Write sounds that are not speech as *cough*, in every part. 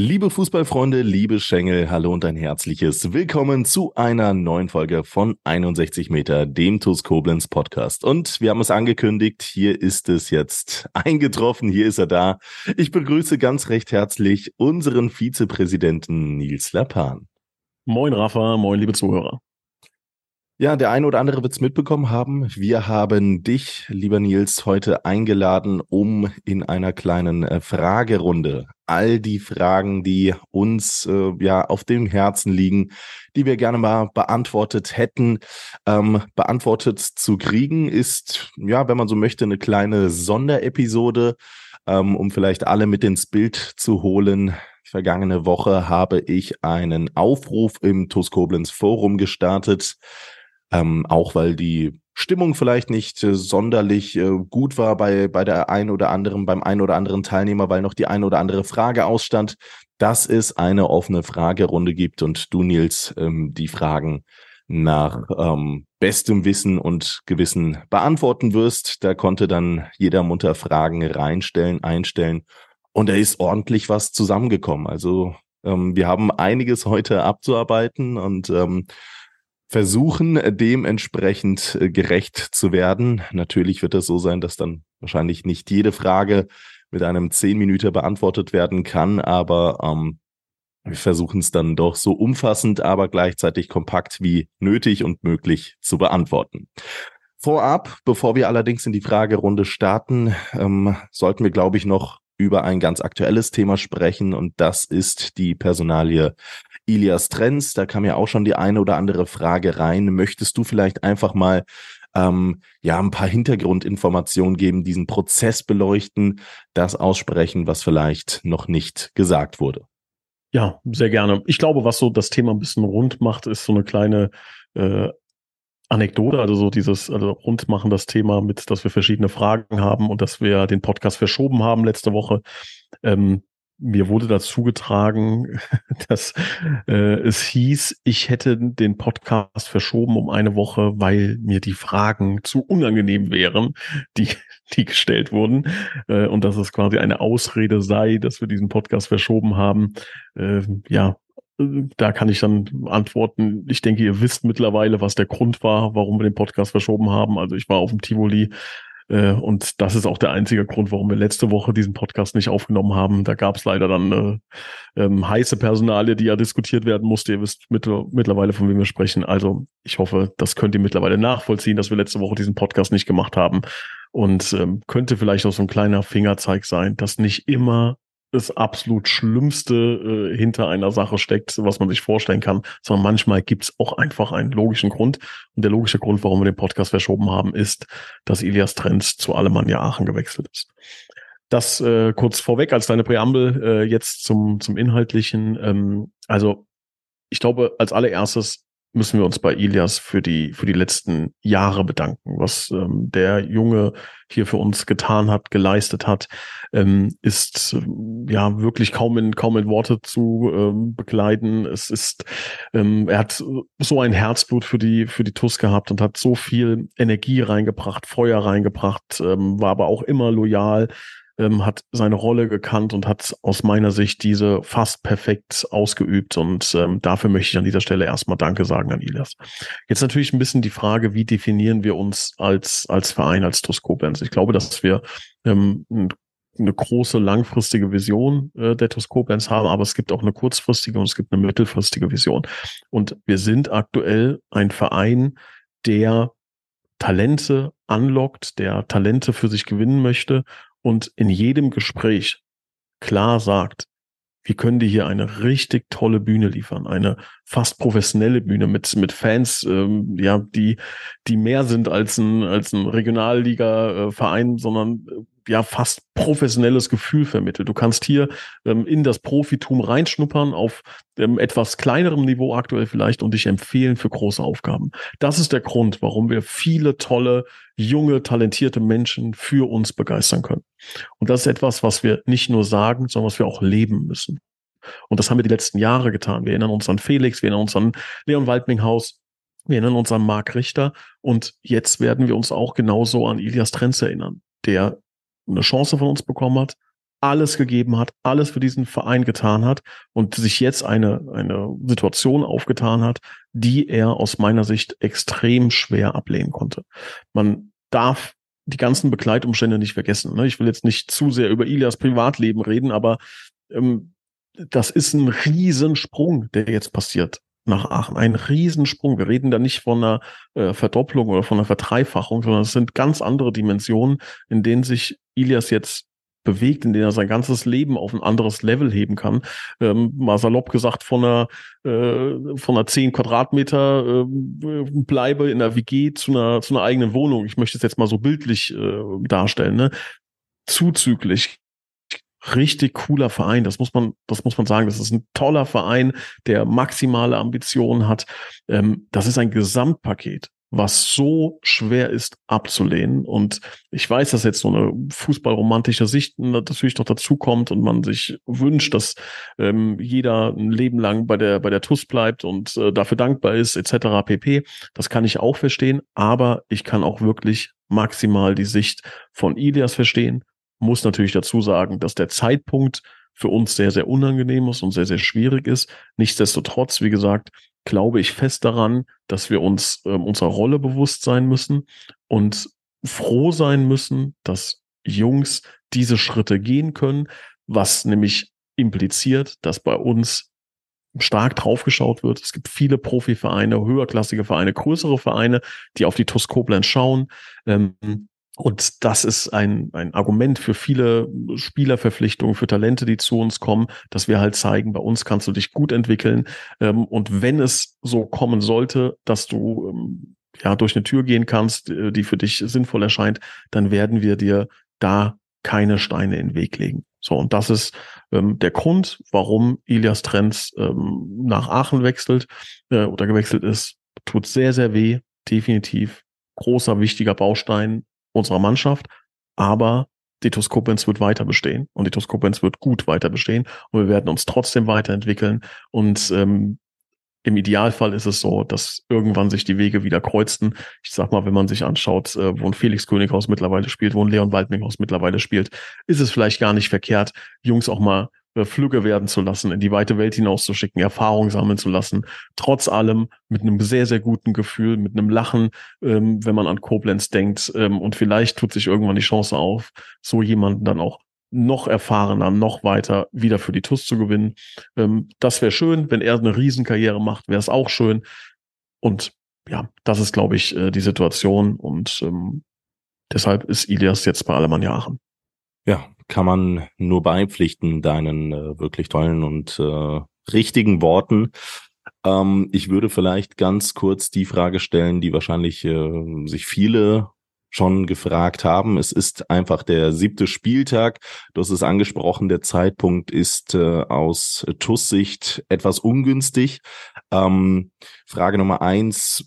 Liebe Fußballfreunde, liebe Schengel, hallo und ein herzliches Willkommen zu einer neuen Folge von 61 Meter, dem TuS Koblenz Podcast. Und wir haben es angekündigt, hier ist es jetzt *laughs* eingetroffen, hier ist er da. Ich begrüße ganz recht herzlich unseren Vizepräsidenten Nils Lappan. Moin Rafa, moin liebe Zuhörer. Ja, der eine oder andere wird es mitbekommen haben. Wir haben dich, lieber Nils, heute eingeladen, um in einer kleinen äh, Fragerunde all die Fragen, die uns äh, ja auf dem Herzen liegen, die wir gerne mal beantwortet hätten, ähm, beantwortet zu kriegen, ist, ja, wenn man so möchte, eine kleine Sonderepisode, ähm, um vielleicht alle mit ins Bild zu holen. Vergangene Woche habe ich einen Aufruf im TUS Koblenz Forum gestartet ähm, auch weil die Stimmung vielleicht nicht äh, sonderlich äh, gut war bei, bei der ein oder anderen, beim ein oder anderen Teilnehmer, weil noch die ein oder andere Frage ausstand, dass es eine offene Fragerunde gibt und du, Nils, ähm, die Fragen nach ähm, bestem Wissen und Gewissen beantworten wirst. Da konnte dann jeder munter Fragen reinstellen, einstellen und da ist ordentlich was zusammengekommen. Also ähm, wir haben einiges heute abzuarbeiten und ähm, versuchen, dementsprechend äh, gerecht zu werden. Natürlich wird es so sein, dass dann wahrscheinlich nicht jede Frage mit einem zehn Minuten beantwortet werden kann, aber ähm, wir versuchen es dann doch so umfassend, aber gleichzeitig kompakt wie nötig und möglich zu beantworten. Vorab, bevor wir allerdings in die Fragerunde starten, ähm, sollten wir, glaube ich, noch über ein ganz aktuelles Thema sprechen und das ist die Personalie Ilias Trends. Da kam ja auch schon die eine oder andere Frage rein. Möchtest du vielleicht einfach mal ähm, ja ein paar Hintergrundinformationen geben, diesen Prozess beleuchten, das aussprechen, was vielleicht noch nicht gesagt wurde? Ja, sehr gerne. Ich glaube, was so das Thema ein bisschen rund macht, ist so eine kleine äh, Anekdote, also so dieses also rund machen das Thema mit, dass wir verschiedene Fragen haben und dass wir den Podcast verschoben haben letzte Woche. Ähm, mir wurde dazu getragen, *laughs* dass äh, es hieß, ich hätte den Podcast verschoben um eine Woche, weil mir die Fragen zu unangenehm wären, die, die gestellt wurden. Äh, und dass es quasi eine Ausrede sei, dass wir diesen Podcast verschoben haben. Äh, ja, da kann ich dann antworten. Ich denke, ihr wisst mittlerweile, was der Grund war, warum wir den Podcast verschoben haben. Also ich war auf dem Tivoli äh, und das ist auch der einzige Grund, warum wir letzte Woche diesen Podcast nicht aufgenommen haben. Da gab es leider dann äh, ähm, heiße Personale, die ja diskutiert werden musste. Ihr wisst mit, mittlerweile, von wem wir sprechen. Also ich hoffe, das könnt ihr mittlerweile nachvollziehen, dass wir letzte Woche diesen Podcast nicht gemacht haben. Und ähm, könnte vielleicht auch so ein kleiner Fingerzeig sein, dass nicht immer das absolut Schlimmste äh, hinter einer Sache steckt, was man sich vorstellen kann, sondern manchmal gibt es auch einfach einen logischen Grund. Und der logische Grund, warum wir den Podcast verschoben haben, ist, dass Ilias Trends zu Alemannia Aachen gewechselt ist. Das äh, kurz vorweg als deine Präambel, äh, jetzt zum, zum Inhaltlichen. Ähm, also ich glaube, als allererstes müssen wir uns bei Ilias für die, für die letzten Jahre bedanken. Was ähm, der Junge hier für uns getan hat, geleistet hat, ähm, ist ähm, ja wirklich kaum in, kaum in Worte zu ähm, begleiten. Es ist, ähm, er hat so ein Herzblut für die, für die TUS gehabt und hat so viel Energie reingebracht, Feuer reingebracht, ähm, war aber auch immer loyal, ähm, hat seine Rolle gekannt und hat aus meiner Sicht diese fast perfekt ausgeübt. Und ähm, dafür möchte ich an dieser Stelle erstmal Danke sagen an Ilias. Jetzt natürlich ein bisschen die Frage, wie definieren wir uns als, als Verein, als TuS? Ich glaube, dass wir ähm, eine große langfristige Vision äh, der TuS haben, aber es gibt auch eine kurzfristige und es gibt eine mittelfristige Vision. Und wir sind aktuell ein Verein, der Talente anlockt, der Talente für sich gewinnen möchte und in jedem Gespräch klar sagt, wir können dir hier eine richtig tolle Bühne liefern, eine fast professionelle Bühne mit mit Fans, ähm, ja, die die mehr sind als ein als ein Regionalliga-Verein, sondern ja fast professionelles Gefühl vermittelt. Du kannst hier ähm, in das Profitum reinschnuppern auf ähm, etwas kleinerem Niveau aktuell vielleicht und dich empfehlen für große Aufgaben. Das ist der Grund, warum wir viele tolle, junge, talentierte Menschen für uns begeistern können. Und das ist etwas, was wir nicht nur sagen, sondern was wir auch leben müssen. Und das haben wir die letzten Jahre getan. Wir erinnern uns an Felix, wir erinnern uns an Leon Waldminghaus, wir erinnern uns an Marc Richter und jetzt werden wir uns auch genauso an Ilias Trenz erinnern, der eine Chance von uns bekommen hat, alles gegeben hat, alles für diesen Verein getan hat und sich jetzt eine, eine Situation aufgetan hat, die er aus meiner Sicht extrem schwer ablehnen konnte. Man darf die ganzen Begleitumstände nicht vergessen. Ne? Ich will jetzt nicht zu sehr über Ilias Privatleben reden, aber ähm, das ist ein Riesensprung, der jetzt passiert nach Aachen. Ein Riesensprung. Wir reden da nicht von einer äh, Verdopplung oder von einer Verdreifachung, sondern es sind ganz andere Dimensionen, in denen sich Ilias jetzt bewegt, in denen er sein ganzes Leben auf ein anderes Level heben kann. Ähm, mal salopp gesagt, von einer, äh, von einer 10 Quadratmeter äh, Bleibe in der WG zu einer, zu einer eigenen Wohnung. Ich möchte es jetzt mal so bildlich äh, darstellen. Ne? Zuzüglich richtig cooler Verein. Das muss man, das muss man sagen. Das ist ein toller Verein, der maximale Ambitionen hat. Ähm, das ist ein Gesamtpaket, was so schwer ist abzulehnen. Und ich weiß, dass jetzt so eine fußballromantische Sicht natürlich noch dazu kommt und man sich wünscht, dass ähm, jeder ein Leben lang bei der, bei der TUS bleibt und äh, dafür dankbar ist, etc. pp. Das kann ich auch verstehen. Aber ich kann auch wirklich maximal die Sicht von Ilias verstehen, muss natürlich dazu sagen, dass der Zeitpunkt für uns sehr, sehr unangenehm ist und sehr, sehr schwierig ist. Nichtsdestotrotz, wie gesagt, glaube ich fest daran, dass wir uns äh, unserer Rolle bewusst sein müssen und froh sein müssen, dass Jungs diese Schritte gehen können, was nämlich impliziert, dass bei uns stark draufgeschaut wird. Es gibt viele Profivereine, höherklassige Vereine, größere Vereine, die auf die TuS Koblenz schauen. Ähm, und das ist ein, ein Argument für viele Spielerverpflichtungen, für Talente, die zu uns kommen, dass wir halt zeigen, bei uns kannst du dich gut entwickeln. Ähm, und wenn es so kommen sollte, dass du ähm, ja durch eine Tür gehen kannst, äh, die für dich sinnvoll erscheint, dann werden wir dir da keine Steine in den Weg legen. So, und das ist ähm, der Grund, warum Ilias Trenz ähm, nach Aachen wechselt äh, oder gewechselt ist. Tut sehr, sehr weh, definitiv. Großer, wichtiger Baustein unserer Mannschaft, aber die TuS Koblenz wird weiter bestehen und die TuS Koblenz wird gut weiter bestehen und wir werden uns trotzdem weiterentwickeln und ähm, im Idealfall ist es so, dass irgendwann sich die Wege wieder kreuzten. Ich sag mal, wenn man sich anschaut, äh, wo ein Felix Könighaus mittlerweile spielt, wo ein Leon Waldminghaus mittlerweile spielt, ist es vielleicht gar nicht verkehrt, Jungs auch mal Flügge werden zu lassen, in die weite Welt hinauszuschicken, Erfahrung sammeln zu lassen. Trotz allem mit einem sehr, sehr guten Gefühl, mit einem Lachen, ähm, wenn man an Koblenz denkt. Ähm, und vielleicht tut sich irgendwann die Chance auf, so jemanden dann auch noch erfahrener, noch weiter wieder für die TUS zu gewinnen. Ähm, das wäre schön. Wenn er eine Riesenkarriere macht, wäre es auch schön. Und ja, das ist, glaube ich, äh, die Situation. Und ähm, deshalb ist Ilias jetzt bei Alemannia Aachen. Ja, kann man nur beipflichten, deinen äh, wirklich tollen und äh, richtigen Worten. Ähm, ich würde vielleicht ganz kurz die Frage stellen, die wahrscheinlich äh, sich viele schon gefragt haben. Es ist einfach der siebte Spieltag. Du hast es angesprochen, der Zeitpunkt ist äh, aus TUS-Sicht etwas ungünstig. Ähm, Frage Nummer eins,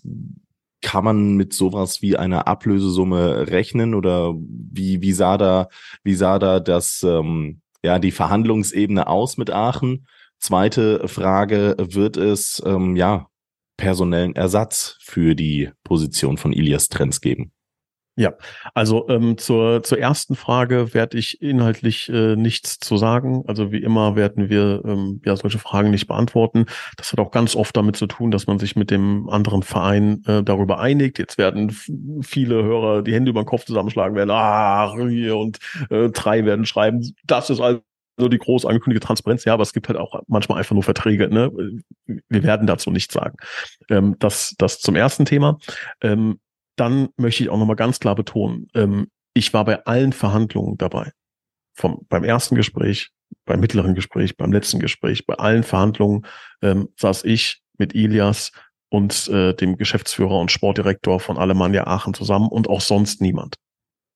kann man mit sowas wie einer Ablösesumme rechnen oder wie, wie sah da, wie sah da das, ähm, ja, die Verhandlungsebene aus mit Aachen? Zweite Frage, wird es, ähm, ja, personellen Ersatz für die Position von Ilias Trends geben? Ja, also ähm, zur, zur ersten Frage werde ich inhaltlich äh, nichts zu sagen. Also wie immer werden wir ähm, ja solche Fragen nicht beantworten. Das hat auch ganz oft damit zu tun, dass man sich mit dem anderen Verein äh, darüber einigt. Jetzt werden viele Hörer die Hände über den Kopf zusammenschlagen werden, ah, hier und äh, drei werden schreiben, das ist also die groß angekündigte Transparenz, ja, aber es gibt halt auch manchmal einfach nur Verträge. Ne? Wir werden dazu nichts sagen. Ähm, das, das zum ersten Thema. Ähm, dann möchte ich auch nochmal ganz klar betonen, ähm, ich war bei allen Verhandlungen dabei. Vom, beim ersten Gespräch, beim mittleren Gespräch, beim letzten Gespräch, bei allen Verhandlungen ähm, saß ich mit Ilias und äh, dem Geschäftsführer und Sportdirektor von Alemannia Aachen zusammen und auch sonst niemand.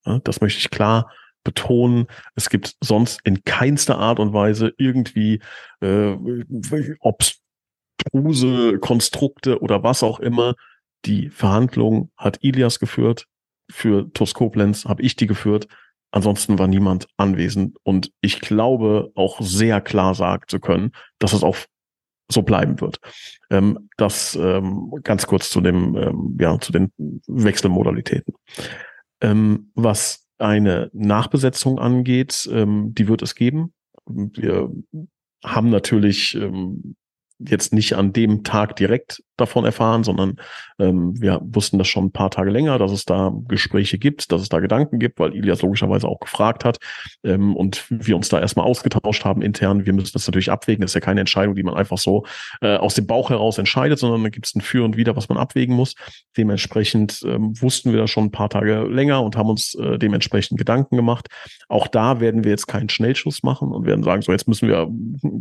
Ja, das möchte ich klar betonen, es gibt sonst in keinster Art und Weise irgendwie äh, obstruse Konstrukte oder was auch immer. Die Verhandlung hat Ilias geführt. Für TuS Koblenz habe ich die geführt. Ansonsten war niemand anwesend. Und ich glaube auch sehr klar sagen zu können, dass es auch so bleiben wird. Ähm, das ähm, ganz kurz zu dem, ähm, ja, zu den Wechselmodalitäten. Ähm, was eine Nachbesetzung angeht, ähm, die wird es geben. Wir haben natürlich ähm, jetzt nicht an dem Tag direkt davon erfahren, sondern ähm, wir wussten das schon ein paar Tage länger, dass es da Gespräche gibt, dass es da Gedanken gibt, weil Ilias logischerweise auch gefragt hat ähm, und wir uns da erstmal ausgetauscht haben intern. Wir müssen das natürlich abwägen. Das ist ja keine Entscheidung, die man einfach so äh, aus dem Bauch heraus entscheidet, sondern da gibt es ein Für und Wider, was man abwägen muss. Dementsprechend ähm, wussten wir das schon ein paar Tage länger und haben uns äh, dementsprechend Gedanken gemacht. Auch da werden wir jetzt keinen Schnellschuss machen und werden sagen, so jetzt müssen wir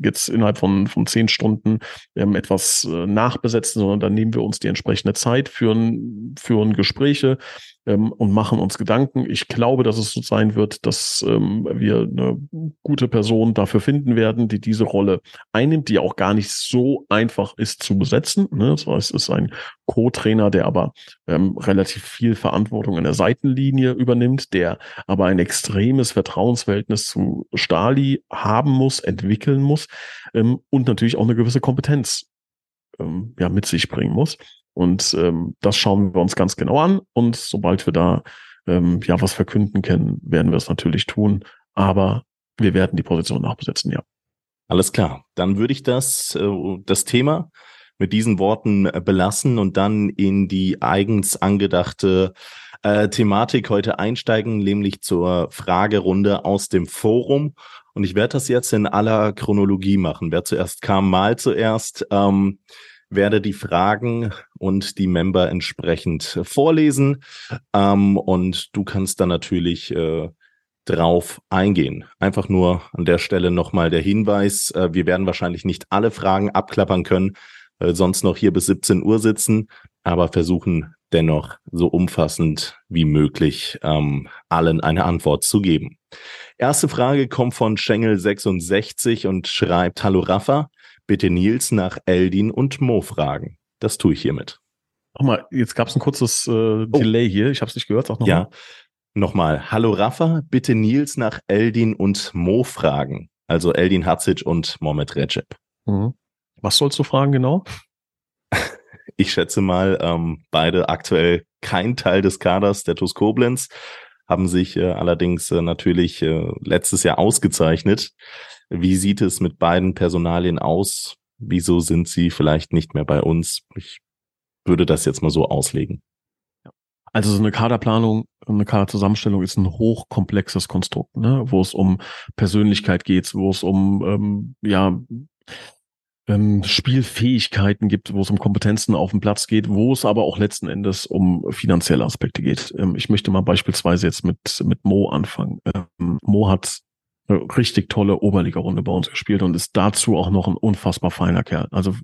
jetzt innerhalb von, von zehn Stunden ähm, etwas äh, nachbesetzen, sondern dann nehmen wir uns die entsprechende Zeit, führen, führen Gespräche ähm, und machen uns Gedanken. Ich glaube, dass es so sein wird, dass ähm, wir eine gute Person dafür finden werden, die diese Rolle einnimmt, die auch gar nicht so einfach ist zu besetzen. Ne? Das heißt, es ist ein Co-Trainer, der aber ähm, relativ viel Verantwortung in der Seitenlinie übernimmt, der aber ein extremes Vertrauensverhältnis zu Stali haben muss, entwickeln muss ähm, und natürlich auch eine gewisse Kompetenz ähm, ja, mit sich bringen muss. Und ähm, das schauen wir uns ganz genau an. Und sobald wir da ähm, ja was verkünden können, werden wir es natürlich tun. Aber wir werden die Position nachbesetzen, ja. Alles klar. Dann würde ich das, äh, das Thema mit diesen Worten äh, belassen und dann in die eigens angedachte äh, Thematik heute einsteigen, nämlich zur Fragerunde aus dem Forum. Und ich werde das jetzt in aller Chronologie machen. Wer zuerst kam, mal zuerst. Ähm, werde die Fragen und die Member entsprechend vorlesen. Ähm, und du kannst dann natürlich äh, drauf eingehen. Einfach nur an der Stelle nochmal der Hinweis. Äh, wir werden wahrscheinlich nicht alle Fragen abklappern können, äh, sonst noch hier bis 17 Uhr sitzen, aber versuchen dennoch so umfassend wie möglich ähm, allen eine Antwort zu geben. Erste Frage kommt von Schengel66 und schreibt, Hallo Rafa, bitte Nils nach Eldin und Mo fragen. Das tue ich hiermit. Nochmal, jetzt gab es ein kurzes äh, oh. Delay hier. Ich habe es nicht gehört. Sag noch ja, nochmal. Hallo Rafa, bitte Nils nach Eldin und Mo fragen. Also Eldin Hatzic und Mohamed Recep. Mhm. Was sollst du fragen genau? *laughs* ich schätze mal, ähm, beide aktuell kein Teil des Kaders der TuS Koblenz, haben sich äh, allerdings äh, natürlich äh, letztes Jahr ausgezeichnet. Wie sieht es mit beiden Personalien aus? Wieso sind sie vielleicht nicht mehr bei uns? Ich würde das jetzt mal so auslegen. Also so eine Kaderplanung, eine Kaderzusammenstellung ist ein hochkomplexes Konstrukt, ne? wo es um Persönlichkeit geht, wo es um ähm, ja ähm, Spielfähigkeiten gibt, wo es um Kompetenzen auf dem Platz geht, wo es aber auch letzten Endes um finanzielle Aspekte geht. Ähm, ich möchte mal beispielsweise jetzt mit, mit Mo anfangen. Ähm, Mo hat eine richtig tolle Oberliga-Runde bei uns gespielt und ist dazu auch noch ein unfassbar feiner Kerl. Also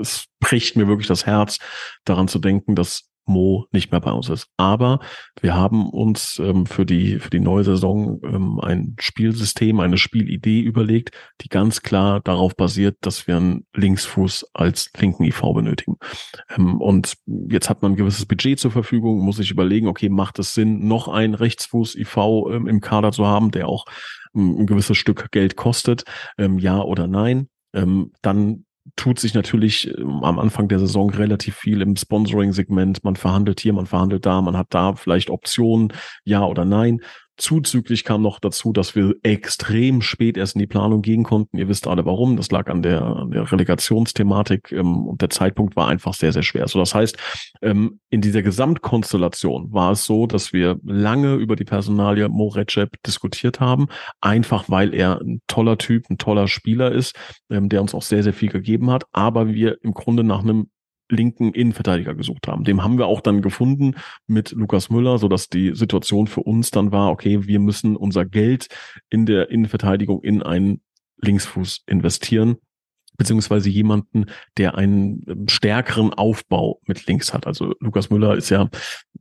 es bricht mir wirklich das Herz, daran zu denken, dass Mo nicht mehr bei uns ist. Aber wir haben uns ähm, für die für die neue Saison ähm, ein Spielsystem, eine Spielidee überlegt, die ganz klar darauf basiert, dass wir einen Linksfuß als linken IV benötigen. Ähm, und jetzt hat man ein gewisses Budget zur Verfügung, muss sich überlegen, okay, macht es Sinn, noch einen Rechtsfuß IV ähm, im Kader zu haben, der auch ähm, ein gewisses Stück Geld kostet, ähm, ja oder nein? Dann tut sich natürlich ähm, am Anfang der Saison relativ viel im Sponsoring-Segment. Man verhandelt hier, man verhandelt da, man hat da vielleicht Optionen, ja oder nein. Zuzüglich kam noch dazu, dass wir extrem spät erst in die Planung gehen konnten. Ihr wisst alle warum. Das lag an der, an der Relegationsthematik ähm, und der Zeitpunkt war einfach sehr, sehr schwer. So, das heißt, ähm, in dieser Gesamtkonstellation war es so, dass wir lange über die Personalie Mo Recep diskutiert haben, einfach weil er ein toller Typ, ein toller Spieler ist, ähm, der uns auch sehr, sehr viel gegeben hat, aber wir im Grunde nach einem linken Innenverteidiger gesucht haben. Dem haben wir auch dann gefunden mit Lukas Müller, so dass die Situation für uns dann war, okay, wir müssen unser Geld in der Innenverteidigung in einen Linksfuß investieren beziehungsweise jemanden, der einen ähm, stärkeren Aufbau mit links hat. Also Lukas Müller ist ja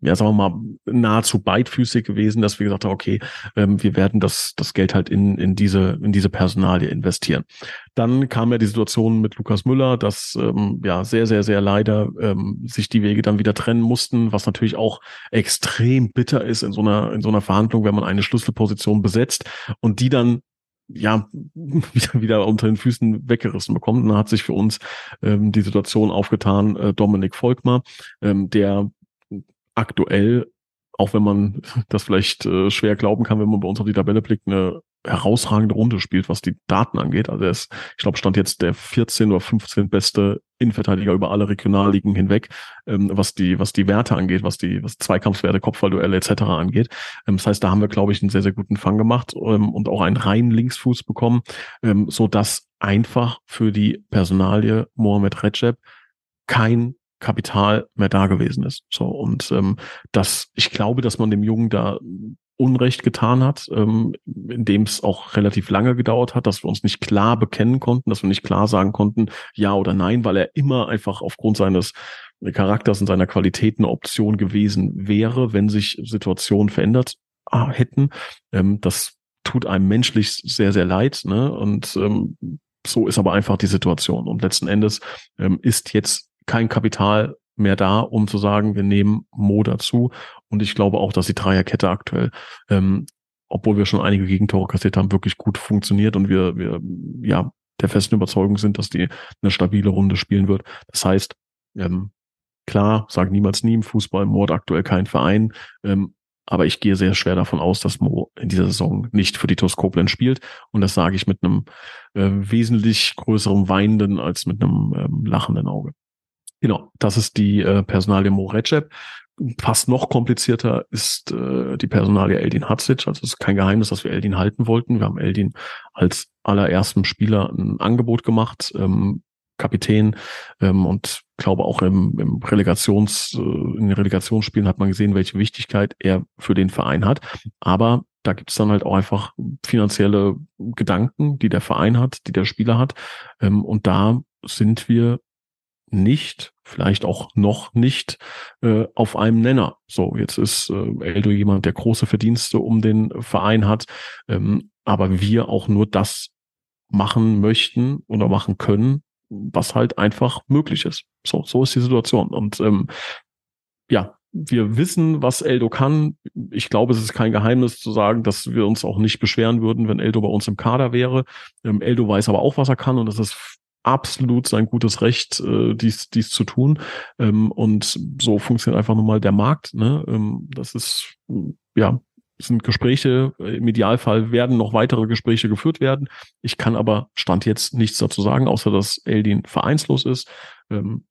ja, sagen wir mal, nahezu beidfüßig gewesen, dass wir gesagt haben, okay, ähm, wir werden das, das Geld halt in, in diese, in diese Personalie investieren. Dann kam ja die Situation mit Lukas Müller, dass ähm, ja sehr, sehr, sehr leider ähm, sich die Wege dann wieder trennen mussten, was natürlich auch extrem bitter ist in so einer, in so einer Verhandlung, wenn man eine Schlüsselposition besetzt und die dann ja, *laughs* wieder, wieder unter den Füßen weggerissen bekommt. Und dann hat sich für uns ähm, die Situation aufgetan, äh, Dominik Volkmar, ähm, der aktuell, auch wenn man *laughs* das vielleicht äh, schwer glauben kann, wenn man bei uns auf die Tabelle blickt, eine herausragende Runde spielt, was die Daten angeht. Also er ist, ich glaube, stand jetzt der 14 oder 15 beste Innenverteidiger über alle Regionalligen hinweg, ähm, was die, was die Werte angeht, was die, was Zweikampfswerte, Kopfballduelle etc. angeht. Ähm, das heißt, da haben wir, glaube ich, einen sehr, sehr guten Fang gemacht ähm, und auch einen reinen Linksfuß bekommen, ähm, so dass einfach für die Personalie Mohamed Recep kein Kapital mehr da gewesen ist. So und ähm, das, ich glaube, dass man dem Jungen da Unrecht getan hat, ähm, indem es auch relativ lange gedauert hat, dass wir uns nicht klar bekennen konnten, dass wir nicht klar sagen konnten, ja oder nein, weil er immer einfach aufgrund seines Charakters und seiner Qualität eine Option gewesen wäre, wenn sich Situationen verändert ah, hätten. Ähm, das tut einem menschlich sehr, sehr leid. Ne? Und ähm, so ist aber einfach die Situation. Und letzten Endes ähm, ist jetzt kein Kapital mehr da, um zu sagen, wir nehmen Mo dazu. Und ich glaube auch, dass die Dreierkette aktuell, ähm, obwohl wir schon einige Gegentore kassiert haben, wirklich gut funktioniert und wir, wir ja der festen Überzeugung sind, dass die eine stabile Runde spielen wird. Das heißt, ähm, klar, sagen niemals nie im Fußball, Mord aktuell kein Verein, ähm, aber ich gehe sehr schwer davon aus, dass Mo in dieser Saison nicht für die TuS spielt. Und das sage ich mit einem äh, wesentlich größeren weinenden als mit einem ähm, lachenden Auge. Genau, das ist die äh, Personalie Mo Recep. Fast noch komplizierter ist äh, die Personalie Eldin Hatzic. Also es ist kein Geheimnis, dass wir Eldin halten wollten. Wir haben Eldin als allerersten Spieler ein Angebot gemacht, ähm, Kapitän ähm, und glaube auch im, im Relegations, äh, in den Relegationsspielen hat man gesehen, welche Wichtigkeit er für den Verein hat. Aber da gibt es dann halt auch einfach finanzielle Gedanken, die der Verein hat, die der Spieler hat. Ähm, und da sind wir nicht, vielleicht auch noch nicht äh, auf einem Nenner. So, jetzt ist äh, Eldo jemand, der große Verdienste um den Verein hat, ähm, aber wir auch nur das machen möchten oder machen können, was halt einfach möglich ist. So, so ist die Situation. Und ähm, ja, wir wissen, was Eldo kann. Ich glaube, es ist kein Geheimnis zu sagen, dass wir uns auch nicht beschweren würden, wenn Eldo bei uns im Kader wäre. Ähm, Eldo weiß aber auch, was er kann und das ist absolut sein gutes Recht, äh, dies, dies zu tun. Ähm, und so funktioniert einfach nur mal der Markt. Ne? Ähm, das ist, ja, sind Gespräche, im Idealfall werden noch weitere Gespräche geführt werden. Ich kann aber Stand jetzt nichts dazu sagen, außer dass Eldin vereinslos ist. Ähm,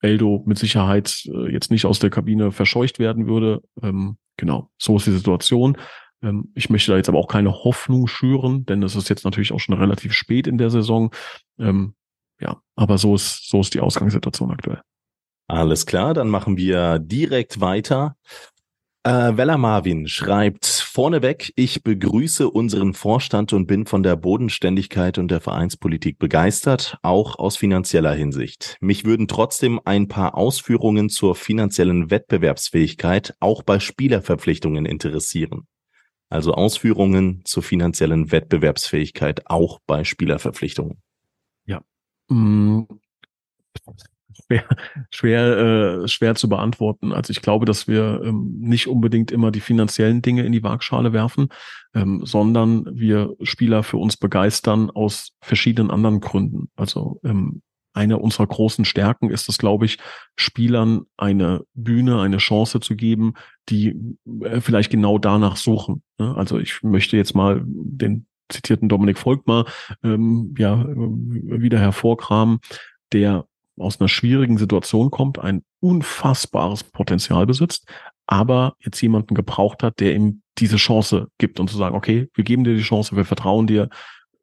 Eldo mit Sicherheit äh, jetzt nicht aus der Kabine verscheucht werden würde. Ähm, genau, so ist die Situation. Ähm, ich möchte da jetzt aber auch keine Hoffnung schüren, denn es ist jetzt natürlich auch schon relativ spät in der Saison. Ähm, ja, aber so ist, so ist die Ausgangssituation aktuell. Alles klar, dann machen wir direkt weiter. Äh, Wella Marvin schreibt vorneweg, ich begrüße unseren Vorstand und bin von der Bodenständigkeit und der Vereinspolitik begeistert, auch aus finanzieller Hinsicht. Mich würden trotzdem ein paar Ausführungen zur finanziellen Wettbewerbsfähigkeit auch bei Spielerverpflichtungen interessieren. Also Ausführungen zur finanziellen Wettbewerbsfähigkeit auch bei Spielerverpflichtungen. Ja, Mm, schwer, schwer, äh, schwer zu beantworten. Also ich glaube, dass wir ähm, nicht unbedingt immer die finanziellen Dinge in die Waagschale werfen, ähm, sondern wir Spieler für uns begeistern aus verschiedenen anderen Gründen. Also ähm, eine unserer großen Stärken ist es, glaube ich, Spielern eine Bühne, eine Chance zu geben, die äh, vielleicht genau danach suchen. Ne? Also ich möchte jetzt mal den zitierten Dominik Volkmar ähm, ja wieder hervorkramen, der aus einer schwierigen Situation kommt, ein unfassbares Potenzial besitzt, aber jetzt jemanden gebraucht hat, der ihm diese Chance gibt und zu sagen, okay, wir geben dir die Chance, wir vertrauen dir,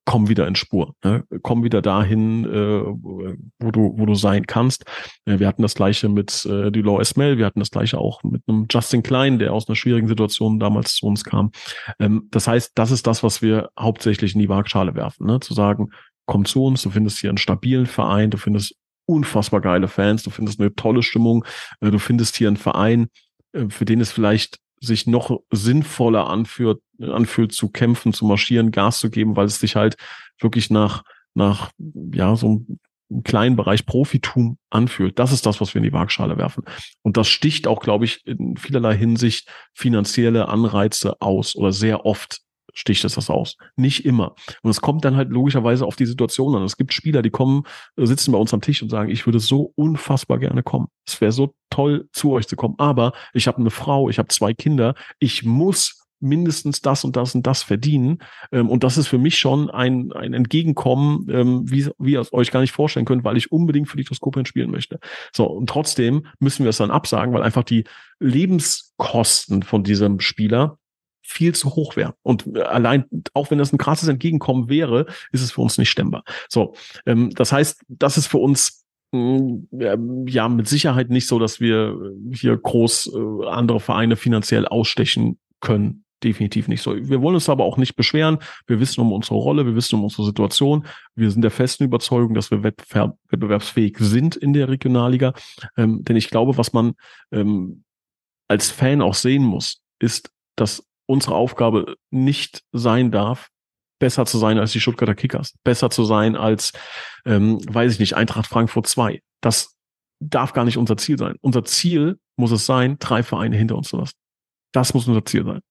komm wieder in Spur, ne? komm wieder dahin, äh, wo du wo du sein kannst. Äh, wir hatten das gleiche mit äh, Dilo Esmel, wir hatten das gleiche auch mit einem Justin Klein, der aus einer schwierigen Situation damals zu uns kam. Ähm, das heißt, das ist das, was wir hauptsächlich in die Waagschale werfen, ne? zu sagen, komm zu uns, du findest hier einen stabilen Verein, du findest unfassbar geile Fans, du findest eine tolle Stimmung, äh, du findest hier einen Verein, äh, für den es vielleicht sich noch sinnvoller anfühlt, anfühlt zu kämpfen, zu marschieren, Gas zu geben, weil es sich halt wirklich nach, nach, ja, so einem kleinen Bereich Profitum anfühlt. Das ist das, was wir in die Waagschale werfen. Und das sticht auch, glaube ich, in vielerlei Hinsicht finanzielle Anreize aus oder sehr oft sticht es das aus. Nicht immer. Und es kommt dann halt logischerweise auf die Situation an. Es gibt Spieler, die kommen, äh, sitzen bei uns am Tisch und sagen, ich würde so unfassbar gerne kommen. Es wäre so toll, zu euch zu kommen. Aber ich habe eine Frau, ich habe zwei Kinder, ich muss mindestens das und das und das verdienen. Ähm, und das ist für mich schon ein, ein Entgegenkommen, ähm, wie, wie ihr es euch gar nicht vorstellen könnt, weil ich unbedingt für die Toskopien spielen möchte. So, und trotzdem müssen wir es dann absagen, weil einfach die Lebenskosten von diesem Spieler viel zu hoch wäre. Und äh, allein, auch wenn das ein krasses Entgegenkommen wäre, ist es für uns nicht stemmbar. So, ähm, das heißt, das ist für uns mm, ja mit Sicherheit nicht so, dass wir hier groß äh, andere Vereine finanziell ausstechen können. Definitiv nicht so. Wir wollen uns aber auch nicht beschweren. Wir wissen um unsere Rolle, wir wissen um unsere Situation. Wir sind der festen Überzeugung, dass wir wettbewerbsfähig sind in der Regionalliga. Ähm, denn ich glaube, was man ähm, als Fan auch sehen muss, ist, dass unsere Aufgabe nicht sein darf, besser zu sein als die Stuttgarter Kickers, besser zu sein als, ähm, weiß ich nicht, Eintracht Frankfurt 2. Das darf gar nicht unser Ziel sein. Unser Ziel muss es sein, drei Vereine hinter uns zu lassen. Das muss unser Ziel sein.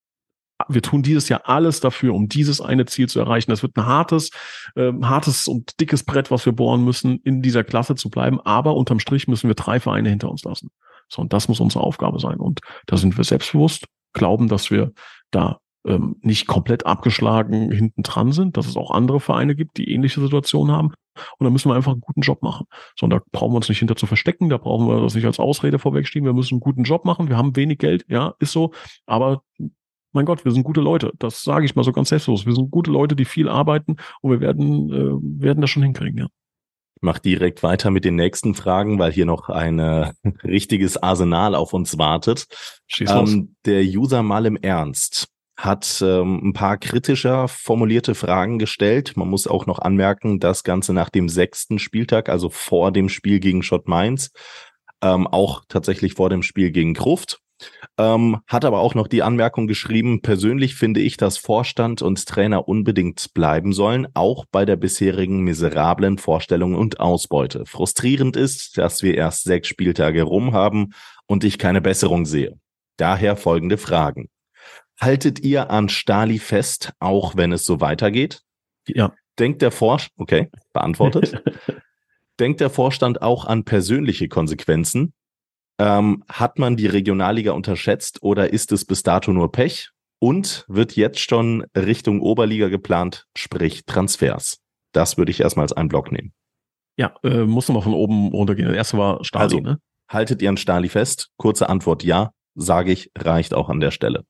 Wir tun dieses Jahr alles dafür, um dieses eine Ziel zu erreichen. Das wird ein hartes, äh, hartes und dickes Brett, was wir bohren müssen, in dieser Klasse zu bleiben. Aber unterm Strich müssen wir drei Vereine hinter uns lassen. So, und das muss unsere Aufgabe sein. Und da sind wir selbstbewusst, glauben, dass wir da ähm, nicht komplett abgeschlagen hinten dran sind, dass es auch andere Vereine gibt, die ähnliche Situationen haben. Und da müssen wir einfach einen guten Job machen. So, und da brauchen wir uns nicht hinter zu verstecken, da brauchen wir das nicht als Ausrede vorwegschieben. Wir müssen einen guten Job machen. Wir haben wenig Geld, ja, ist so. Aber mein Gott, wir sind gute Leute. Das sage ich mal so ganz selbstlos. Wir sind gute Leute, die viel arbeiten und wir werden, äh, werden das schon hinkriegen, ja. Ich mache direkt weiter mit den nächsten Fragen, weil hier noch ein äh, *laughs* richtiges Arsenal auf uns wartet. Ähm, der User mal im Ernst hat ähm, ein paar kritischer formulierte Fragen gestellt. Man muss auch noch anmerken, das Ganze nach dem sechsten Spieltag, also vor dem Spiel gegen Schott Mainz, ähm, auch tatsächlich vor dem Spiel gegen Gruft. Ähm, hat aber auch noch die Anmerkung geschrieben, persönlich finde ich, dass Vorstand und Trainer unbedingt bleiben sollen, auch bei der bisherigen miserablen Vorstellung und Ausbeute. Frustrierend ist, dass wir erst sechs Spieltage rum haben und ich keine Besserung sehe. Daher folgende Fragen. Haltet ihr an Stali fest, auch wenn es so weitergeht? Ja. Denkt der Vorstand, okay, beantwortet. *laughs* Denkt der Vorstand auch an persönliche Konsequenzen? Ähm, hat man die Regionalliga unterschätzt oder ist es bis dato nur Pech? Und wird jetzt schon Richtung Oberliga geplant, sprich Transfers? Das würde ich erstmal als einen Block nehmen. Ja, äh, muss nochmal von oben runtergehen. Das erste war Stali, also, ne? Haltet ihr an Stali fest? Kurze Antwort ja, sage ich, reicht auch an der Stelle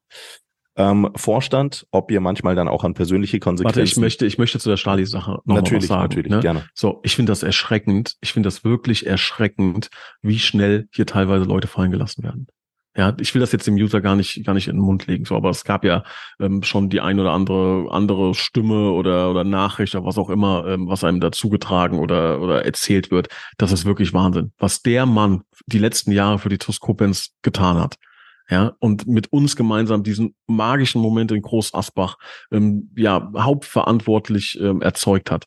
ähm, Vorstand, ob ihr manchmal dann auch an persönliche Konsequenzen. Warte, ich möchte, ich möchte zu der Stali-Sache noch natürlich, was sagen. Natürlich, ne? gerne. So, ich finde das erschreckend. Ich finde das wirklich erschreckend, wie schnell hier teilweise Leute fallen gelassen werden. Ja, ich will das jetzt dem User gar nicht, gar nicht in den Mund legen, so, aber es gab ja ähm, schon die ein oder andere andere Stimme oder oder Nachricht oder was auch immer, ähm, was einem dazu getragen oder oder erzählt wird. Das ist wirklich Wahnsinn, was der Mann die letzten Jahre für die Toskopens getan hat ja, und mit uns gemeinsam diesen magischen Moment in Groß Asbach ähm, ja hauptverantwortlich ähm, erzeugt hat,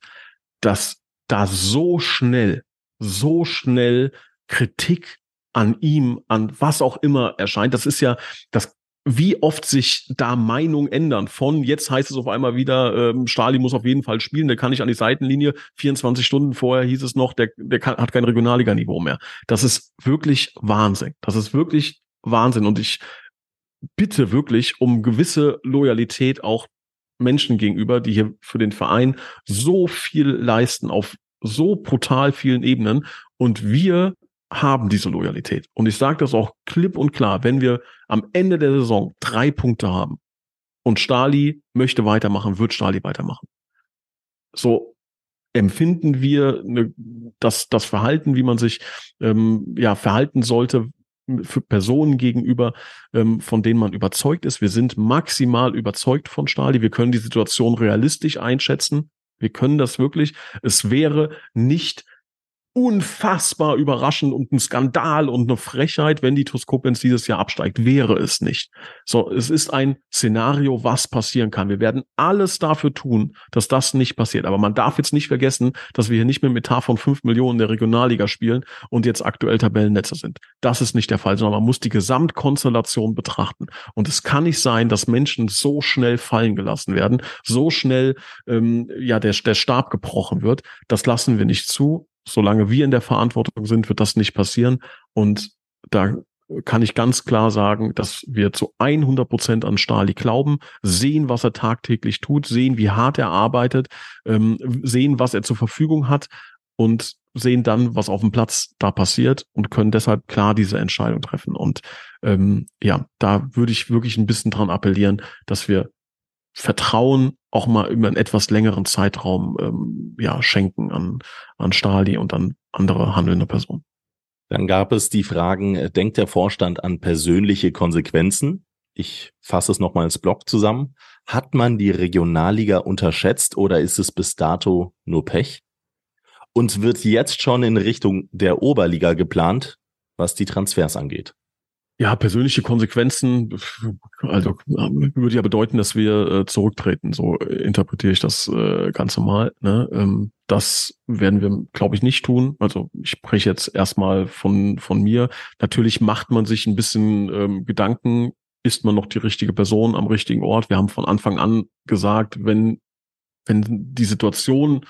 dass da so schnell, so schnell Kritik an ihm, an was auch immer erscheint. Das ist ja, das wie oft sich da Meinungen ändern. Von jetzt heißt es auf einmal wieder, ähm, Stali muss auf jeden Fall spielen, der kann nicht an die Seitenlinie. 24 Stunden vorher hieß es noch, der, der kann, hat kein Regionalliganiveau mehr. Das ist wirklich Wahnsinn. Das ist wirklich Wahnsinn. Und ich bitte wirklich um gewisse Loyalität auch Menschen gegenüber, die hier für den Verein so viel leisten auf so brutal vielen Ebenen. Und wir haben diese Loyalität. Und ich sage das auch klipp und klar, wenn wir am Ende der Saison drei Punkte haben und Stali möchte weitermachen, wird Stali weitermachen. So empfinden wir das, das Verhalten, wie man sich ähm, ja verhalten sollte, für Personen gegenüber, ähm, von denen man überzeugt ist. Wir sind maximal überzeugt von Stali. Wir können die Situation realistisch einschätzen. Wir können das wirklich. Es wäre nicht unfassbar überraschend und ein Skandal und eine Frechheit, wenn die Koblenz dieses Jahr absteigt. Wäre es nicht. So, es ist ein Szenario, was passieren kann. Wir werden alles dafür tun, dass das nicht passiert. Aber man darf jetzt nicht vergessen, dass wir hier nicht mehr mit Tar von fünf Millionen der Regionalliga spielen und jetzt aktuell Tabellennetzer sind. Das ist nicht der Fall, sondern man muss die Gesamtkonstellation betrachten. Und es kann nicht sein, dass Menschen so schnell fallen gelassen werden, so schnell ähm, ja der, der Stab gebrochen wird. Das lassen wir nicht zu solange wir in der Verantwortung sind, wird das nicht passieren. Und da kann ich ganz klar sagen, dass wir zu 100 Prozent an Stali glauben, sehen, was er tagtäglich tut, sehen, wie hart er arbeitet, ähm, sehen, was er zur Verfügung hat und sehen dann, was auf dem Platz da passiert und können deshalb klar diese Entscheidung treffen. Und ähm, ja, da würde ich wirklich ein bisschen dran appellieren, dass wir Vertrauen auch mal über einen etwas längeren Zeitraum ähm, ja, schenken an, an Stali und an andere handelnde Personen. Dann gab es die Fragen, äh, denkt der Vorstand an persönliche Konsequenzen? Ich fasse es nochmal als Block zusammen. Hat man die Regionalliga unterschätzt oder ist es bis dato nur Pech? Und wird jetzt schon in Richtung der Oberliga geplant, was die Transfers angeht? Ja, persönliche Konsequenzen, also würde ja bedeuten, dass wir äh, zurücktreten. So interpretiere ich das äh, Ganze mal. Ne? Ähm, das werden wir, glaube ich, nicht tun. Also ich spreche jetzt erstmal von, von mir. Natürlich macht man sich ein bisschen ähm, Gedanken, ist man noch die richtige Person am richtigen Ort? Wir haben von Anfang an gesagt, wenn, wenn die Situation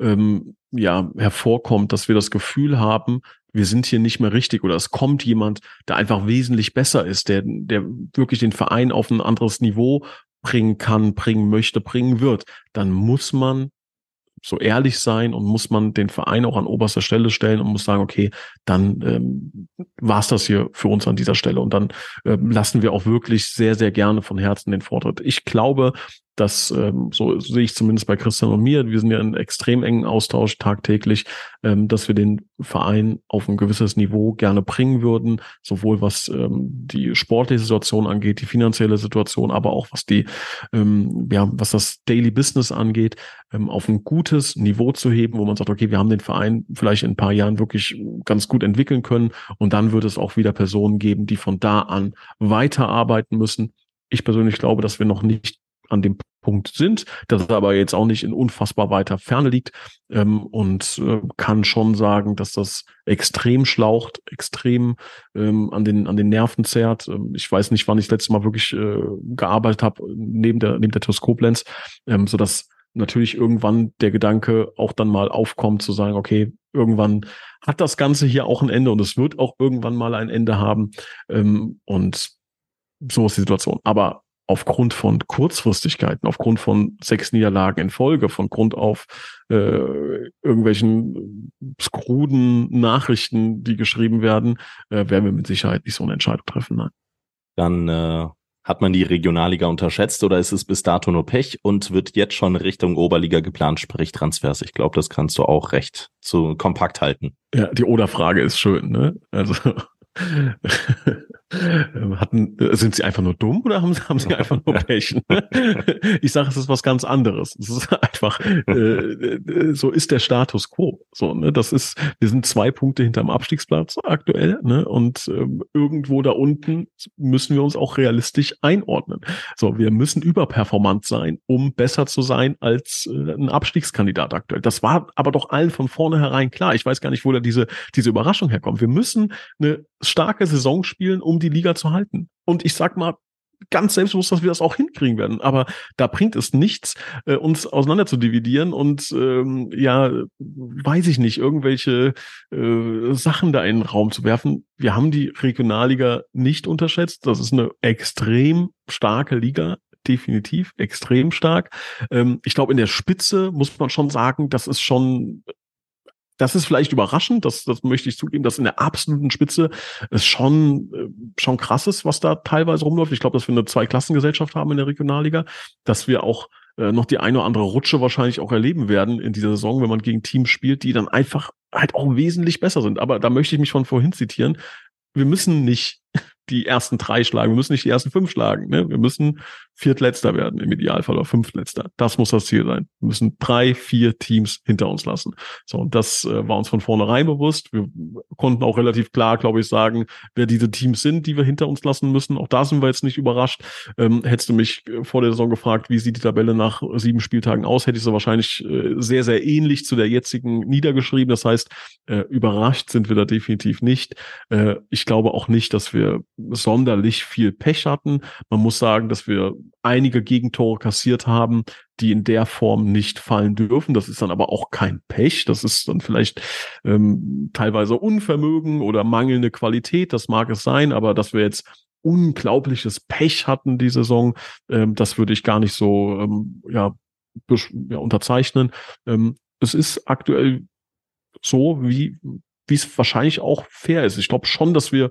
ähm, ja hervorkommt, dass wir das Gefühl haben, wir sind hier nicht mehr richtig oder es kommt jemand, der einfach wesentlich besser ist, der, der wirklich den Verein auf ein anderes Niveau bringen kann, bringen möchte, bringen wird, dann muss man so ehrlich sein und muss man den Verein auch an oberster Stelle stellen und muss sagen, okay, dann ähm, war es das hier für uns an dieser Stelle und dann ähm, lassen wir auch wirklich sehr, sehr gerne von Herzen den Vortritt. Ich glaube, dass ähm, so sehe ich zumindest bei Christian und mir, wir sind ja in extrem engen Austausch tagtäglich, ähm, dass wir den Verein auf ein gewisses Niveau gerne bringen würden, sowohl was ähm, die sportliche Situation angeht, die finanzielle Situation, aber auch was die, ähm, ja, was das Daily Business angeht, ähm, auf ein gutes Niveau zu heben, wo man sagt, okay, wir haben den Verein vielleicht in ein paar Jahren wirklich ganz gut entwickeln können. Und dann wird es auch wieder Personen geben, die von da an weiterarbeiten müssen. Ich persönlich glaube, dass wir noch nicht an dem Punkt sind, das aber jetzt auch nicht in unfassbar weiter Ferne liegt ähm, und äh, kann schon sagen, dass das extrem schlaucht, extrem ähm, an den an den Nerven zerrt. Ähm, ich weiß nicht, wann ich das letzte Mal wirklich äh, gearbeitet habe neben der neben der Teleskoplenz, ähm, so dass natürlich irgendwann der Gedanke auch dann mal aufkommt zu sagen, okay, irgendwann hat das Ganze hier auch ein Ende und es wird auch irgendwann mal ein Ende haben ähm, und so ist die Situation. Aber aufgrund von Kurzfristigkeiten, aufgrund von sechs Niederlagen in Folge, von Grund auf äh, irgendwelchen skruden Nachrichten, die geschrieben werden, äh, werden wir mit Sicherheit nicht so eine Entscheidung treffen. Nein. Dann äh, hat man die Regionalliga unterschätzt oder ist es bis dato nur Pech und wird jetzt schon Richtung Oberliga geplant, sprich Transfers? Ich glaube, das kannst du auch recht zu kompakt halten. Ja, die Oder-Frage ist schön, ne? Also *laughs* hatten, äh, sind sie einfach nur dumm oder haben, haben sie einfach nur *laughs* Pech? *laughs* ich sage, es ist was ganz anderes. Es ist einfach, äh, äh, so ist der Status quo. So, ne, das ist, wir sind zwei Punkte hinterm Abstiegsplatz aktuell, ne, und ähm, irgendwo da unten müssen wir uns auch realistisch einordnen. So, wir müssen überperformant sein, um besser zu sein als äh, ein Abstiegskandidat aktuell. Das war aber doch allen von vornherein klar. Ich weiß gar nicht, wo da diese, diese Überraschung herkommt. Wir müssen eine starke Saison spielen, um die Liga zu halten. Und ich sag mal, ganz selbstbewusst, dass wir das auch hinkriegen werden. Aber da bringt es nichts, äh, uns auseinander zu dividieren und ähm, ja, weiß ich nicht, irgendwelche äh, Sachen da in den Raum zu werfen. Wir haben die Regionalliga nicht unterschätzt. Das ist eine extrem starke Liga. Definitiv extrem stark. Ähm, ich glaube, in der Spitze muss man schon sagen, das ist schon das ist vielleicht überraschend, das, das möchte ich zugeben, dass in der absoluten Spitze es schon, äh, schon krass ist, was da teilweise rumläuft. Ich glaube, dass wir eine Zweiklassengesellschaft haben in der Regionalliga, dass wir auch äh, noch die eine oder andere Rutsche wahrscheinlich auch erleben werden in dieser Saison, wenn man gegen Teams spielt, die dann einfach halt auch wesentlich besser sind. Aber da möchte ich mich von vorhin zitieren. Wir müssen nicht *laughs* die ersten drei schlagen, wir müssen nicht die ersten fünf schlagen. Ne? Wir müssen Viertletzter werden, im Idealfall oder Fünftletzter. Das muss das Ziel sein. Wir müssen drei, vier Teams hinter uns lassen. So, und das äh, war uns von vornherein bewusst. Wir konnten auch relativ klar, glaube ich, sagen, wer diese Teams sind, die wir hinter uns lassen müssen. Auch da sind wir jetzt nicht überrascht. Ähm, hättest du mich äh, vor der Saison gefragt, wie sieht die Tabelle nach sieben Spieltagen aus, hätte ich sie wahrscheinlich äh, sehr, sehr ähnlich zu der jetzigen niedergeschrieben. Das heißt, äh, überrascht sind wir da definitiv nicht. Äh, ich glaube auch nicht, dass wir sonderlich viel Pech hatten. Man muss sagen, dass wir einige Gegentore kassiert haben, die in der Form nicht fallen dürfen. Das ist dann aber auch kein Pech. Das ist dann vielleicht ähm, teilweise Unvermögen oder mangelnde Qualität. Das mag es sein, aber dass wir jetzt unglaubliches Pech hatten die Saison, ähm, das würde ich gar nicht so ähm, ja, ja, unterzeichnen. Ähm, es ist aktuell so, wie wie es wahrscheinlich auch fair ist. Ich glaube schon, dass wir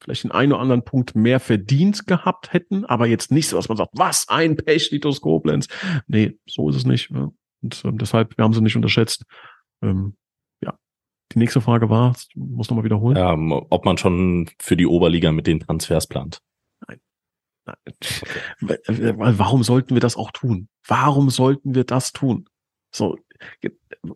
vielleicht den einen oder anderen Punkt mehr verdient gehabt hätten, aber jetzt nicht so, dass man sagt, was, ein Pech, Litos Koblenz. Nee, so ist es nicht. Und ähm, deshalb, wir haben sie nicht unterschätzt. Ähm, ja. Die nächste Frage war, muss nochmal wiederholen. Ähm, ob man schon für die Oberliga mit den Transfers plant. Nein. Nein. Okay. Warum sollten wir das auch tun? Warum sollten wir das tun? So,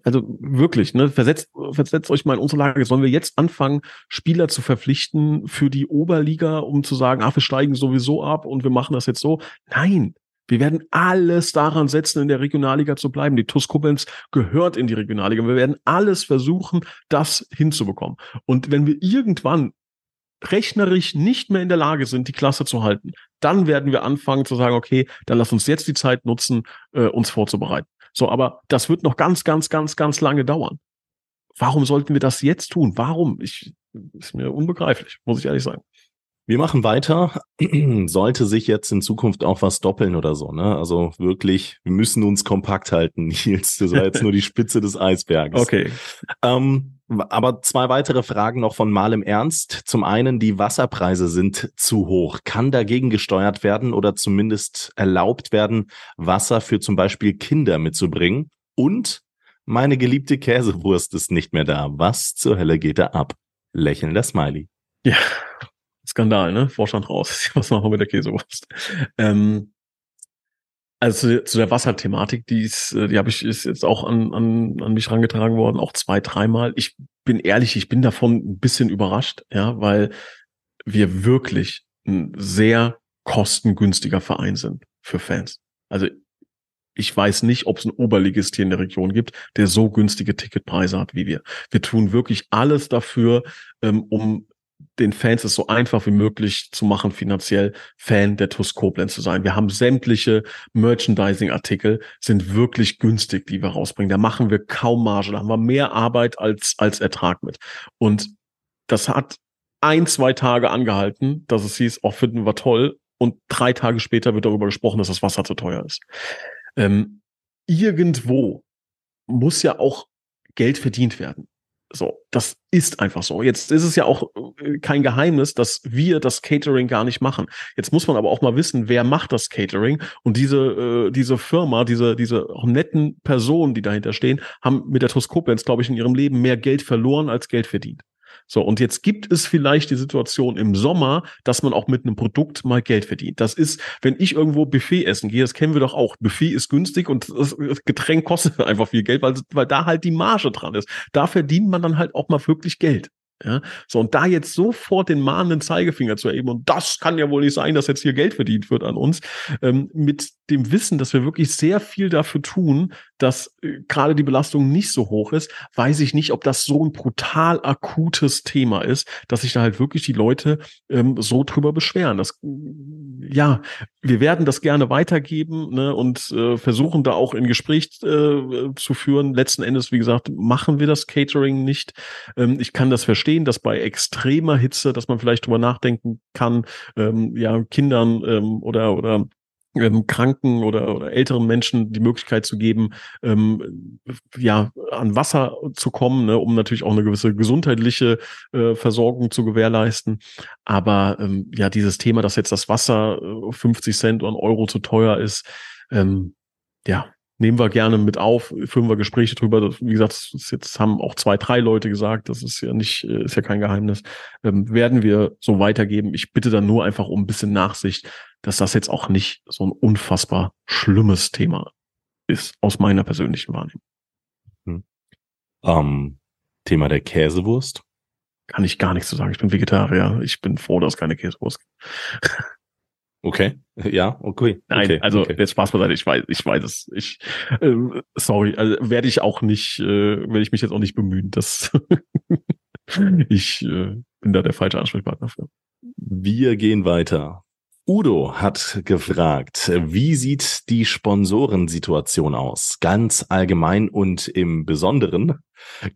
also wirklich, ne, versetzt, versetzt euch mal in unsere Lage. Sollen wir jetzt anfangen, Spieler zu verpflichten für die Oberliga, um zu sagen, ach, wir steigen sowieso ab und wir machen das jetzt so? Nein. Wir werden alles daran setzen, in der Regionalliga zu bleiben. Die TuS Koblenz gehört in die Regionalliga. Wir werden alles versuchen, das hinzubekommen. Und wenn wir irgendwann rechnerisch nicht mehr in der Lage sind, die Klasse zu halten, dann werden wir anfangen zu sagen, okay, dann lass uns jetzt die Zeit nutzen, äh, uns vorzubereiten. So, aber das wird noch ganz, ganz, ganz, ganz lange dauern. Warum sollten wir das jetzt tun? Warum? Ich, ist mir unbegreiflich, muss ich ehrlich sagen. Wir machen weiter. *clears throat* Sollte sich jetzt in Zukunft auch was doppeln oder so, ne? Also wirklich, wir müssen uns kompakt halten, *laughs* Nils. Das war jetzt nur die Spitze des Eisberges. Okay. Ähm, aber zwei weitere Fragen noch von Mal im Ernst. Zum einen, die Wasserpreise sind zu hoch. Kann dagegen gesteuert werden oder zumindest erlaubt werden, Wasser für zum Beispiel Kinder mitzubringen? Und meine geliebte Käsewurst ist nicht mehr da. Was zur Hölle geht da ab? Lächelnder Smiley. Ja, Skandal, ne? Vorstand raus. *laughs* Was machen wir mit der Käsewurst? Ähm, also zu, der Wasserthematik, die ist, äh, die habe ich ist jetzt auch an, an, an mich rangetragen worden, auch zwei, dreimal. Ich bin ehrlich, ich bin davon ein bisschen überrascht, ja, weil wir wirklich ein sehr kostengünstiger Verein sind für Fans. Also ich weiß nicht, ob es einen Oberligist hier in der Region gibt, der so günstige Ticketpreise hat wie wir. Wir tun wirklich alles dafür, ähm, um den Fans es so einfach wie möglich zu machen, finanziell Fan der TUS Koblenz zu sein. Wir haben sämtliche Merchandising-Artikel, sind wirklich günstig, die wir rausbringen. Da machen wir kaum Marge, da haben wir mehr Arbeit als, als Ertrag mit. Und das hat ein, zwei Tage angehalten, dass es hieß, auch oh, finden wir toll. Und drei Tage später wird darüber gesprochen, dass das Wasser zu teuer ist. Ähm, irgendwo muss ja auch Geld verdient werden. So, das ist einfach so. Jetzt ist es ja auch äh, kein Geheimnis, dass wir das Catering gar nicht machen. Jetzt muss man aber auch mal wissen, wer macht das Catering und diese äh, diese Firma, diese diese auch netten Personen, die dahinter stehen, haben mit der Toskopenz, glaube ich, in ihrem Leben mehr Geld verloren als Geld verdient. So, und jetzt gibt es vielleicht die Situation im Sommer, dass man auch mit einem Produkt mal Geld verdient. Das ist, wenn ich irgendwo Buffet essen gehe, das kennen wir doch auch. Buffet ist günstig und das Getränk kostet *laughs* einfach viel Geld, weil, weil da halt die Marge dran ist. Da verdient man dann halt auch mal wirklich Geld. Ja, so und da jetzt sofort den mahnenden Zeigefinger zu erheben und das kann ja wohl nicht sein, dass jetzt hier Geld verdient wird an uns, ähm, mit dem Wissen, dass wir wirklich sehr viel dafür tun, dass äh, gerade die Belastung nicht so hoch ist, weiß ich nicht, ob das so ein brutal akutes Thema ist, dass sich da halt wirklich die Leute ähm, so drüber beschweren. Das, ja, wir werden das gerne weitergeben ne, und äh, versuchen da auch in Gespräch äh, zu führen. Letzten Endes, wie gesagt, machen wir das Catering nicht. Ähm, ich kann das verstehen, dass bei extremer Hitze, dass man vielleicht drüber nachdenken kann, ähm, ja, Kindern ähm, oder oder ähm, kranken oder, oder älteren Menschen die Möglichkeit zu geben, ähm, ja, an Wasser zu kommen, ne, um natürlich auch eine gewisse gesundheitliche äh, Versorgung zu gewährleisten. Aber ähm, ja, dieses Thema, dass jetzt das Wasser äh, 50 Cent und Euro zu teuer ist, ähm, ja, nehmen wir gerne mit auf, führen wir Gespräche drüber. Wie gesagt, das jetzt haben auch zwei, drei Leute gesagt, das ist ja nicht, äh, ist ja kein Geheimnis. Ähm, werden wir so weitergeben. Ich bitte dann nur einfach um ein bisschen Nachsicht, dass das jetzt auch nicht so ein unfassbar schlimmes Thema ist, aus meiner persönlichen Wahrnehmung. Hm. Ähm, Thema der Käsewurst. Kann ich gar nichts zu sagen. Ich bin Vegetarier. Ich bin froh, dass es keine Käsewurst gibt. Okay, ja, okay. Nein, okay, also okay. jetzt Spaß beiseite, ich weiß, ich weiß es. Ich äh, sorry, also werde ich auch nicht, äh, werde ich mich jetzt auch nicht bemühen. dass *laughs* ich äh, bin da der falsche Ansprechpartner für. Wir gehen weiter. Udo hat gefragt, wie sieht die Sponsorensituation aus? Ganz allgemein und im Besonderen.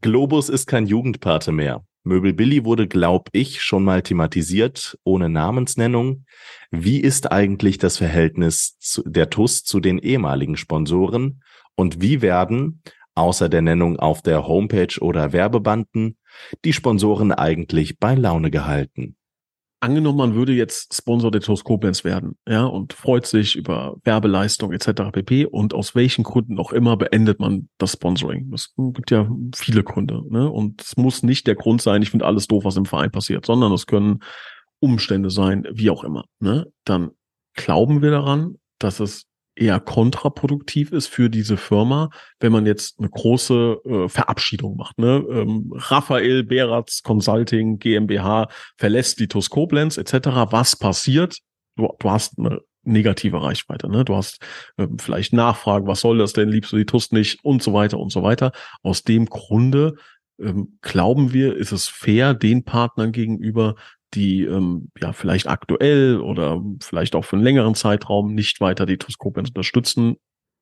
Globus ist kein Jugendpate mehr. Möbel Billy wurde, glaub ich, schon mal thematisiert, ohne Namensnennung. Wie ist eigentlich das Verhältnis der TUS zu den ehemaligen Sponsoren? Und wie werden, außer der Nennung auf der Homepage oder Werbebanden, die Sponsoren eigentlich bei Laune gehalten? Angenommen, man würde jetzt Sponsor der TuS Koblenz werden, ja, und freut sich über Werbeleistung etc. pp. Und aus welchen Gründen auch immer beendet man das Sponsoring. Es gibt ja viele Gründe, ne? Und es muss nicht der Grund sein, ich finde alles doof, was im Verein passiert, sondern es können Umstände sein, wie auch immer. Ne? Dann glauben wir daran, dass es eher kontraproduktiv ist für diese Firma, wenn man jetzt eine große äh, Verabschiedung macht. Ne? Ähm, Raphael Beratz Consulting GmbH verlässt die TUS Koblenz etc. Was passiert? Du, du hast eine negative Reichweite. Ne? Du hast ähm, vielleicht Nachfragen, was soll das denn, liebst du die TUS nicht und so weiter und so weiter. Aus dem Grunde ähm, glauben wir, ist es fair den Partnern gegenüber, die ähm, ja vielleicht aktuell oder vielleicht auch für einen längeren Zeitraum nicht weiter die Toskopenz unterstützen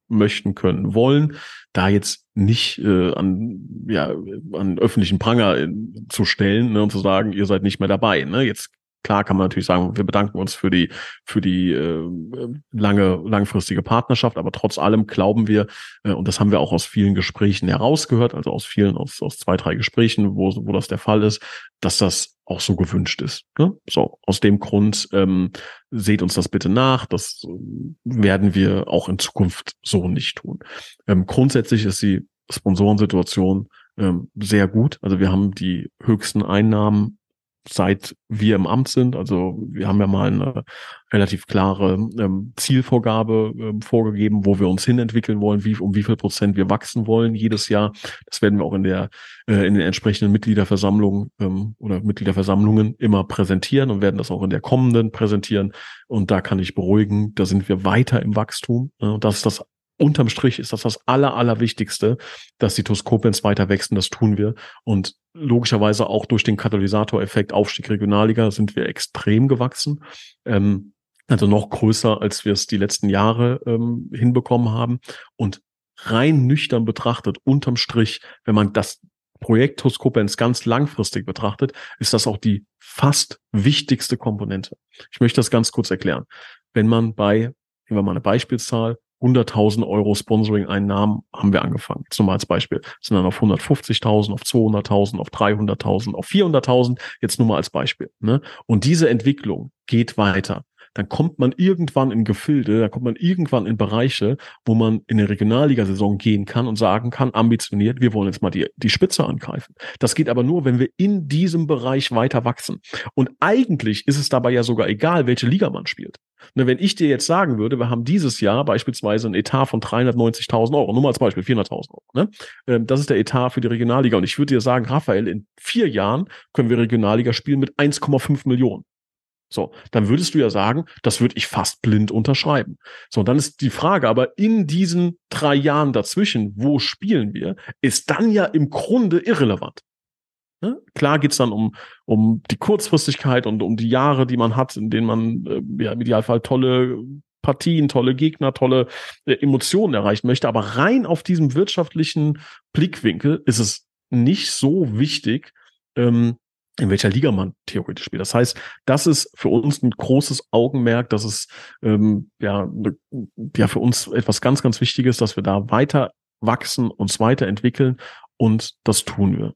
möchten, können, wollen, da jetzt nicht äh, an, ja, an öffentlichen Pranger äh, zu stellen ne, und zu sagen, ihr seid nicht mehr dabei. Ne? Jetzt Klar kann man natürlich sagen, wir bedanken uns für die für die äh, lange langfristige Partnerschaft, aber trotz allem glauben wir äh, und das haben wir auch aus vielen Gesprächen herausgehört, also aus vielen aus, aus zwei drei Gesprächen, wo wo das der Fall ist, dass das auch so gewünscht ist. Ne? So aus dem Grund ähm, seht uns das bitte nach. Das äh, werden wir auch in Zukunft so nicht tun. Ähm, grundsätzlich ist die Sponsorensituation ähm, sehr gut. Also wir haben die höchsten Einnahmen seit wir im Amt sind. Also wir haben ja mal eine relativ klare ähm, Zielvorgabe ähm, vorgegeben, wo wir uns hinentwickeln wollen, wie um wie viel Prozent wir wachsen wollen jedes Jahr. Das werden wir auch in der äh, in den entsprechenden Mitgliederversammlungen ähm, oder Mitgliederversammlungen immer präsentieren und werden das auch in der kommenden präsentieren. Und da kann ich beruhigen, da sind wir weiter im Wachstum. Äh, das ist das unterm Strich ist das das aller, allerwichtigste, dass die Toskopens weiter wachsen. Das tun wir. Und logischerweise auch durch den Katalysatoreffekt Aufstieg Regionalliga sind wir extrem gewachsen. Ähm, also noch größer, als wir es die letzten Jahre ähm, hinbekommen haben. Und rein nüchtern betrachtet, unterm Strich, wenn man das Projekt Toskopens ganz langfristig betrachtet, ist das auch die fast wichtigste Komponente. Ich möchte das ganz kurz erklären. Wenn man bei, nehmen wir mal eine Beispielzahl, 100.000 Euro Sponsoring-Einnahmen haben wir angefangen. Jetzt nochmal als Beispiel. Sind dann auf 150.000, auf 200.000, auf 300.000, auf 400.000. Jetzt nur mal als Beispiel. Ne? Und diese Entwicklung geht weiter. Dann kommt man irgendwann in Gefilde, da kommt man irgendwann in Bereiche, wo man in eine Regionalligasaison gehen kann und sagen kann, ambitioniert, wir wollen jetzt mal die, die Spitze angreifen. Das geht aber nur, wenn wir in diesem Bereich weiter wachsen. Und eigentlich ist es dabei ja sogar egal, welche Liga man spielt. Ne, wenn ich dir jetzt sagen würde, wir haben dieses Jahr beispielsweise ein Etat von 390.000 Euro, nur mal als Beispiel 400.000 Euro, ne? Ähm, das ist der Etat für die Regionalliga. Und ich würde dir sagen, Raphael, in vier Jahren können wir Regionalliga spielen mit 1,5 Millionen. So, dann würdest du ja sagen, das würde ich fast blind unterschreiben. So, dann ist die Frage, aber in diesen drei Jahren dazwischen, wo spielen wir, ist dann ja im Grunde irrelevant. Ne? Klar geht's dann um, um die Kurzfristigkeit und um die Jahre, die man hat, in denen man äh, ja, im Idealfall tolle Partien, tolle Gegner, tolle äh, Emotionen erreichen möchte. Aber rein auf diesem wirtschaftlichen Blickwinkel ist es nicht so wichtig, ähm, in welcher Liga man theoretisch spielt. Das heißt, das ist für uns ein großes Augenmerk, dass es ähm, ja, ne, ja für uns etwas ganz, ganz Wichtiges, dass wir da weiter wachsen, uns weiterentwickeln und das tun wir.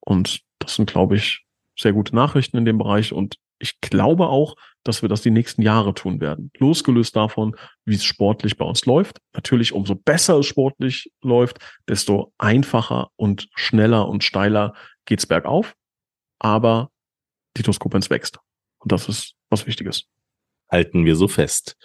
Und das sind, glaube ich, sehr gute Nachrichten in dem Bereich. Und ich glaube auch, dass wir das die nächsten Jahre tun werden. Losgelöst davon, wie es sportlich bei uns läuft. Natürlich, umso besser es sportlich läuft, desto einfacher und schneller und steiler geht's bergauf. Aber die Toskopenz wächst. Und das ist was Wichtiges. Halten wir so fest.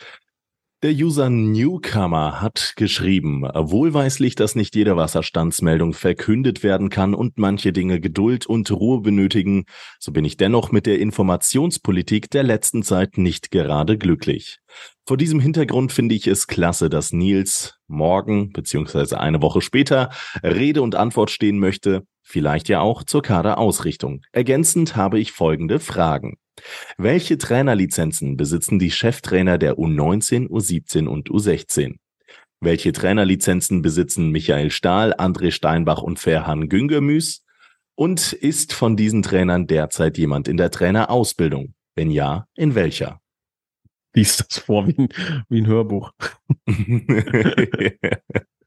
Der User Newcomer hat geschrieben, wohlweislich, dass nicht jede Wasserstandsmeldung verkündet werden kann und manche Dinge Geduld und Ruhe benötigen, so bin ich dennoch mit der Informationspolitik der letzten Zeit nicht gerade glücklich. Vor diesem Hintergrund finde ich es klasse, dass Nils morgen bzw. eine Woche später Rede und Antwort stehen möchte, vielleicht ja auch zur Kaderausrichtung. Ergänzend habe ich folgende Fragen. Welche Trainerlizenzen besitzen die Cheftrainer der U19, U17 und U16? Welche Trainerlizenzen besitzen Michael Stahl, André Steinbach und Ferhan Güngermüs? Und ist von diesen Trainern derzeit jemand in der Trainerausbildung? Wenn ja, in welcher? Liest das vor wie ein, wie ein Hörbuch. *laughs*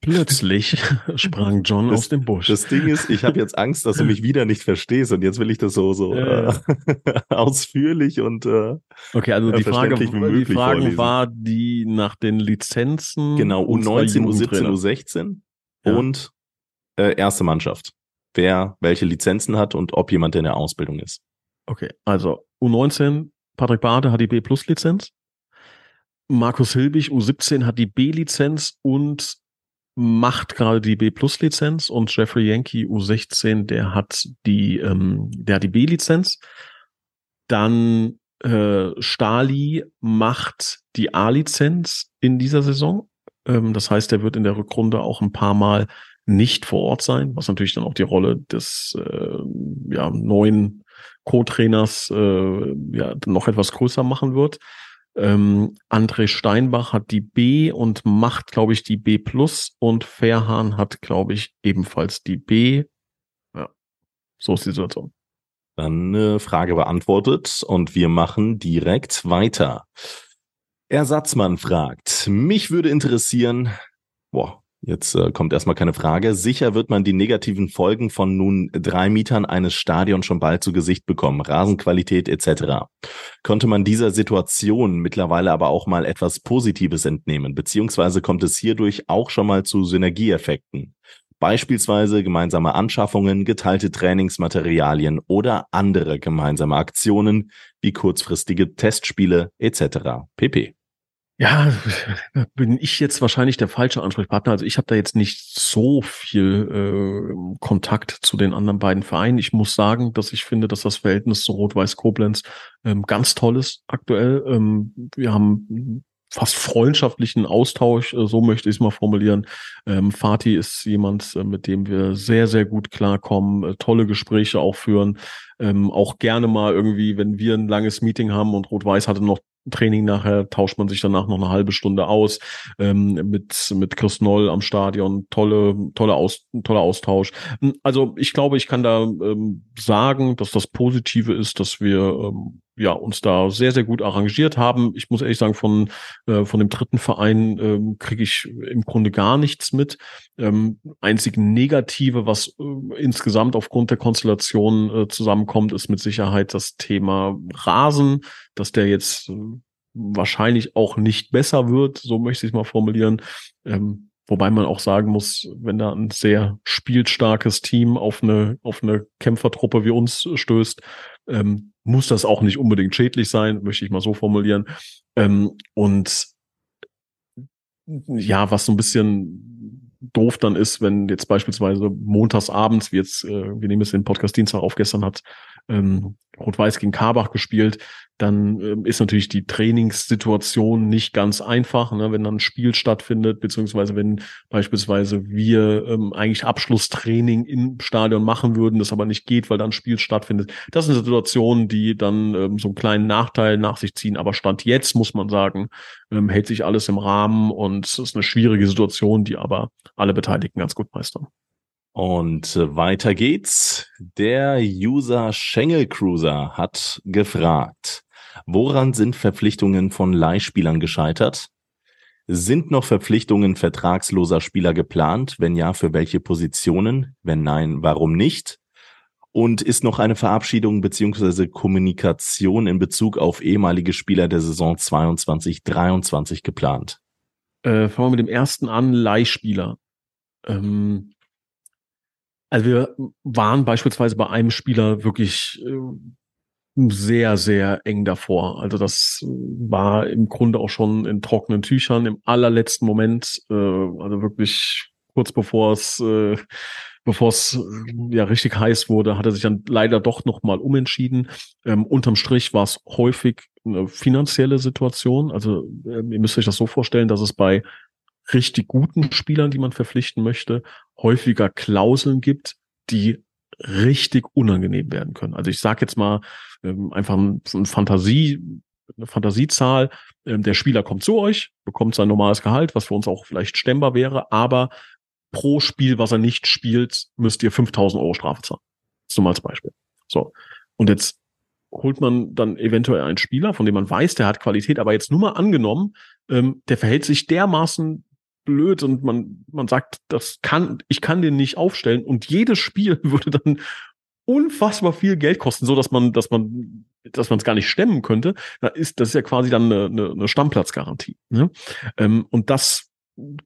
Plötzlich *laughs* sprang John das, aus dem Busch. Das Ding ist, ich habe jetzt Angst, dass du mich wieder nicht verstehst und jetzt will ich das so so äh, *laughs* ausführlich und äh, okay, also die Frage, die Frage vorlesen. war die nach den Lizenzen genau U19, U17, U16 ja. und äh, erste Mannschaft. Wer welche Lizenzen hat und ob jemand in der Ausbildung ist. Okay, also U19 Patrick Bade hat die B Plus Lizenz. Markus Hilbig U17 hat die B-Lizenz und macht gerade die B-Plus-Lizenz und Jeffrey Yankee U16, der hat die, ähm, der hat die B-Lizenz. Dann äh, Stali macht die A-Lizenz in dieser Saison. Ähm, das heißt, er wird in der Rückrunde auch ein paar Mal nicht vor Ort sein, was natürlich dann auch die Rolle des äh, ja, neuen Co-Trainers äh, ja, noch etwas größer machen wird. Ähm, André Steinbach hat die B und macht, glaube ich, die B plus und Fairhahn hat, glaube ich, ebenfalls die B. Ja, so ist die Situation. Dann eine Frage beantwortet und wir machen direkt weiter. Ersatzmann fragt, mich würde interessieren, boah, Jetzt äh, kommt erstmal keine Frage. Sicher wird man die negativen Folgen von nun drei Mietern eines Stadions schon bald zu Gesicht bekommen. Rasenqualität etc. Konnte man dieser Situation mittlerweile aber auch mal etwas Positives entnehmen, beziehungsweise kommt es hierdurch auch schon mal zu Synergieeffekten. Beispielsweise gemeinsame Anschaffungen, geteilte Trainingsmaterialien oder andere gemeinsame Aktionen wie kurzfristige Testspiele etc. pp. Ja, *laughs* bin ich jetzt wahrscheinlich der falsche Ansprechpartner. Also ich habe da jetzt nicht so viel äh, Kontakt zu den anderen beiden Vereinen. Ich muss sagen, dass ich finde, dass das Verhältnis zu Rot-Weiß Koblenz ähm, ganz toll ist aktuell. Ähm, wir haben fast freundschaftlichen Austausch, äh, so möchte ich es mal formulieren. Ähm, Fatih ist jemand, äh, mit dem wir sehr, sehr gut klarkommen, äh, tolle Gespräche auch führen, ähm, auch gerne mal irgendwie, wenn wir ein langes Meeting haben und Rot-Weiß hatte noch Training nachher tauscht man sich danach noch eine halbe Stunde aus ähm, mit mit Chris Noll am Stadion. Tolle tolle aus toller Austausch. Hm, also ich glaube ich kann da ähm, sagen dass das Positive ist dass wir ähm, ja uns da sehr sehr gut arrangiert haben ich muss ehrlich sagen von äh, von dem dritten Verein ähm, kriege ich im Grunde gar nichts mit ähm, einzig Negative was äh, insgesamt aufgrund der Konstellation äh, zusammenkommt ist mit Sicherheit das Thema Rasen dass der jetzt äh, wahrscheinlich auch nicht besser wird, so möchte ich es mal formulieren. Ähm, wobei man auch sagen muss, wenn da ein sehr spielstarkes Team auf eine, auf eine Kämpfertruppe wie uns stößt, ähm, muss das auch nicht unbedingt schädlich sein, möchte ich mal so formulieren. Ähm, und ja, was so ein bisschen doof dann ist, wenn jetzt beispielsweise montags abends, wie jetzt, äh, wir nehmen es den Podcast Dienstag auf, gestern hat ähm, Rot-Weiß gegen Karbach gespielt, dann ähm, ist natürlich die Trainingssituation nicht ganz einfach, ne, wenn dann ein Spiel stattfindet, beziehungsweise wenn beispielsweise wir ähm, eigentlich Abschlusstraining im Stadion machen würden, das aber nicht geht, weil dann ein Spiel stattfindet. Das sind Situationen, die dann ähm, so einen kleinen Nachteil nach sich ziehen. Aber Stand jetzt, muss man sagen, ähm, hält sich alles im Rahmen und es ist eine schwierige Situation, die aber alle Beteiligten ganz gut meistern. Und äh, weiter geht's. Der User Schengel Cruiser hat gefragt, woran sind Verpflichtungen von Leihspielern gescheitert? Sind noch Verpflichtungen vertragsloser Spieler geplant? Wenn ja, für welche Positionen? Wenn nein, warum nicht? Und ist noch eine Verabschiedung beziehungsweise Kommunikation in Bezug auf ehemalige Spieler der Saison 22, 23 geplant? Äh, fangen wir mit dem ersten an, Leihspieler. Ähm, also wir waren beispielsweise bei einem Spieler wirklich äh, sehr, sehr eng davor. Also das war im Grunde auch schon in trockenen Tüchern im allerletzten Moment, äh, also wirklich kurz bevor es äh, bevor es ja richtig heiß wurde, hat er sich dann leider doch noch mal umentschieden. Ähm, unterm Strich war es häufig eine finanzielle Situation. Also äh, ihr müsst euch das so vorstellen, dass es bei richtig guten Spielern, die man verpflichten möchte, häufiger Klauseln gibt, die richtig unangenehm werden können. Also ich sage jetzt mal ähm, einfach ein, Fantasie, eine Fantasiezahl. Ähm, der Spieler kommt zu euch, bekommt sein normales Gehalt, was für uns auch vielleicht stemmbar wäre, aber pro Spiel, was er nicht spielt, müsst ihr 5000 Euro Strafe zahlen. So mal als Beispiel. So. Und jetzt holt man dann eventuell einen Spieler, von dem man weiß, der hat Qualität, aber jetzt nur mal angenommen, ähm, der verhält sich dermaßen blöd und man, man sagt, das kann, ich kann den nicht aufstellen und jedes Spiel *laughs* würde dann unfassbar viel Geld kosten, so dass man, dass man, dass man es gar nicht stemmen könnte. Da ist, das ist ja quasi dann eine, eine, eine Stammplatzgarantie. Ne? Ähm, und das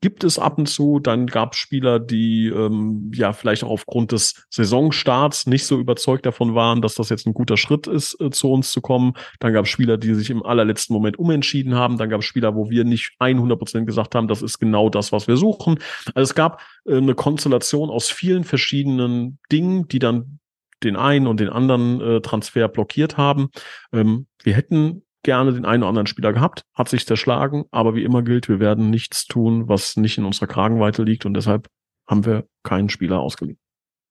gibt es ab und zu. Dann gab es Spieler, die ähm, ja vielleicht auch aufgrund des Saisonstarts nicht so überzeugt davon waren, dass das jetzt ein guter Schritt ist, äh, zu uns zu kommen. Dann gab es Spieler, die sich im allerletzten Moment umentschieden haben. Dann gab es Spieler, wo wir nicht 100 Prozent gesagt haben, das ist genau das, was wir suchen. Also es gab äh, eine Konstellation aus vielen verschiedenen Dingen, die dann den einen und den anderen äh, Transfer blockiert haben. Ähm, wir hätten gerne den einen oder anderen Spieler gehabt, hat sich zerschlagen, aber wie immer gilt, wir werden nichts tun, was nicht in unserer Kragenweite liegt und deshalb haben wir keinen Spieler ausgeliehen.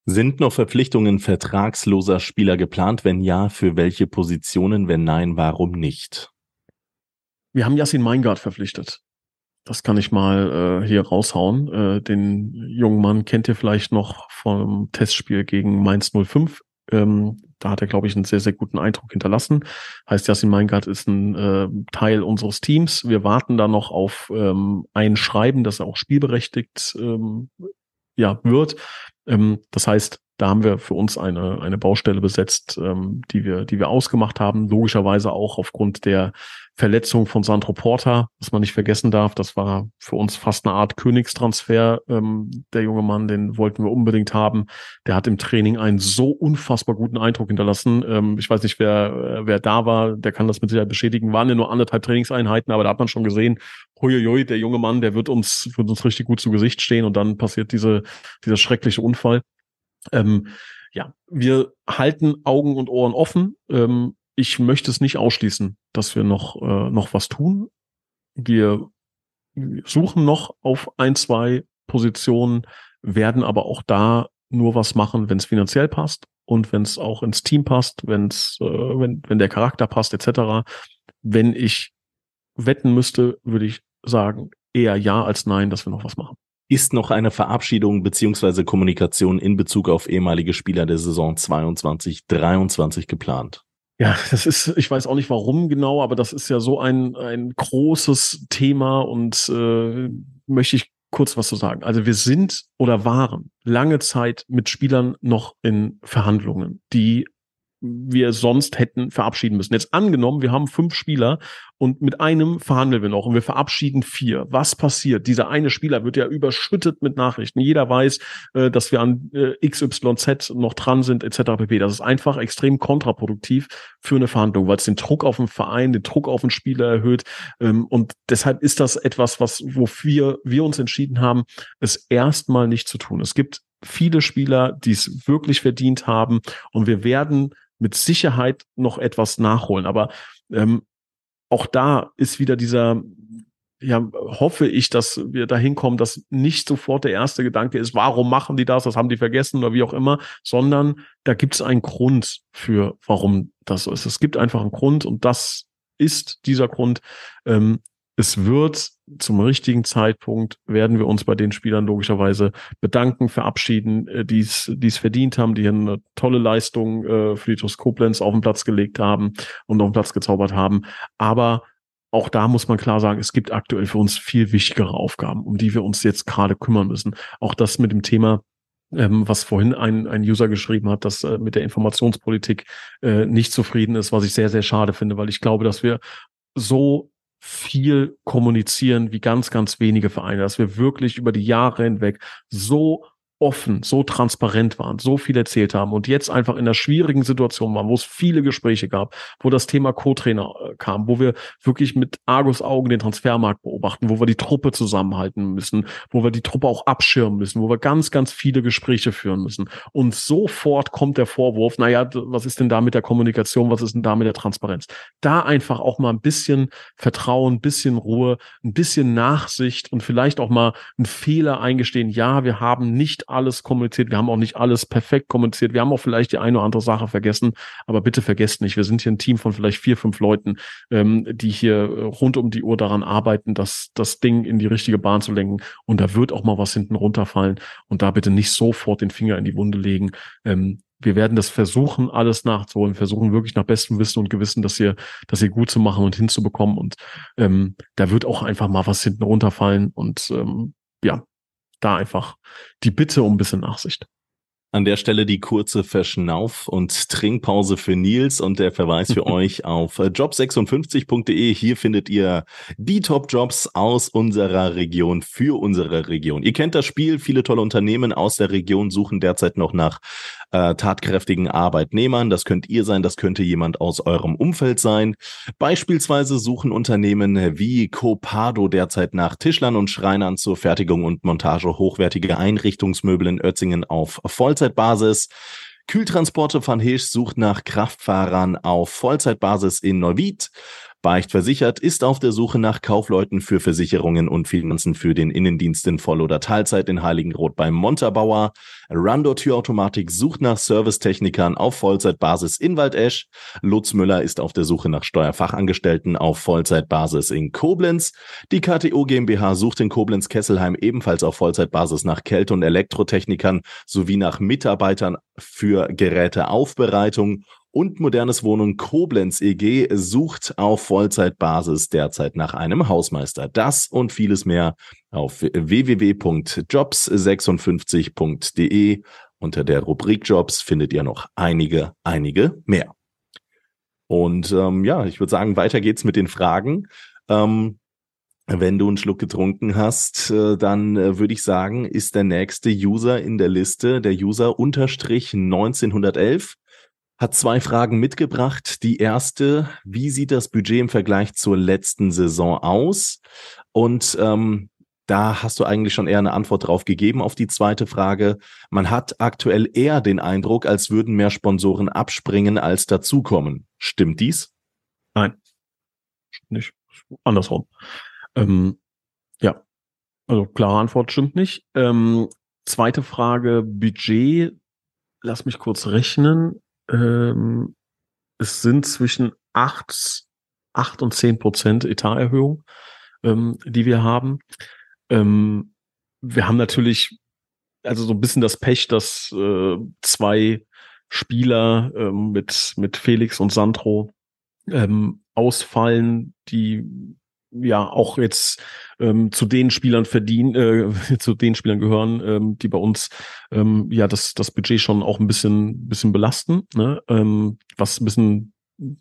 Sind noch Verpflichtungen vertragsloser Spieler geplant? Wenn ja, für welche Positionen? Wenn nein, warum nicht? Wir haben Yassin Meingart verpflichtet. Das kann ich mal äh, hier raushauen. Äh, den jungen Mann kennt ihr vielleicht noch vom Testspiel gegen Mainz 05 ähm, da hat er, glaube ich, einen sehr, sehr guten Eindruck hinterlassen. Heißt, Jasin Meingart ist ein äh, Teil unseres Teams. Wir warten da noch auf ähm, ein Schreiben, dass er auch spielberechtigt ähm, ja, wird. Ähm, das heißt, da haben wir für uns eine, eine Baustelle besetzt, ähm, die wir, die wir ausgemacht haben. Logischerweise auch aufgrund der Verletzung von Sandro Porta, was man nicht vergessen darf. Das war für uns fast eine Art Königstransfer. Ähm, der junge Mann, den wollten wir unbedingt haben. Der hat im Training einen so unfassbar guten Eindruck hinterlassen. Ähm, ich weiß nicht, wer, wer da war, der kann das mit Sicherheit beschädigen. Waren ja nur anderthalb Trainingseinheiten, aber da hat man schon gesehen, huiuiui, der junge Mann, der wird uns, wird uns richtig gut zu Gesicht stehen und dann passiert diese, dieser schreckliche Unfall. Ähm, ja, wir halten Augen und Ohren offen. Ähm, ich möchte es nicht ausschließen, dass wir noch, äh, noch was tun. Wir suchen noch auf ein, zwei Positionen, werden aber auch da nur was machen, wenn es finanziell passt und wenn es auch ins Team passt, wenn's, äh, wenn, wenn der Charakter passt, etc. Wenn ich wetten müsste, würde ich sagen, eher ja als nein, dass wir noch was machen. Ist noch eine Verabschiedung beziehungsweise Kommunikation in Bezug auf ehemalige Spieler der Saison 22, 23 geplant? Ja, das ist, ich weiß auch nicht warum genau, aber das ist ja so ein, ein großes Thema und äh, möchte ich kurz was zu sagen. Also wir sind oder waren lange Zeit mit Spielern noch in Verhandlungen, die wir sonst hätten verabschieden müssen. Jetzt angenommen, wir haben fünf Spieler und mit einem verhandeln wir noch und wir verabschieden vier. Was passiert? Dieser eine Spieler wird ja überschüttet mit Nachrichten. Jeder weiß, äh, dass wir an äh, XYZ noch dran sind, etc. pp. Das ist einfach extrem kontraproduktiv für eine Verhandlung, weil es den Druck auf den Verein, den Druck auf den Spieler erhöht. Ähm, und deshalb ist das etwas, was, wofür wir uns entschieden haben, es erstmal nicht zu tun. Es gibt viele Spieler, die es wirklich verdient haben und wir werden mit Sicherheit noch etwas nachholen. Aber ähm, auch da ist wieder dieser, ja, hoffe ich, dass wir dahin kommen, dass nicht sofort der erste Gedanke ist, warum machen die das, das haben die vergessen oder wie auch immer, sondern da gibt es einen Grund für, warum das so ist. Es gibt einfach einen Grund und das ist dieser Grund. Ähm, es wird zum richtigen Zeitpunkt werden wir uns bei den Spielern logischerweise bedanken, verabschieden, äh, die es verdient haben, die eine tolle Leistung äh, für die TuS Koblenz auf den Platz gelegt haben und auf den Platz gezaubert haben. Aber auch da muss man klar sagen, es gibt aktuell für uns viel wichtigere Aufgaben, um die wir uns jetzt gerade kümmern müssen. Auch das mit dem Thema ähm, was vorhin ein, ein User geschrieben hat, dass äh, mit der Informationspolitik äh, nicht zufrieden ist, was ich sehr, sehr schade finde, weil ich glaube, dass wir so viel kommunizieren wie ganz, ganz wenige Vereine, dass wir wirklich über die Jahre hinweg so offen, so transparent waren, so viel erzählt haben und jetzt einfach in einer schwierigen Situation waren, wo es viele Gespräche gab, wo das Thema Co-Trainer äh, kam, wo wir wirklich mit Argus Augen den Transfermarkt beobachten, wo wir die Truppe zusammenhalten müssen, wo wir die Truppe auch abschirmen müssen, wo wir ganz, ganz viele Gespräche führen müssen. Und sofort kommt der Vorwurf, naja, was ist denn da mit der Kommunikation, was ist denn da mit der Transparenz? Da einfach auch mal ein bisschen Vertrauen, ein bisschen Ruhe, ein bisschen Nachsicht und vielleicht auch mal einen Fehler eingestehen. Ja, wir haben nicht alles kommuniziert, wir haben auch nicht alles perfekt kommuniziert, wir haben auch vielleicht die eine oder andere Sache vergessen, aber bitte vergesst nicht, wir sind hier ein Team von vielleicht vier, fünf Leuten, ähm, die hier rund um die Uhr daran arbeiten, das, das Ding in die richtige Bahn zu lenken und da wird auch mal was hinten runterfallen und da bitte nicht sofort den Finger in die Wunde legen. Ähm, wir werden das versuchen, alles nachzuholen, versuchen wirklich nach bestem Wissen und Gewissen, das hier, das hier gut zu machen und hinzubekommen. Und ähm, da wird auch einfach mal was hinten runterfallen. Und ähm, ja, da einfach die Bitte um ein bisschen Nachsicht. An der Stelle die kurze Verschnauf- und Trinkpause für Nils und der Verweis für *laughs* euch auf job56.de. Hier findet ihr die Top-Jobs aus unserer Region für unsere Region. Ihr kennt das Spiel. Viele tolle Unternehmen aus der Region suchen derzeit noch nach äh, tatkräftigen Arbeitnehmern. Das könnt ihr sein, das könnte jemand aus eurem Umfeld sein. Beispielsweise suchen Unternehmen wie Copado derzeit nach Tischlern und Schreinern zur Fertigung und Montage hochwertiger Einrichtungsmöbel in Ötzingen auf Vollzeitbasis. Kühltransporte van Hirsch sucht nach Kraftfahrern auf Vollzeitbasis in Neuwied. Beicht versichert ist auf der Suche nach Kaufleuten für Versicherungen und Finanzen für den Innendienst in Voll- oder Teilzeit in Heiligenroth beim Montabauer. Rando Türautomatik sucht nach Servicetechnikern auf Vollzeitbasis in Waldesch. Lutz Müller ist auf der Suche nach Steuerfachangestellten auf Vollzeitbasis in Koblenz. Die KTO GmbH sucht in Koblenz-Kesselheim ebenfalls auf Vollzeitbasis nach Kälte- und Elektrotechnikern sowie nach Mitarbeitern für Geräteaufbereitung und Modernes Wohnen Koblenz EG sucht auf Vollzeitbasis derzeit nach einem Hausmeister. Das und vieles mehr auf www.jobs56.de. Unter der Rubrik Jobs findet ihr noch einige, einige mehr. Und ähm, ja, ich würde sagen, weiter geht's mit den Fragen. Ähm, wenn du einen Schluck getrunken hast, äh, dann äh, würde ich sagen, ist der nächste User in der Liste der User unterstrich 1911 hat zwei Fragen mitgebracht. Die erste, wie sieht das Budget im Vergleich zur letzten Saison aus? Und ähm, da hast du eigentlich schon eher eine Antwort drauf gegeben auf die zweite Frage. Man hat aktuell eher den Eindruck, als würden mehr Sponsoren abspringen als dazukommen. Stimmt dies? Nein, nicht. Andersrum. Ähm, ja, also klare Antwort stimmt nicht. Ähm, zweite Frage, Budget. Lass mich kurz rechnen ähm, es sind zwischen acht, acht und zehn Prozent Etaterhöhung, ähm, die wir haben. Ähm, wir haben natürlich also so ein bisschen das Pech, dass äh, zwei Spieler ähm, mit, mit Felix und Sandro ähm, ausfallen, die ja auch jetzt ähm, zu den Spielern verdienen, äh, *laughs* zu den Spielern gehören, ähm, die bei uns ähm, ja das, das Budget schon auch ein bisschen, bisschen belasten, ne? ähm, was ein bisschen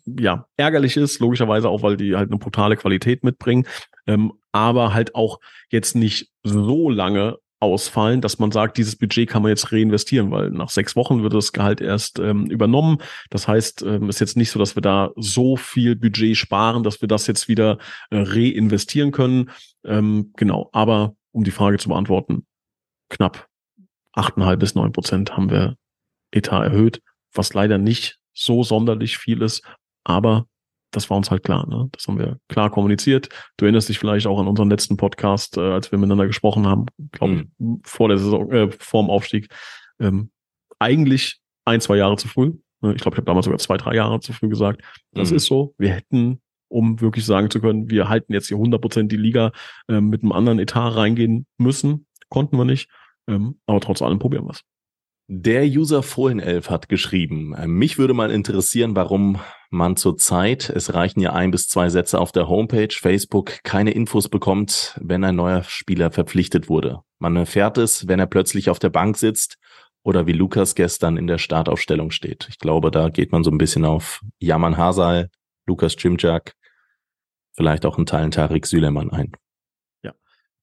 ja ärgerlich ist, logischerweise auch, weil die halt eine brutale Qualität mitbringen, ähm, aber halt auch jetzt nicht so lange ausfallen, dass man sagt, dieses Budget kann man jetzt reinvestieren, weil nach sechs Wochen wird das Gehalt erst ähm, übernommen. Das heißt, ähm, ist jetzt nicht so, dass wir da so viel Budget sparen, dass wir das jetzt wieder äh, reinvestieren können. Ähm, genau, aber um die Frage zu beantworten, knapp achteinhalb bis neun Prozent haben wir Etat erhöht, was leider nicht so sonderlich viel ist, aber das war uns halt klar. Ne? Das haben wir klar kommuniziert. Du erinnerst dich vielleicht auch an unseren letzten Podcast, äh, als wir miteinander gesprochen haben, glaube mhm. vor der Saison, äh, vor dem Aufstieg. Ähm, eigentlich ein, zwei Jahre zu früh. Ne? Ich glaube, ich habe damals sogar zwei, drei Jahre zu früh gesagt. Das mhm. ist so. Wir hätten, um wirklich sagen zu können, wir halten jetzt hier 100 Prozent die Liga äh, mit einem anderen Etat reingehen müssen. Konnten wir nicht. Ähm, aber trotz allem probieren wir es. Der User Fohlenelf hat geschrieben, mich würde mal interessieren, warum man zurzeit, es reichen ja ein bis zwei Sätze auf der Homepage, Facebook, keine Infos bekommt, wenn ein neuer Spieler verpflichtet wurde. Man erfährt es, wenn er plötzlich auf der Bank sitzt oder wie Lukas gestern in der Startaufstellung steht. Ich glaube, da geht man so ein bisschen auf Yaman Hasal, Lukas Cimczak, vielleicht auch einen Teil Tarik Süleman ein. Ja.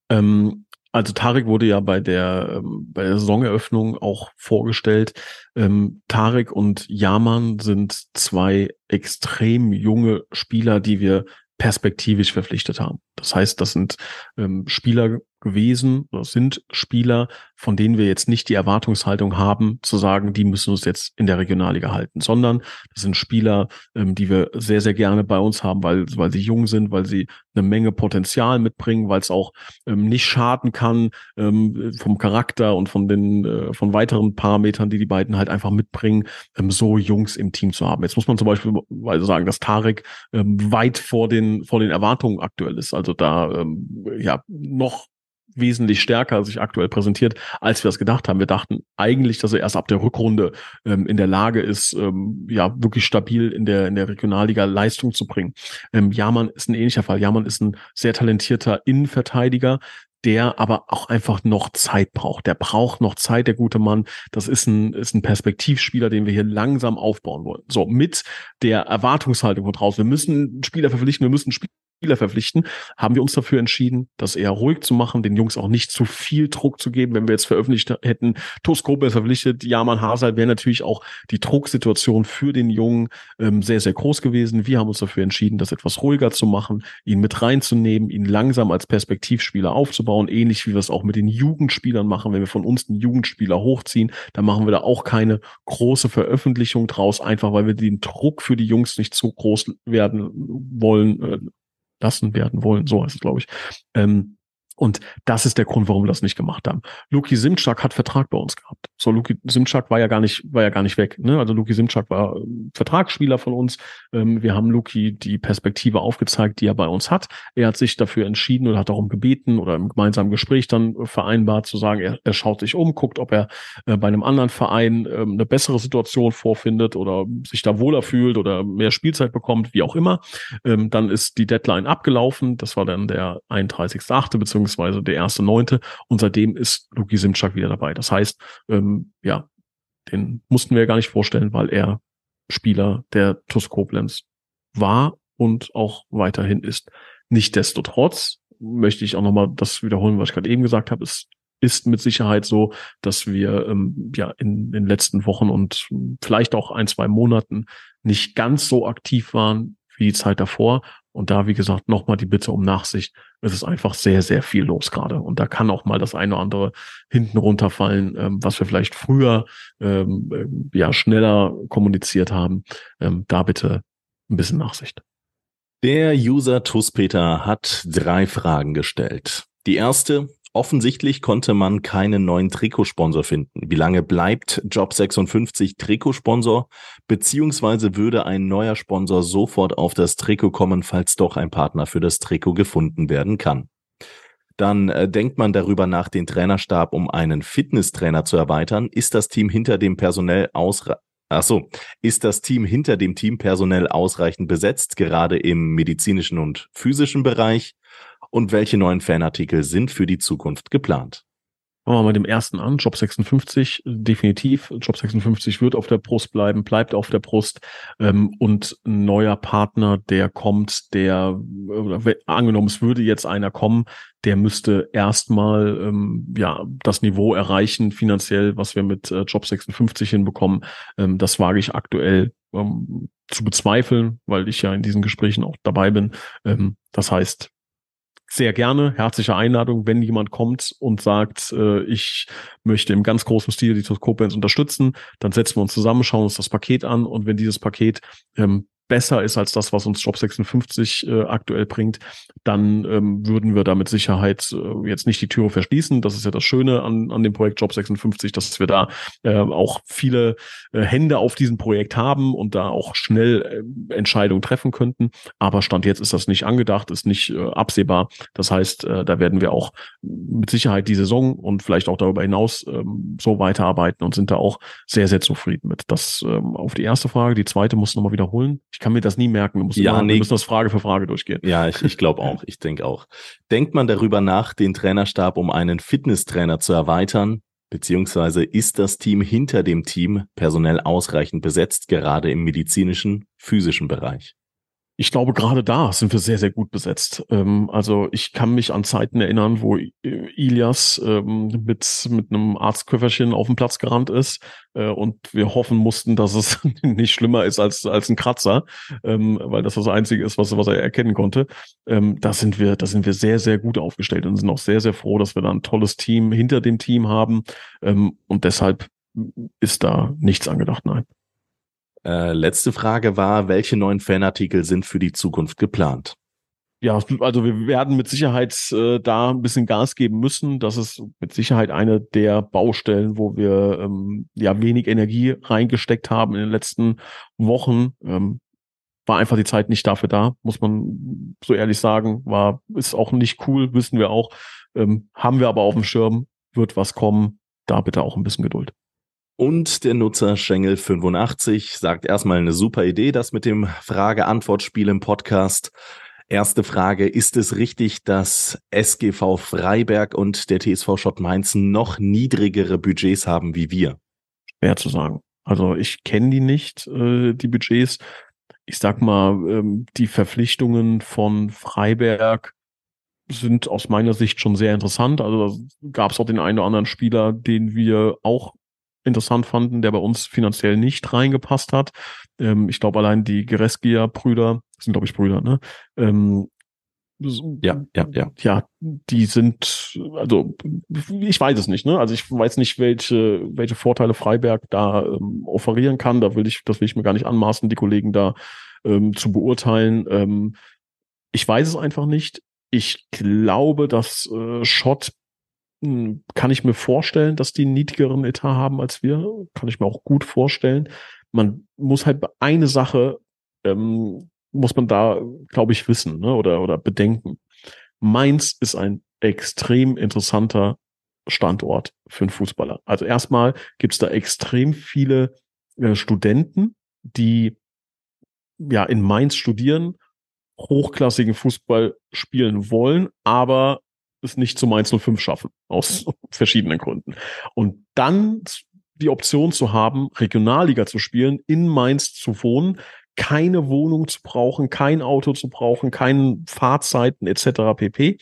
Ähm, also Tarek wurde ja bei der, ähm, bei der Saisoneröffnung auch vorgestellt. Ähm, Tarek und Yaman sind zwei extrem junge Spieler, die wir perspektivisch verpflichtet haben. Das heißt, das sind ähm, Spieler gewesen, das sind Spieler, von denen wir jetzt nicht die Erwartungshaltung haben, zu sagen, die müssen uns jetzt in der Regionalliga halten, sondern das sind Spieler, ähm, die wir sehr, sehr gerne bei uns haben, weil, weil sie jung sind, weil sie eine Menge Potenzial mitbringen, weil es auch ähm, nicht schaden kann ähm, vom Charakter und von den äh, von weiteren Parametern, die die beiden halt einfach mitbringen, ähm, so Jungs im Team zu haben. Jetzt muss man zum Beispiel sagen, dass Tarek ähm, weit vor den vor den Erwartungen aktuell ist. Also da ähm, ja noch wesentlich stärker sich aktuell präsentiert, als wir es gedacht haben. Wir dachten eigentlich, dass er erst ab der Rückrunde ähm, in der Lage ist, ähm, ja, wirklich stabil in der, in der Regionalliga Leistung zu bringen. Ähm, Jamann ist ein ähnlicher Fall. Jamann ist ein sehr talentierter Innenverteidiger, der aber auch einfach noch Zeit braucht. Der braucht noch Zeit, der gute Mann. Das ist ein, ist ein Perspektivspieler, den wir hier langsam aufbauen wollen. So, mit der Erwartungshaltung von draußen. Wir müssen Spieler verpflichten, wir müssen Spieler Spieler verpflichten, haben wir uns dafür entschieden, das eher ruhig zu machen, den Jungs auch nicht zu viel Druck zu geben. Wenn wir jetzt veröffentlicht hätten, Toskope verpflichtet, Jaman Hasal, wäre natürlich auch die Drucksituation für den Jungen ähm, sehr, sehr groß gewesen. Wir haben uns dafür entschieden, das etwas ruhiger zu machen, ihn mit reinzunehmen, ihn langsam als Perspektivspieler aufzubauen, ähnlich wie wir es auch mit den Jugendspielern machen. Wenn wir von uns einen Jugendspieler hochziehen, dann machen wir da auch keine große Veröffentlichung draus, einfach weil wir den Druck für die Jungs nicht zu groß werden wollen, äh, lassen werden wollen, so heißt es, glaube ich. Ähm, und das ist der Grund, warum wir das nicht gemacht haben. Luki Simchak hat Vertrag bei uns gehabt. So, Luki Simchak war ja gar nicht, war ja gar nicht weg. Ne? Also Luki Simchak war ähm, Vertragsspieler von uns. Ähm, wir haben Luki die Perspektive aufgezeigt, die er bei uns hat. Er hat sich dafür entschieden oder hat darum gebeten oder im gemeinsamen Gespräch dann vereinbart zu sagen, er, er schaut sich um, guckt, ob er äh, bei einem anderen Verein äh, eine bessere Situation vorfindet oder sich da wohler fühlt oder mehr Spielzeit bekommt, wie auch immer. Ähm, dann ist die Deadline abgelaufen. Das war dann der 31.8. beziehungsweise beziehungsweise der erste Neunte. Und seitdem ist Luki Simchak wieder dabei. Das heißt, ähm, ja, den mussten wir gar nicht vorstellen, weil er Spieler der TuS Koblenz war und auch weiterhin ist. Nichtsdestotrotz möchte ich auch nochmal das wiederholen, was ich gerade eben gesagt habe. Es ist mit Sicherheit so, dass wir ähm, ja in den letzten Wochen und vielleicht auch ein, zwei Monaten nicht ganz so aktiv waren wie die Zeit davor. Und da, wie gesagt, nochmal die Bitte um Nachsicht. Es ist einfach sehr, sehr viel los gerade. Und da kann auch mal das eine oder andere hinten runterfallen, ähm, was wir vielleicht früher ähm, äh, ja schneller kommuniziert haben. Ähm, da bitte ein bisschen Nachsicht. Der User Tuspeter hat drei Fragen gestellt. Die erste, Offensichtlich konnte man keinen neuen Trikotsponsor finden. Wie lange bleibt Job56 Trikotsponsor? Beziehungsweise würde ein neuer Sponsor sofort auf das Trikot kommen, falls doch ein Partner für das Trikot gefunden werden kann? Dann äh, denkt man darüber nach, den Trainerstab um einen Fitnesstrainer zu erweitern. Ist das Team hinter dem personell ausreichend Ach so, ist das Team hinter dem Team personell ausreichend besetzt, gerade im medizinischen und physischen Bereich? Und welche neuen Fanartikel sind für die Zukunft geplant? Fangen wir mal mit dem ersten an. Job 56, definitiv. Job 56 wird auf der Brust bleiben, bleibt auf der Brust. Ähm, und ein neuer Partner, der kommt, der, äh, angenommen, es würde jetzt einer kommen, der müsste erstmal ähm, ja das Niveau erreichen, finanziell, was wir mit äh, Job 56 hinbekommen. Ähm, das wage ich aktuell ähm, zu bezweifeln, weil ich ja in diesen Gesprächen auch dabei bin. Ähm, das heißt, sehr gerne, herzliche Einladung, wenn jemand kommt und sagt, äh, ich möchte im ganz großen Stil die Koblenz unterstützen, dann setzen wir uns zusammen, schauen uns das Paket an und wenn dieses Paket ähm, besser ist als das, was uns Job 56 äh, aktuell bringt, dann ähm, würden wir da mit Sicherheit äh, jetzt nicht die Türe verschließen. Das ist ja das Schöne an, an dem Projekt Job 56, dass wir da äh, auch viele äh, Hände auf diesem Projekt haben und da auch schnell äh, Entscheidungen treffen könnten. Aber Stand jetzt ist das nicht angedacht, ist nicht äh, absehbar. Das heißt, äh, da werden wir auch mit Sicherheit die Saison und vielleicht auch darüber hinaus äh, so weiterarbeiten und sind da auch sehr, sehr zufrieden mit. Das äh, auf die erste Frage. Die zweite muss nochmal wiederholen. Ich kann mir das nie merken. Wir, ja, immer, nee. wir müssen das Frage für Frage durchgehen. Ja, ich, ich glaube auch. Ich denke auch. Denkt man darüber nach, den Trainerstab um einen Fitnesstrainer zu erweitern? Beziehungsweise ist das Team hinter dem Team personell ausreichend besetzt, gerade im medizinischen, physischen Bereich? Ich glaube, gerade da sind wir sehr, sehr gut besetzt. Ähm, also ich kann mich an Zeiten erinnern, wo Ilias ähm, mit, mit einem Arztköfferchen auf dem Platz gerannt ist äh, und wir hoffen mussten, dass es *laughs* nicht schlimmer ist als, als ein Kratzer, ähm, weil das das Einzige ist, was, was er erkennen konnte. Ähm, da sind wir, da sind wir sehr, sehr gut aufgestellt und sind auch sehr, sehr froh, dass wir da ein tolles Team hinter dem Team haben. Ähm, und deshalb ist da nichts angedacht, nein. Äh, letzte Frage war, welche neuen Fanartikel sind für die Zukunft geplant? Ja, also wir werden mit Sicherheit äh, da ein bisschen Gas geben müssen. Das ist mit Sicherheit eine der Baustellen, wo wir ähm, ja wenig Energie reingesteckt haben in den letzten Wochen. Ähm, war einfach die Zeit nicht dafür da, muss man so ehrlich sagen. War ist auch nicht cool, wissen wir auch. Ähm, haben wir aber auf dem Schirm, wird was kommen. Da bitte auch ein bisschen Geduld. Und der Nutzer Schengel85 sagt erstmal eine super Idee, das mit dem Frage-Antwort-Spiel im Podcast. Erste Frage, ist es richtig, dass SGV Freiberg und der TSV Schott Mainz noch niedrigere Budgets haben wie wir? Schwer zu sagen. Also ich kenne die nicht, äh, die Budgets. Ich sag mal, ähm, die Verpflichtungen von Freiberg sind aus meiner Sicht schon sehr interessant. Also gab es auch den einen oder anderen Spieler, den wir auch interessant fanden, der bei uns finanziell nicht reingepasst hat. Ähm, ich glaube, allein die Gereskia-Brüder, sind glaube ich Brüder, ne? Ähm, ja, ja, ja. Ja, die sind, also ich weiß es nicht, ne? Also ich weiß nicht, welche, welche Vorteile Freiberg da ähm, offerieren kann. Da will ich, das will ich mir gar nicht anmaßen, die Kollegen da ähm, zu beurteilen. Ähm, ich weiß es einfach nicht. Ich glaube, dass äh, Schott kann ich mir vorstellen, dass die einen niedrigeren Etat haben als wir. Kann ich mir auch gut vorstellen. Man muss halt eine Sache, ähm, muss man da, glaube ich, wissen ne? oder, oder bedenken. Mainz ist ein extrem interessanter Standort für einen Fußballer. Also erstmal gibt es da extrem viele äh, Studenten, die ja in Mainz studieren, hochklassigen Fußball spielen wollen, aber es nicht zum 105 schaffen, aus verschiedenen Gründen. Und dann die Option zu haben, Regionalliga zu spielen, in Mainz zu wohnen, keine Wohnung zu brauchen, kein Auto zu brauchen, keine Fahrzeiten etc. pp.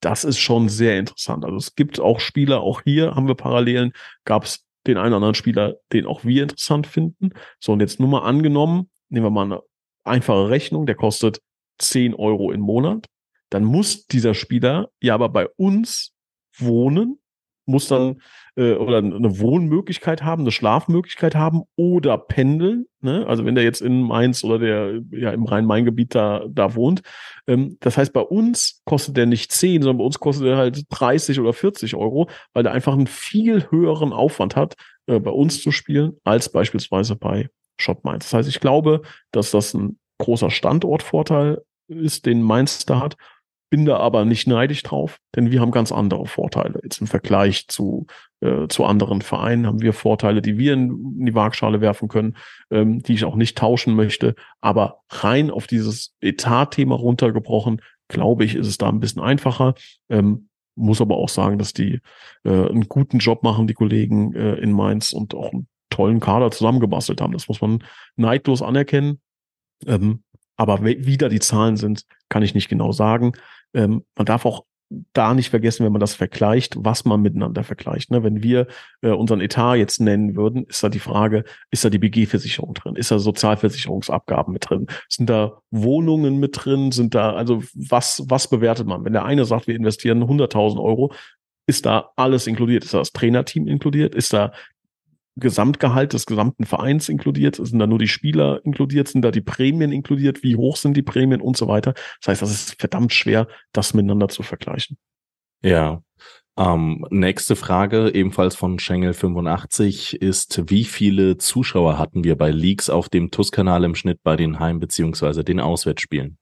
Das ist schon sehr interessant. Also es gibt auch Spieler, auch hier haben wir Parallelen, gab es den einen oder anderen Spieler, den auch wir interessant finden. So, und jetzt nur mal angenommen, nehmen wir mal eine einfache Rechnung, der kostet 10 Euro im Monat dann muss dieser Spieler ja aber bei uns wohnen, muss dann äh, oder eine Wohnmöglichkeit haben, eine Schlafmöglichkeit haben oder pendeln. Ne? Also wenn der jetzt in Mainz oder der ja im Rhein-Main-Gebiet da, da wohnt. Ähm, das heißt, bei uns kostet der nicht 10, sondern bei uns kostet er halt 30 oder 40 Euro, weil der einfach einen viel höheren Aufwand hat, äh, bei uns zu spielen, als beispielsweise bei Shot Mainz. Das heißt, ich glaube, dass das ein großer Standortvorteil ist, den Mainz da hat bin da aber nicht neidisch drauf, denn wir haben ganz andere Vorteile. Jetzt im Vergleich zu, äh, zu anderen Vereinen haben wir Vorteile, die wir in, die Waagschale werfen können, ähm, die ich auch nicht tauschen möchte. Aber rein auf dieses Etat-Thema runtergebrochen, glaube ich, ist es da ein bisschen einfacher. Ähm, muss aber auch sagen, dass die äh, einen guten Job machen, die Kollegen äh, in Mainz und auch einen tollen Kader zusammengebastelt haben. Das muss man neidlos anerkennen. Ähm, aber wie da die Zahlen sind, kann ich nicht genau sagen. Ähm, man darf auch da nicht vergessen, wenn man das vergleicht, was man miteinander vergleicht. Ne? Wenn wir äh, unseren Etat jetzt nennen würden, ist da die Frage, ist da die BG-Versicherung drin? Ist da Sozialversicherungsabgaben mit drin? Sind da Wohnungen mit drin? Sind da, also was, was bewertet man? Wenn der eine sagt, wir investieren 100.000 Euro, ist da alles inkludiert? Ist da das Trainerteam inkludiert? Ist da Gesamtgehalt des gesamten Vereins inkludiert? Sind da nur die Spieler inkludiert? Sind da die Prämien inkludiert? Wie hoch sind die Prämien und so weiter? Das heißt, das ist verdammt schwer, das miteinander zu vergleichen. Ja. Ähm, nächste Frage, ebenfalls von Schengel 85, ist, wie viele Zuschauer hatten wir bei Leaks auf dem TUS-Kanal im Schnitt bei den Heim- bzw. den Auswärtsspielen?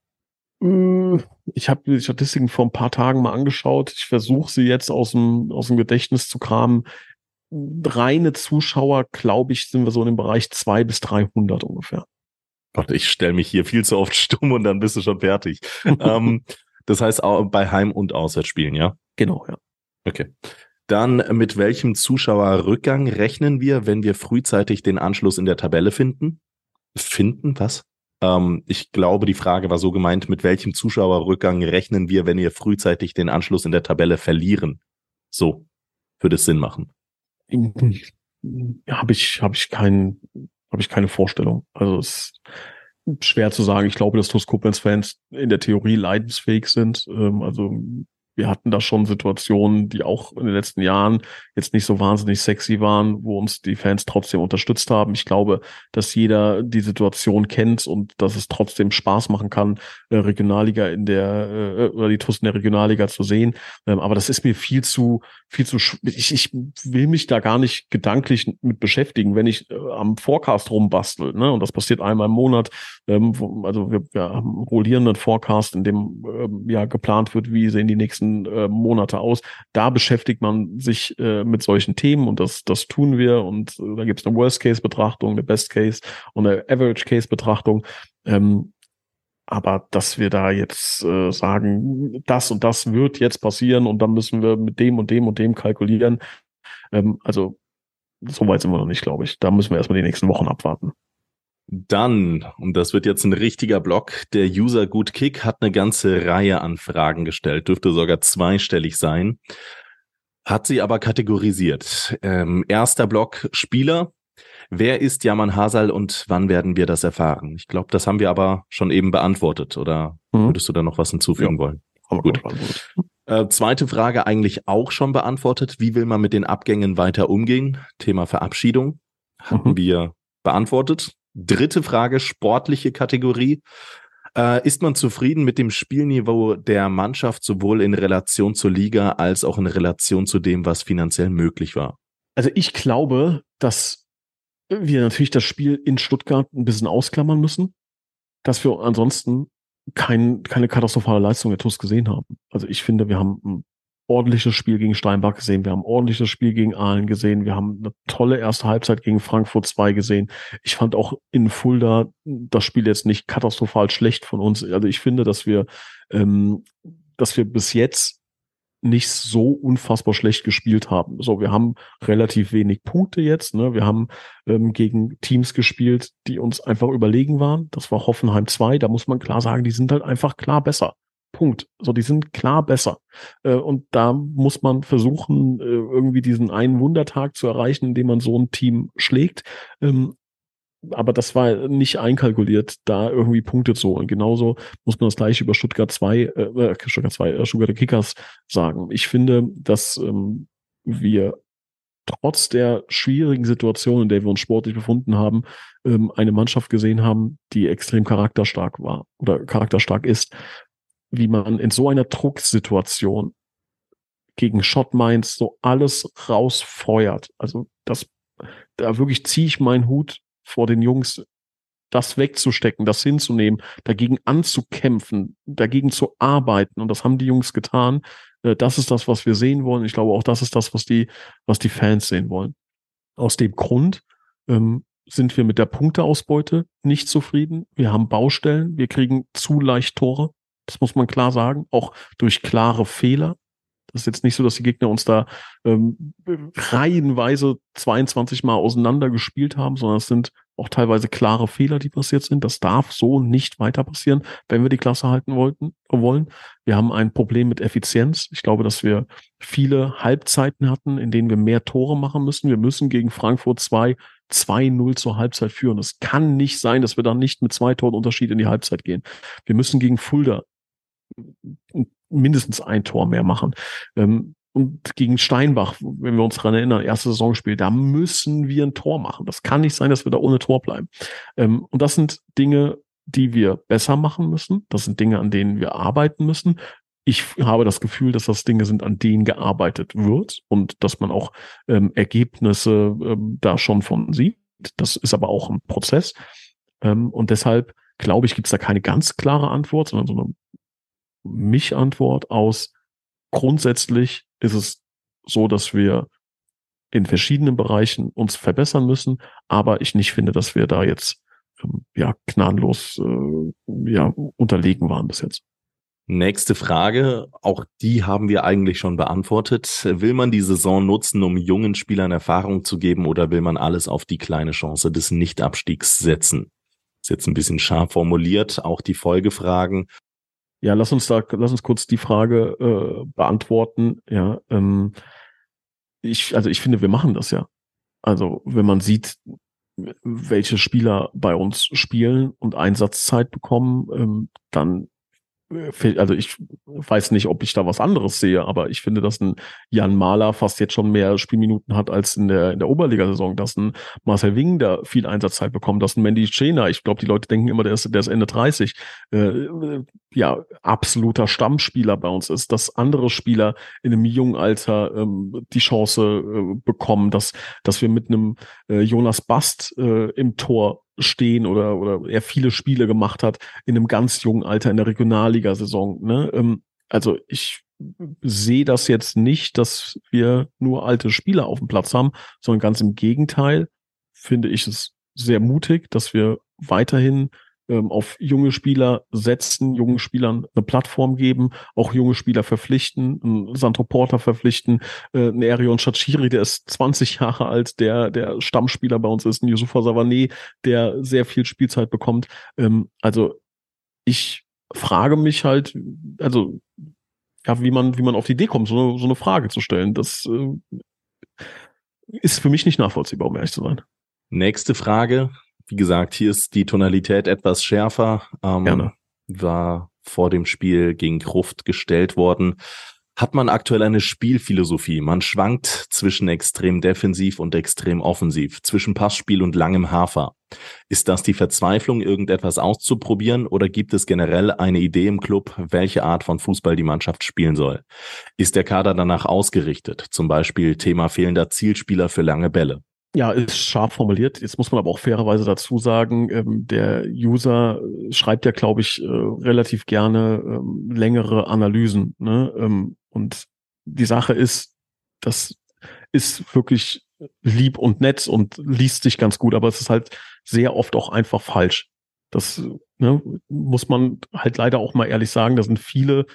Äh, ich habe die Statistiken vor ein paar Tagen mal angeschaut. Ich versuche sie jetzt aus dem, aus dem Gedächtnis zu kramen reine Zuschauer, glaube ich, sind wir so in dem Bereich zwei bis 300 ungefähr. Gott, ich stelle mich hier viel zu oft *laughs* stumm und dann bist du schon fertig. *laughs* ähm, das heißt auch bei Heim- und Auswärtsspielen, ja? Genau, ja. Okay. Dann mit welchem Zuschauerrückgang rechnen wir, wenn wir frühzeitig den Anschluss in der Tabelle finden? Finden, was? Ähm, ich glaube, die Frage war so gemeint, mit welchem Zuschauerrückgang rechnen wir, wenn wir frühzeitig den Anschluss in der Tabelle verlieren? So, würde es Sinn machen. Habe ich, habe ich keinen, habe ich keine Vorstellung. Also es ist schwer zu sagen. Ich glaube, dass TuS Koblenz-Fans in der Theorie leidensfähig sind. Ähm, also wir hatten da schon Situationen, die auch in den letzten Jahren jetzt nicht so wahnsinnig sexy waren, wo uns die Fans trotzdem unterstützt haben. Ich glaube, dass jeder die Situation kennt und dass es trotzdem Spaß machen kann, äh, Regionalliga in der äh, oder die TUS in der Regionalliga zu sehen. Ähm, aber das ist mir viel zu viel zu ich, ich will mich da gar nicht gedanklich mit beschäftigen, wenn ich äh, am Forecast rumbastel. Ne? Und das passiert einmal im Monat. Ähm, also wir, wir haben einen rollierenden Forecast, in dem ähm, ja geplant wird, wie sehen die nächsten nächsten äh, Monate aus. Da beschäftigt man sich äh, mit solchen Themen und das, das tun wir. Und äh, da gibt es eine Worst-Case-Betrachtung, eine Best-Case und eine Average-Case-Betrachtung. Ähm, aber dass wir da jetzt äh, sagen, das und das wird jetzt passieren und dann müssen wir mit dem und dem und dem kalkulieren. Ähm, also so weit sind wir noch nicht, glaube ich. Da müssen wir erstmal die nächsten Wochen abwarten. Dann, und das wird jetzt ein richtiger Block, der User Gut Kick hat eine ganze Reihe an Fragen gestellt, dürfte sogar zweistellig sein, hat sie aber kategorisiert. Ähm, erster Block Spieler. Wer ist Jaman Hasal und wann werden wir das erfahren? Ich glaube, das haben wir aber schon eben beantwortet, oder mhm. würdest du da noch was hinzufügen ja. wollen? Gut. Äh, zweite Frage eigentlich auch schon beantwortet. Wie will man mit den Abgängen weiter umgehen? Thema Verabschiedung hatten mhm. wir beantwortet. Dritte Frage, sportliche Kategorie. Äh, ist man zufrieden mit dem Spielniveau der Mannschaft sowohl in Relation zur Liga als auch in Relation zu dem, was finanziell möglich war? Also ich glaube, dass wir natürlich das Spiel in Stuttgart ein bisschen ausklammern müssen, dass wir ansonsten kein, keine katastrophale Leistung der TUS gesehen haben. Also ich finde, wir haben ein ordentliches Spiel gegen Steinbach gesehen, wir haben ordentliches Spiel gegen Aalen gesehen, wir haben eine tolle erste Halbzeit gegen Frankfurt 2 gesehen. Ich fand auch in Fulda das Spiel jetzt nicht katastrophal schlecht von uns. Also ich finde, dass wir, ähm, dass wir bis jetzt nicht so unfassbar schlecht gespielt haben. So, wir haben relativ wenig Punkte jetzt. Ne? Wir haben ähm, gegen Teams gespielt, die uns einfach überlegen waren. Das war Hoffenheim 2. Da muss man klar sagen, die sind halt einfach klar besser. Punkt. So, die sind klar besser. Äh, und da muss man versuchen, äh, irgendwie diesen einen Wundertag zu erreichen, indem man so ein Team schlägt. Ähm, aber das war nicht einkalkuliert, da irgendwie Punkte zu holen. Genauso muss man das gleiche über Stuttgart 2, äh, äh, Stuttgart 2, äh, Stuttgart Kickers sagen. Ich finde, dass ähm, wir trotz der schwierigen Situation, in der wir uns sportlich befunden haben, ähm, eine Mannschaft gesehen haben, die extrem charakterstark war oder charakterstark ist wie man in so einer Drucksituation gegen Shot Minds so alles rausfeuert. Also das, da wirklich ziehe ich meinen Hut vor den Jungs, das wegzustecken, das hinzunehmen, dagegen anzukämpfen, dagegen zu arbeiten. Und das haben die Jungs getan. Äh, das ist das, was wir sehen wollen. Ich glaube, auch das ist das, was die, was die Fans sehen wollen. Aus dem Grund ähm, sind wir mit der Punkteausbeute nicht zufrieden. Wir haben Baustellen. Wir kriegen zu leicht Tore. Das muss man klar sagen. Auch durch klare Fehler. Das ist jetzt nicht so, dass die Gegner uns da ähm, reihenweise 22 Mal auseinander gespielt haben, sondern es sind auch teilweise klare Fehler, die passiert sind. Das darf so nicht weiter passieren, wenn wir die Klasse halten wollten, wollen. Wir haben ein Problem mit Effizienz. Ich glaube, dass wir viele Halbzeiten hatten, in denen wir mehr Tore machen müssen. Wir müssen gegen Frankfurt 2 2-0 zur Halbzeit führen. Es kann nicht sein, dass wir dann nicht mit zwei Toren Unterschied in die Halbzeit gehen. Wir müssen gegen Fulda mindestens ein Tor mehr machen. Ähm, und gegen Steinbach, wenn wir uns daran erinnern, erste Saisonspiel, da müssen wir ein Tor machen. Das kann nicht sein, dass wir da ohne Tor bleiben. Ähm, und das sind Dinge, die wir besser machen müssen. Das sind Dinge, an denen wir arbeiten müssen. Ich habe das Gefühl, dass das Dinge sind, an denen gearbeitet wird und dass man auch ähm, Ergebnisse ähm, da schon von sieht. Das ist aber auch ein Prozess. Ähm, und deshalb glaube ich, gibt es da keine ganz klare Antwort, sondern so eine mich Antwort aus, grundsätzlich ist es so, dass wir in verschiedenen Bereichen uns verbessern müssen, aber ich nicht finde, dass wir da jetzt ähm, ja gnadenlos äh, ja unterlegen waren bis jetzt. Nächste Frage, auch die haben wir eigentlich schon beantwortet. Will man die Saison nutzen, um jungen Spielern Erfahrung zu geben oder will man alles auf die kleine Chance des Nichtabstiegs setzen? Ist jetzt ein bisschen scharf formuliert, auch die Folgefragen. Ja, lass uns da, lass uns kurz die Frage äh, beantworten. Ja, ähm, ich, also ich finde, wir machen das ja. Also wenn man sieht, welche Spieler bei uns spielen und Einsatzzeit bekommen, ähm, dann also ich weiß nicht, ob ich da was anderes sehe, aber ich finde, dass ein Jan Mahler fast jetzt schon mehr Spielminuten hat als in der, in der Oberligasaison, dass ein Marcel Wing da viel Einsatzzeit bekommt, dass ein Mandy Chena, ich glaube, die Leute denken immer, der ist, der ist Ende 30, äh, ja, absoluter Stammspieler bei uns ist, dass andere Spieler in einem jungen Alter ähm, die Chance äh, bekommen, dass, dass wir mit einem äh, Jonas Bast äh, im Tor stehen oder, oder er viele Spiele gemacht hat in einem ganz jungen Alter in der Regionalligasaison. Ne? Ähm, also ich sehe das jetzt nicht, dass wir nur alte Spieler auf dem Platz haben, sondern ganz im Gegenteil finde ich es sehr mutig, dass wir weiterhin ähm, auf junge Spieler setzen, jungen Spielern eine Plattform geben, auch junge Spieler verpflichten, einen Sandro Porter verpflichten, äh, einen Erion Shachiri, der ist 20 *laughs* Jahre alt, der der Stammspieler bei uns ist, ein Yusufa Savané, der sehr viel Spielzeit bekommt. Ähm, also ich frage mich halt, also ja, wie man, wie man auf die Idee kommt, so eine, so eine Frage zu stellen. Das äh, ist für mich nicht nachvollziehbar, um ehrlich zu sein. Nächste Frage. Wie gesagt, hier ist die Tonalität etwas schärfer. Ähm, Gerne. War vor dem Spiel gegen Gruft gestellt worden. Hat man aktuell eine Spielphilosophie? Man schwankt zwischen extrem defensiv und extrem offensiv, zwischen Passspiel und langem Hafer. Ist das die Verzweiflung, irgendetwas auszuprobieren oder gibt es generell eine Idee im Club, welche Art von Fußball die Mannschaft spielen soll? Ist der Kader danach ausgerichtet? Zum Beispiel Thema fehlender Zielspieler für lange Bälle. Ja, ist scharf formuliert. Jetzt muss man aber auch fairerweise dazu sagen, ähm, der User schreibt ja, glaube ich, äh, relativ gerne ähm, längere Analysen. Ne? Ähm, und die Sache ist, das ist wirklich lieb und nett und liest sich ganz gut, aber es ist halt sehr oft auch einfach falsch. Das ne, muss man halt leider auch mal ehrlich sagen. Da sind viele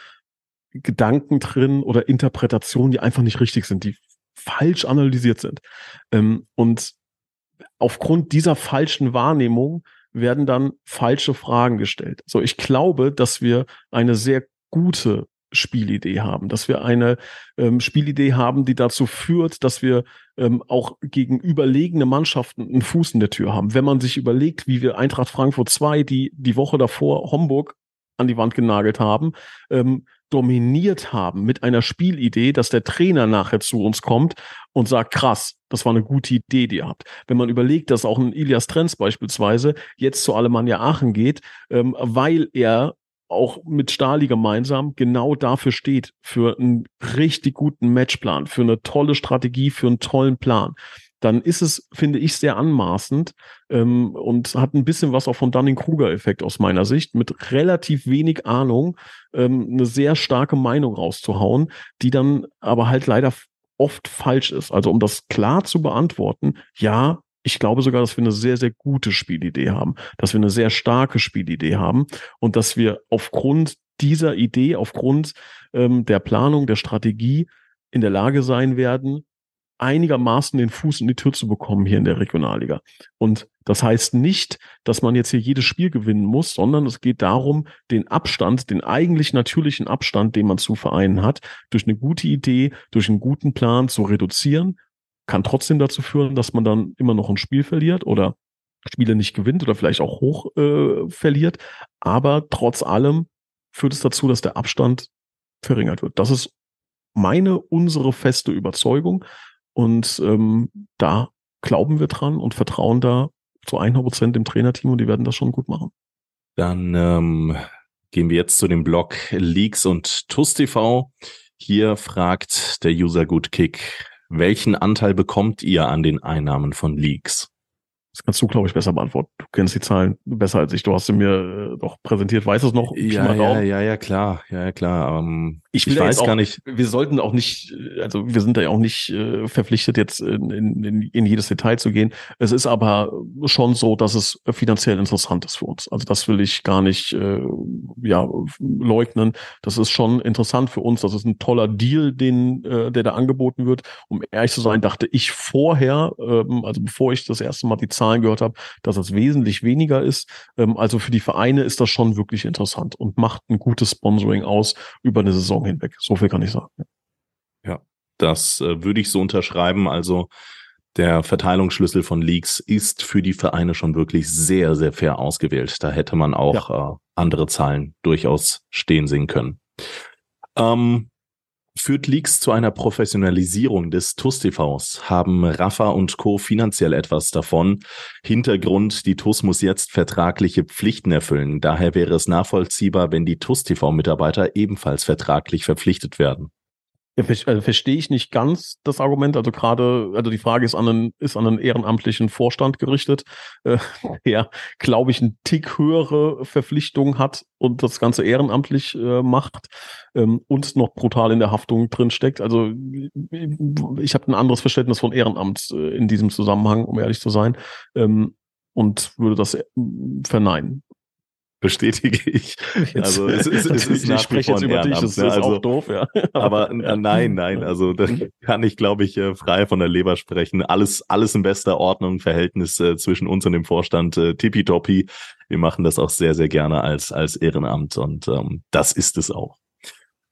Gedanken drin oder Interpretationen, die einfach nicht richtig sind, die falsch analysiert sind. Ähm, und aufgrund dieser falschen Wahrnehmung werden dann falsche Fragen gestellt. So, ich glaube, dass wir eine sehr gute Spielidee haben, dass wir eine ähm, Spielidee haben, die dazu führt, dass wir ähm, auch gegen überlegene Mannschaften einen Fuß in der Tür haben. Wenn man sich überlegt, wie wir Eintracht Frankfurt 2, die die Woche davor Homburg an die Wand genagelt haben, ähm, dominiert haben mit einer Spielidee, dass der Trainer nachher zu uns kommt und sagt, krass, das war eine gute Idee, die ihr habt. Wenn man überlegt, dass auch ein Ilias Trenz beispielsweise jetzt zu Alemannia Aachen geht, ähm, weil er auch mit Stali gemeinsam genau dafür steht, für einen richtig guten Matchplan, für eine tolle Strategie, für einen tollen Plan dann ist es, finde ich, sehr anmaßend ähm, und hat ein bisschen was auch vom Dunning-Kruger-Effekt aus meiner Sicht, mit relativ wenig Ahnung ähm, eine sehr starke Meinung rauszuhauen, die dann aber halt leider oft falsch ist. Also um das klar zu beantworten, ja, ich glaube sogar, dass wir eine sehr, sehr gute Spielidee haben, dass wir eine sehr starke Spielidee haben und dass wir aufgrund dieser Idee, aufgrund ähm, der Planung, der Strategie in der Lage sein werden, einigermaßen den Fuß in die Tür zu bekommen hier in der Regionalliga. Und das heißt nicht, dass man jetzt hier jedes Spiel gewinnen muss, sondern es geht darum, den Abstand, den eigentlich natürlichen Abstand, den man zu Vereinen hat, durch eine gute Idee, durch einen guten Plan zu reduzieren, kann trotzdem dazu führen, dass man dann immer noch ein Spiel verliert oder Spiele nicht gewinnt oder vielleicht auch hoch äh, verliert. Aber trotz allem führt es dazu, dass der Abstand verringert wird. Das ist meine, unsere feste Überzeugung. Und ähm, da glauben wir dran und vertrauen da zu 100 Prozent dem Trainerteam und die werden das schon gut machen. Dann ähm, gehen wir jetzt zu dem Blog Leaks und TUSTV. Hier fragt der User Good Kick, welchen Anteil bekommt ihr an den Einnahmen von Leaks? Das kannst du, glaube ich, besser beantworten. Du kennst die Zahlen besser als ich. Du hast sie mir äh, doch präsentiert. Weißt du es noch? Ja, ja, ja, ja, klar. Ja, klar. Ähm, ich, ich weiß auch, gar nicht. Wir sollten auch nicht, also wir sind da ja auch nicht äh, verpflichtet, jetzt in, in, in jedes Detail zu gehen. Es ist aber schon so, dass es finanziell interessant ist für uns. Also das will ich gar nicht äh, ja, leugnen. Das ist schon interessant für uns. Das ist ein toller Deal, den, äh, der da angeboten wird. Um ehrlich zu sein, dachte ich vorher, ähm, also bevor ich das erste Mal die Zahlen gehört habe, dass es wesentlich weniger ist. Ähm, also für die Vereine ist das schon wirklich interessant und macht ein gutes Sponsoring aus über eine Saison hinweg. So viel kann ich sagen. Ja, das äh, würde ich so unterschreiben. Also der Verteilungsschlüssel von Leaks ist für die Vereine schon wirklich sehr, sehr fair ausgewählt. Da hätte man auch ja. äh, andere Zahlen durchaus stehen sehen können. Ähm, Führt Leaks zu einer Professionalisierung des TUS-TVs? Haben Rafa und Co. finanziell etwas davon? Hintergrund, die TUS muss jetzt vertragliche Pflichten erfüllen. Daher wäre es nachvollziehbar, wenn die TUS-TV-Mitarbeiter ebenfalls vertraglich verpflichtet werden. Ja, also verstehe ich nicht ganz das Argument. Also gerade, also die Frage ist an einen, ist an einen ehrenamtlichen Vorstand gerichtet, äh, der, glaube ich, einen Tick höhere Verpflichtungen hat und das Ganze ehrenamtlich äh, macht ähm, und noch brutal in der Haftung drin steckt. Also ich habe ein anderes Verständnis von Ehrenamt äh, in diesem Zusammenhang, um ehrlich zu sein. Ähm, und würde das äh, verneinen bestätige ich. Also es ist, es *laughs* ist nach ich spreche jetzt über dich, das ne? ist also, auch doof, ja. *laughs* Aber ja. nein, nein, also da kann ich, glaube ich, äh, frei von der Leber sprechen. Alles, alles in bester Ordnung, Verhältnis äh, zwischen uns und dem Vorstand äh, tippitoppi. Wir machen das auch sehr, sehr gerne als, als Ehrenamt und ähm, das ist es auch.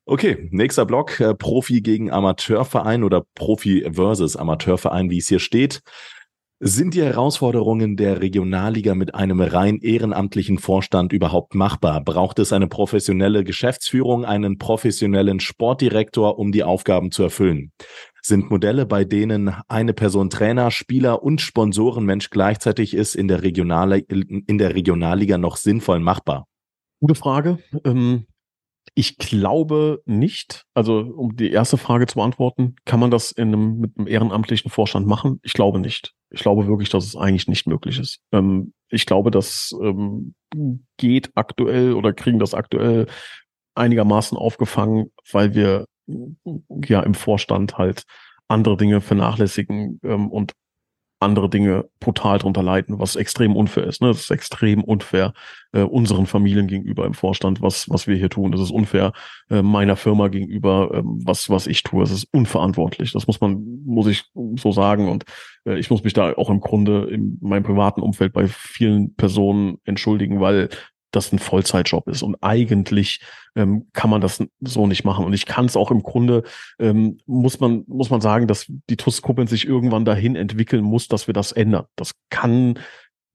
Okay, nächster Block, äh, Profi gegen Amateurverein oder Profi versus Amateurverein, wie es hier steht. Sind die Herausforderungen der Regionalliga mit einem rein ehrenamtlichen Vorstand überhaupt machbar? Braucht es eine professionelle Geschäftsführung, einen professionellen Sportdirektor, um die Aufgaben zu erfüllen? Sind Modelle, bei denen eine Person Trainer, Spieler und Sponsorenmensch gleichzeitig ist, in der, Regional in der Regionalliga noch sinnvoll machbar? Gute Frage. Ähm, ich glaube nicht. Also, um die erste Frage zu beantworten, kann man das in einem, mit einem ehrenamtlichen Vorstand machen? Ich glaube nicht. Ich glaube wirklich, dass es eigentlich nicht möglich ist. Ähm, ich glaube, das ähm, geht aktuell oder kriegen das aktuell einigermaßen aufgefangen, weil wir ja im Vorstand halt andere Dinge vernachlässigen ähm, und andere Dinge brutal drunter leiden, was extrem unfair ist. Ne? Das ist extrem unfair äh, unseren Familien gegenüber im Vorstand, was, was wir hier tun. Das ist unfair äh, meiner Firma gegenüber, äh, was, was ich tue. Das ist unverantwortlich. Das muss man, muss ich so sagen. Und äh, ich muss mich da auch im Grunde in meinem privaten Umfeld bei vielen Personen entschuldigen, weil das ein Vollzeitjob ist. Und eigentlich ähm, kann man das so nicht machen. Und ich kann es auch im Grunde, ähm, muss man, muss man sagen, dass die TUS sich irgendwann dahin entwickeln muss, dass wir das ändern. Das kann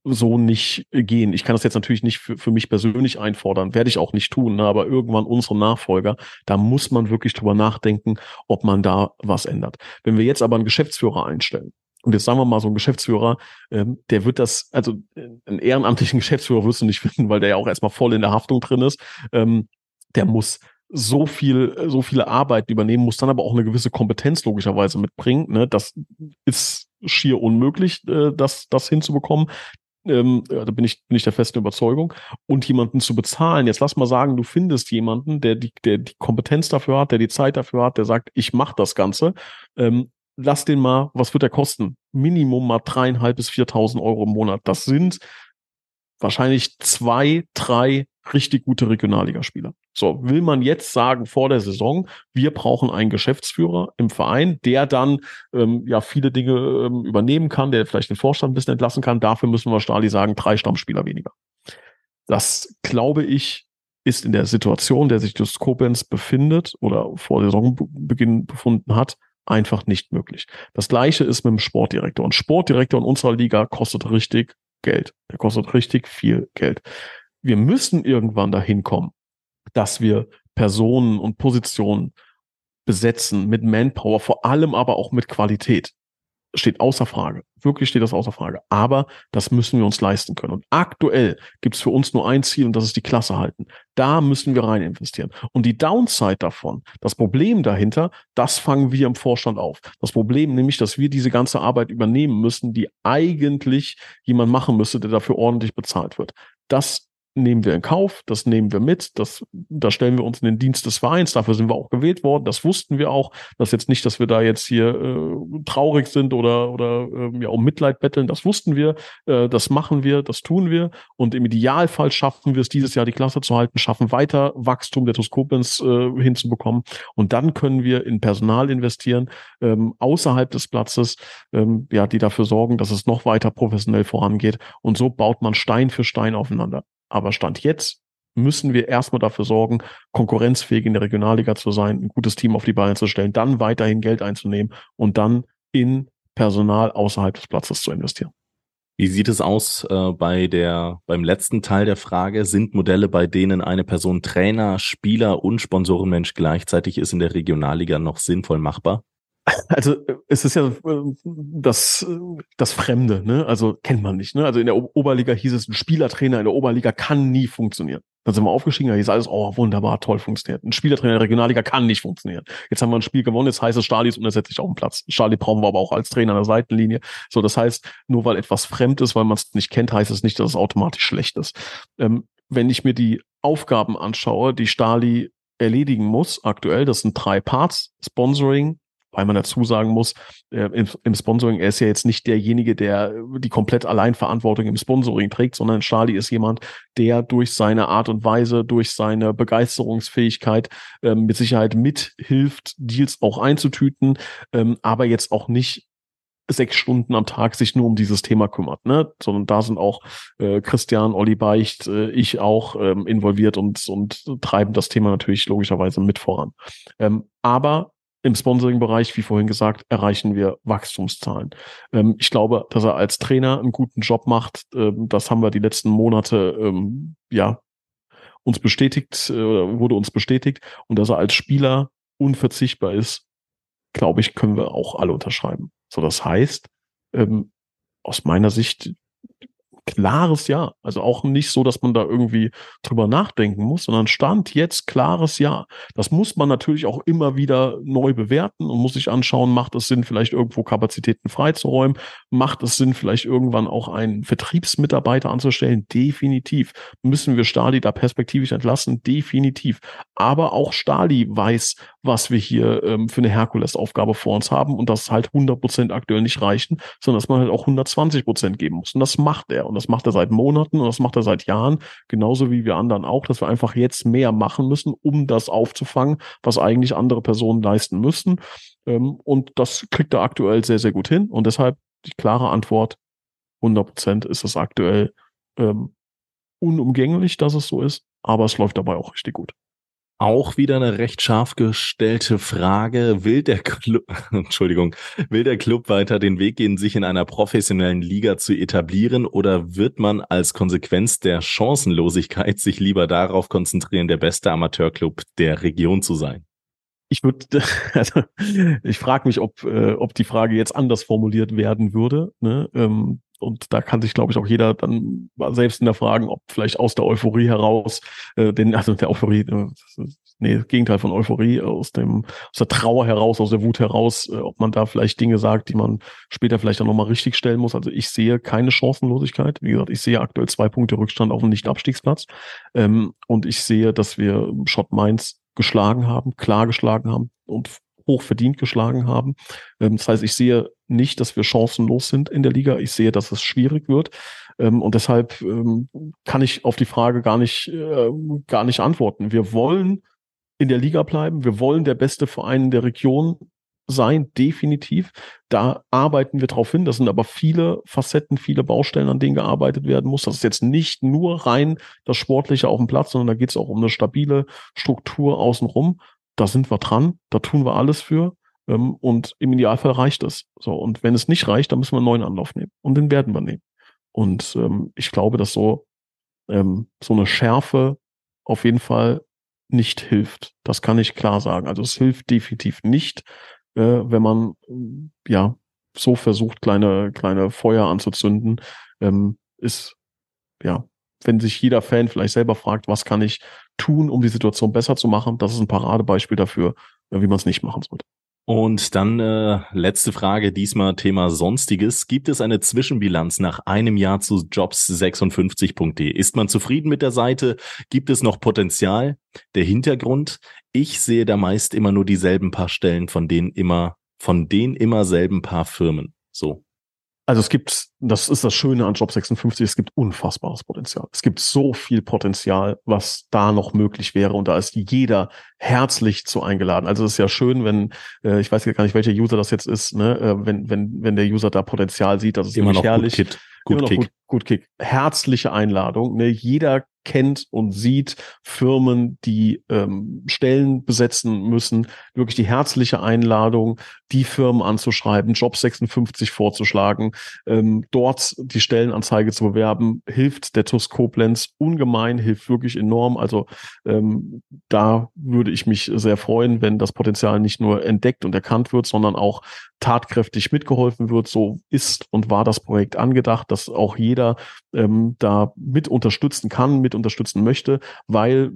so nicht gehen. Ich kann das jetzt natürlich nicht für, für mich persönlich einfordern, werde ich auch nicht tun, ne? aber irgendwann unsere Nachfolger, da muss man wirklich drüber nachdenken, ob man da was ändert. Wenn wir jetzt aber einen Geschäftsführer einstellen, und jetzt sagen wir mal, so ein Geschäftsführer, ähm, der wird das, also äh, einen ehrenamtlichen Geschäftsführer wirst du nicht *laughs* finden, weil der ja auch erstmal voll in der Haftung drin ist. Ähm, der muss so viel, so viele Arbeiten übernehmen, muss dann aber auch eine gewisse Kompetenz logischerweise mitbringen. Ne? Das ist schier unmöglich, äh, das, das hinzubekommen. Ähm, da bin ich, bin ich der festen Überzeugung. Und jemanden zu bezahlen, jetzt lass mal sagen, du findest jemanden, der die, der die Kompetenz dafür hat, der die Zeit dafür hat, der sagt, ich mache das Ganze. Ähm, lass den mal, was wird der kosten? Minimum mal dreieinhalb bis viertausend Euro im Monat. Das sind wahrscheinlich zwei, drei richtig gute Regionalligaspieler. So, will man jetzt sagen vor der Saison, wir brauchen einen Geschäftsführer im Verein, der dann ähm, ja viele Dinge ähm, übernehmen kann, der vielleicht den Vorstand ein bisschen entlassen kann. Dafür müssen wir Stali sagen, drei Stammspieler weniger. Das glaube ich ist in der Situation, der sich das Koblenz befindet oder vor Saisonbeginn befunden hat, einfach nicht möglich. Das gleiche ist mit dem Sportdirektor. Und Sportdirektor in unserer Liga kostet richtig Geld. Der kostet richtig viel Geld. Wir müssen irgendwann dahin kommen, dass wir Personen und Positionen besetzen mit Manpower, vor allem aber auch mit Qualität. Steht außer Frage. Wirklich steht das außer Frage. Aber das müssen wir uns leisten können. Und aktuell gibt es für uns nur ein Ziel und das ist die Klasse halten. Da müssen wir rein investieren. Und die Downside davon, das Problem dahinter, das fangen wir im Vorstand auf. Das Problem nämlich, dass wir diese ganze Arbeit übernehmen müssen, die eigentlich jemand machen müsste, der dafür ordentlich bezahlt wird. Das nehmen wir in Kauf, das nehmen wir mit, das, da stellen wir uns in den Dienst des Vereins, dafür sind wir auch gewählt worden, das wussten wir auch, das ist jetzt nicht, dass wir da jetzt hier äh, traurig sind oder, oder äh, ja, um Mitleid betteln, das wussten wir, äh, das machen wir, das tun wir. Und im Idealfall schaffen wir es dieses Jahr die Klasse zu halten, schaffen weiter Wachstum der Toskopens äh, hinzubekommen. Und dann können wir in Personal investieren, ähm, außerhalb des Platzes, ähm, ja, die dafür sorgen, dass es noch weiter professionell vorangeht. Und so baut man Stein für Stein aufeinander. Aber Stand jetzt müssen wir erstmal dafür sorgen, konkurrenzfähig in der Regionalliga zu sein, ein gutes Team auf die Beine zu stellen, dann weiterhin Geld einzunehmen und dann in Personal außerhalb des Platzes zu investieren. Wie sieht es aus äh, bei der, beim letzten Teil der Frage? Sind Modelle, bei denen eine Person Trainer, Spieler und Sponsorenmensch gleichzeitig ist in der Regionalliga noch sinnvoll machbar? Also es ist ja äh, das, das Fremde, ne? Also kennt man nicht. Ne? Also in der Oberliga hieß es, ein Spielertrainer in der Oberliga kann nie funktionieren. Dann sind wir aufgestiegen, da hieß alles, oh, wunderbar, toll funktioniert. Ein Spielertrainer in der Regionalliga kann nicht funktionieren. Jetzt haben wir ein Spiel gewonnen, jetzt heißt es, Stali ist unersetzlich auf dem Platz. Stali brauchen wir aber auch als Trainer an der Seitenlinie. So, das heißt, nur weil etwas fremd ist, weil man es nicht kennt, heißt es nicht, dass es automatisch schlecht ist. Ähm, wenn ich mir die Aufgaben anschaue, die Stali erledigen muss, aktuell, das sind drei Parts, Sponsoring, weil man dazu sagen muss, äh, im, im, Sponsoring, er ist ja jetzt nicht derjenige, der die komplett Alleinverantwortung im Sponsoring trägt, sondern Charlie ist jemand, der durch seine Art und Weise, durch seine Begeisterungsfähigkeit äh, mit Sicherheit mithilft, Deals auch einzutüten, ähm, aber jetzt auch nicht sechs Stunden am Tag sich nur um dieses Thema kümmert, ne? Sondern da sind auch äh, Christian, Olli Beicht, äh, ich auch ähm, involviert und, und treiben das Thema natürlich logischerweise mit voran. Ähm, aber im Sponsoring-Bereich, wie vorhin gesagt, erreichen wir Wachstumszahlen. Ähm, ich glaube, dass er als Trainer einen guten Job macht. Ähm, das haben wir die letzten Monate, ähm, ja, uns bestätigt, äh, wurde uns bestätigt. Und dass er als Spieler unverzichtbar ist, glaube ich, können wir auch alle unterschreiben. So, das heißt, ähm, aus meiner Sicht klares Ja. Also auch nicht so, dass man da irgendwie drüber nachdenken muss, sondern Stand jetzt klares Ja. Das muss man natürlich auch immer wieder neu bewerten und muss sich anschauen, macht es Sinn, vielleicht irgendwo Kapazitäten freizuräumen? Macht es Sinn, vielleicht irgendwann auch einen Vertriebsmitarbeiter anzustellen? Definitiv. Müssen wir Stali da perspektivisch entlassen? Definitiv. Aber auch Stali weiß, was wir hier ähm, für eine Herkulesaufgabe vor uns haben und das halt 100 Prozent aktuell nicht reichen, sondern dass man halt auch 120 Prozent geben muss. Und das macht er. Und das macht er seit Monaten und das macht er seit Jahren, genauso wie wir anderen auch, dass wir einfach jetzt mehr machen müssen, um das aufzufangen, was eigentlich andere Personen leisten müssen. Ähm, und das kriegt er aktuell sehr, sehr gut hin. Und deshalb die klare Antwort, 100 Prozent ist es aktuell ähm, unumgänglich, dass es so ist, aber es läuft dabei auch richtig gut. Auch wieder eine recht scharf gestellte Frage. Will der Club, *laughs* Entschuldigung, will der Club weiter den Weg gehen, sich in einer professionellen Liga zu etablieren oder wird man als Konsequenz der Chancenlosigkeit *laughs* sich lieber darauf konzentrieren, der beste Amateurclub der Region zu sein? Ich würde, *laughs* also ich frage mich, ob, äh, ob die Frage jetzt anders formuliert werden würde. Ne? Ähm, und da kann sich, glaube ich, auch jeder dann selbst hinterfragen, ob vielleicht aus der Euphorie heraus, äh, den, also der Euphorie, äh, nee, Gegenteil von Euphorie, aus dem, aus der Trauer heraus, aus der Wut heraus, äh, ob man da vielleicht Dinge sagt, die man später vielleicht dann nochmal richtig stellen muss. Also ich sehe keine Chancenlosigkeit. Wie gesagt, ich sehe aktuell zwei Punkte Rückstand auf dem Nicht-Abstiegsplatz. Ähm, und ich sehe, dass wir Schott Mainz geschlagen haben, klar geschlagen haben und hoch verdient geschlagen haben. Ähm, das heißt, ich sehe nicht, dass wir chancenlos sind in der Liga. Ich sehe, dass es schwierig wird. Ähm, und deshalb ähm, kann ich auf die Frage gar nicht, gar nicht antworten. Wir wollen in der Liga bleiben. Wir wollen der beste Verein der Region sein, definitiv. Da arbeiten wir drauf hin. Das sind aber viele Facetten, viele Baustellen, an denen gearbeitet werden muss. Das ist jetzt nicht nur rein das Sportliche auf dem Platz, sondern da geht es auch um eine stabile Struktur außenrum da sind wir dran, da tun wir alles für ähm, und im Idealfall reicht es. So, und wenn es nicht reicht, dann müssen wir einen neuen Anlauf nehmen und den werden wir nehmen. Und ähm, ich glaube, dass so, ähm, so eine Schärfe auf jeden Fall nicht hilft. Das kann ich klar sagen. Also es hilft definitiv nicht, äh, wenn man ja so versucht, kleine, kleine Feuer anzuzünden, ähm, ist, ja, wenn sich jeder Fan vielleicht selber fragt, was kann ich tun, um die Situation besser zu machen, das ist ein Paradebeispiel dafür, wie man es nicht machen sollte. Und dann äh, letzte Frage, diesmal Thema Sonstiges. Gibt es eine Zwischenbilanz nach einem Jahr zu jobs56.de? Ist man zufrieden mit der Seite? Gibt es noch Potenzial? Der Hintergrund? Ich sehe da meist immer nur dieselben paar Stellen von denen immer, von den immer selben paar Firmen. So. Also es gibt, das ist das Schöne an Job 56, es gibt unfassbares Potenzial. Es gibt so viel Potenzial, was da noch möglich wäre und da ist jeder herzlich zu eingeladen. Also es ist ja schön, wenn, äh, ich weiß gar nicht, welcher User das jetzt ist, ne, äh, wenn, wenn, wenn der User da Potenzial sieht, das ist immer noch herrlich. Gut, Gut, Kick. Gut, gut Kick. Herzliche Einladung. Ne? Jeder kennt und sieht Firmen, die ähm, Stellen besetzen müssen, wirklich die herzliche Einladung, die Firmen anzuschreiben, Job 56 vorzuschlagen, ähm, dort die Stellenanzeige zu bewerben, hilft der TUS Koblenz ungemein, hilft wirklich enorm. Also ähm, da würde ich mich sehr freuen, wenn das Potenzial nicht nur entdeckt und erkannt wird, sondern auch tatkräftig mitgeholfen wird. So ist und war das Projekt angedacht, dass auch jeder ähm, da mit unterstützen kann, mit unterstützen möchte, weil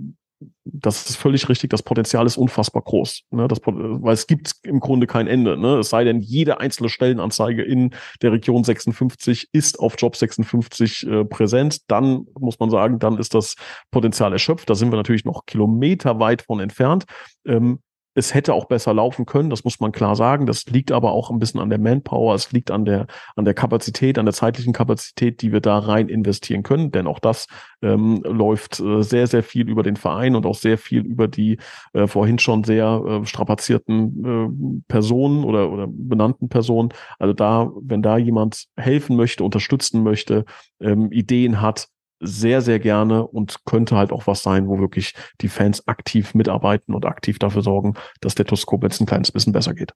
das ist völlig richtig, das Potenzial ist unfassbar groß. Ne? Das, weil es gibt im Grunde kein Ende. Ne? Es sei denn, jede einzelne Stellenanzeige in der Region 56 ist auf Job 56 äh, präsent. Dann muss man sagen, dann ist das Potenzial erschöpft. Da sind wir natürlich noch kilometerweit von entfernt. Ähm, es hätte auch besser laufen können, das muss man klar sagen. Das liegt aber auch ein bisschen an der Manpower, es liegt an der, an der Kapazität, an der zeitlichen Kapazität, die wir da rein investieren können. Denn auch das ähm, läuft äh, sehr, sehr viel über den Verein und auch sehr viel über die äh, vorhin schon sehr äh, strapazierten äh, Personen oder, oder benannten Personen. Also da, wenn da jemand helfen möchte, unterstützen möchte, ähm, Ideen hat, sehr, sehr gerne und könnte halt auch was sein, wo wirklich die Fans aktiv mitarbeiten und aktiv dafür sorgen, dass der Toskop jetzt ein kleines bisschen besser geht.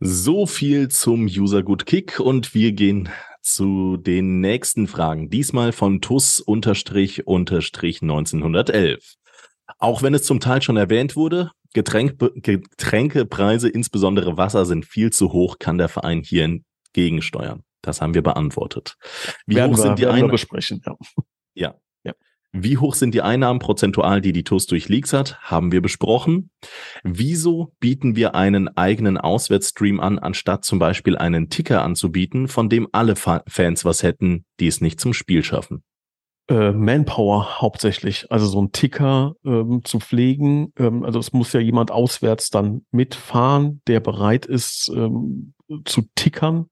So viel zum User Good Kick und wir gehen zu den nächsten Fragen. Diesmal von TUS-1911. Auch wenn es zum Teil schon erwähnt wurde, Getränk, Getränkepreise, insbesondere Wasser, sind viel zu hoch, kann der Verein hier entgegensteuern. Das haben wir beantwortet. Wie werden hoch wir, sind die Einnahmen? ja. Ja. ja. Wie hoch sind die Einnahmen prozentual, die die TUS durch Leaks hat? Haben wir besprochen. Wieso bieten wir einen eigenen Auswärtsstream an, anstatt zum Beispiel einen Ticker anzubieten, von dem alle Fa Fans was hätten, die es nicht zum Spiel schaffen? Äh, Manpower hauptsächlich, also so ein Ticker ähm, zu pflegen. Ähm, also es muss ja jemand auswärts dann mitfahren, der bereit ist ähm, zu tickern,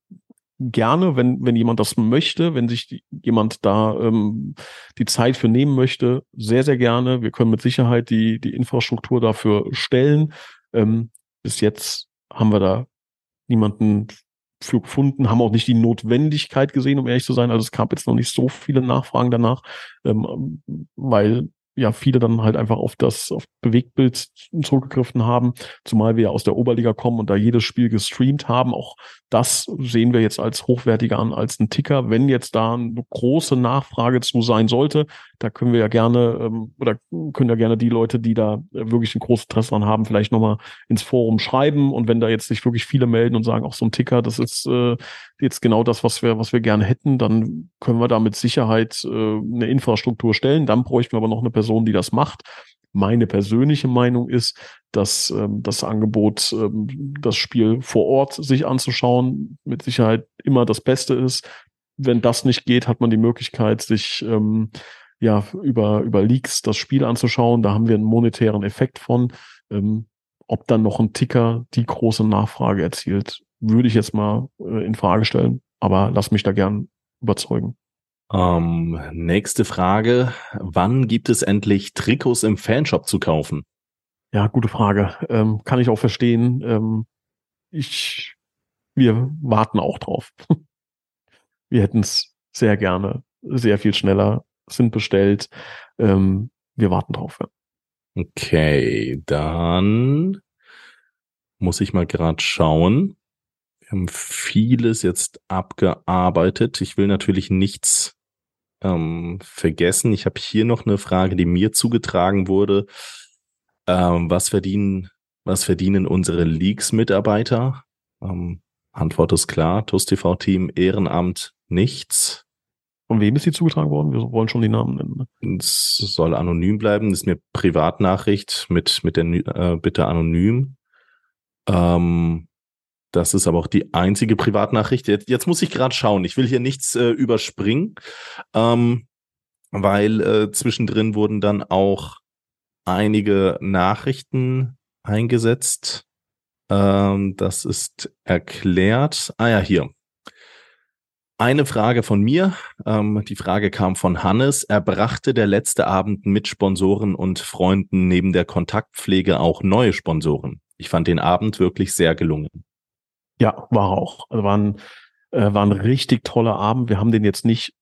gerne, wenn, wenn jemand das möchte, wenn sich jemand da ähm, die Zeit für nehmen möchte, sehr, sehr gerne. Wir können mit Sicherheit die, die Infrastruktur dafür stellen. Ähm, bis jetzt haben wir da niemanden für gefunden, haben auch nicht die Notwendigkeit gesehen, um ehrlich zu sein. Also es gab jetzt noch nicht so viele Nachfragen danach, ähm, weil ja viele dann halt einfach auf das auf Bewegtbild zurückgegriffen haben, zumal wir ja aus der Oberliga kommen und da jedes Spiel gestreamt haben. Auch das sehen wir jetzt als hochwertiger an als ein Ticker. Wenn jetzt da eine große Nachfrage zu sein sollte, da können wir ja gerne ähm, oder können ja gerne die Leute, die da wirklich ein großes Interesse dran haben, vielleicht nochmal ins Forum schreiben. Und wenn da jetzt sich wirklich viele melden und sagen, auch so ein Ticker, das ist äh, jetzt genau das, was wir, was wir gerne hätten, dann können wir da mit Sicherheit äh, eine Infrastruktur stellen. Dann bräuchten wir aber noch eine Person, die das macht. Meine persönliche Meinung ist, dass ähm, das Angebot, ähm, das Spiel vor Ort sich anzuschauen, mit Sicherheit immer das Beste ist. Wenn das nicht geht, hat man die Möglichkeit, sich ähm, ja über, über Leaks das Spiel anzuschauen. Da haben wir einen monetären Effekt von. Ähm, ob dann noch ein Ticker die große Nachfrage erzielt, würde ich jetzt mal äh, in Frage stellen. Aber lass mich da gern überzeugen. Ähm, nächste Frage. Wann gibt es endlich Trikots im Fanshop zu kaufen? Ja, gute Frage. Ähm, kann ich auch verstehen. Ähm, ich, wir warten auch drauf. *laughs* wir hätten es sehr gerne, sehr viel schneller, sind bestellt. Ähm, wir warten drauf. Ja. Okay, dann muss ich mal gerade schauen. Wir haben vieles jetzt abgearbeitet. Ich will natürlich nichts ähm, vergessen. Ich habe hier noch eine Frage, die mir zugetragen wurde. Ähm, was verdienen, was verdienen unsere Leaks-Mitarbeiter? Ähm, Antwort ist klar. TUS TV Team Ehrenamt nichts. Von wem ist die zugetragen worden? Wir wollen schon die Namen nennen. Ne? Es soll anonym bleiben. Das ist eine Privatnachricht mit, mit der äh, Bitte anonym. Ähm, das ist aber auch die einzige Privatnachricht. Jetzt, jetzt muss ich gerade schauen. Ich will hier nichts äh, überspringen, ähm, weil äh, zwischendrin wurden dann auch einige Nachrichten eingesetzt. Ähm, das ist erklärt. Ah ja, hier. Eine Frage von mir. Ähm, die Frage kam von Hannes. Er brachte der letzte Abend mit Sponsoren und Freunden neben der Kontaktpflege auch neue Sponsoren. Ich fand den Abend wirklich sehr gelungen. Ja, war auch. Also war ein, äh, war ein richtig toller Abend. Wir haben den jetzt nicht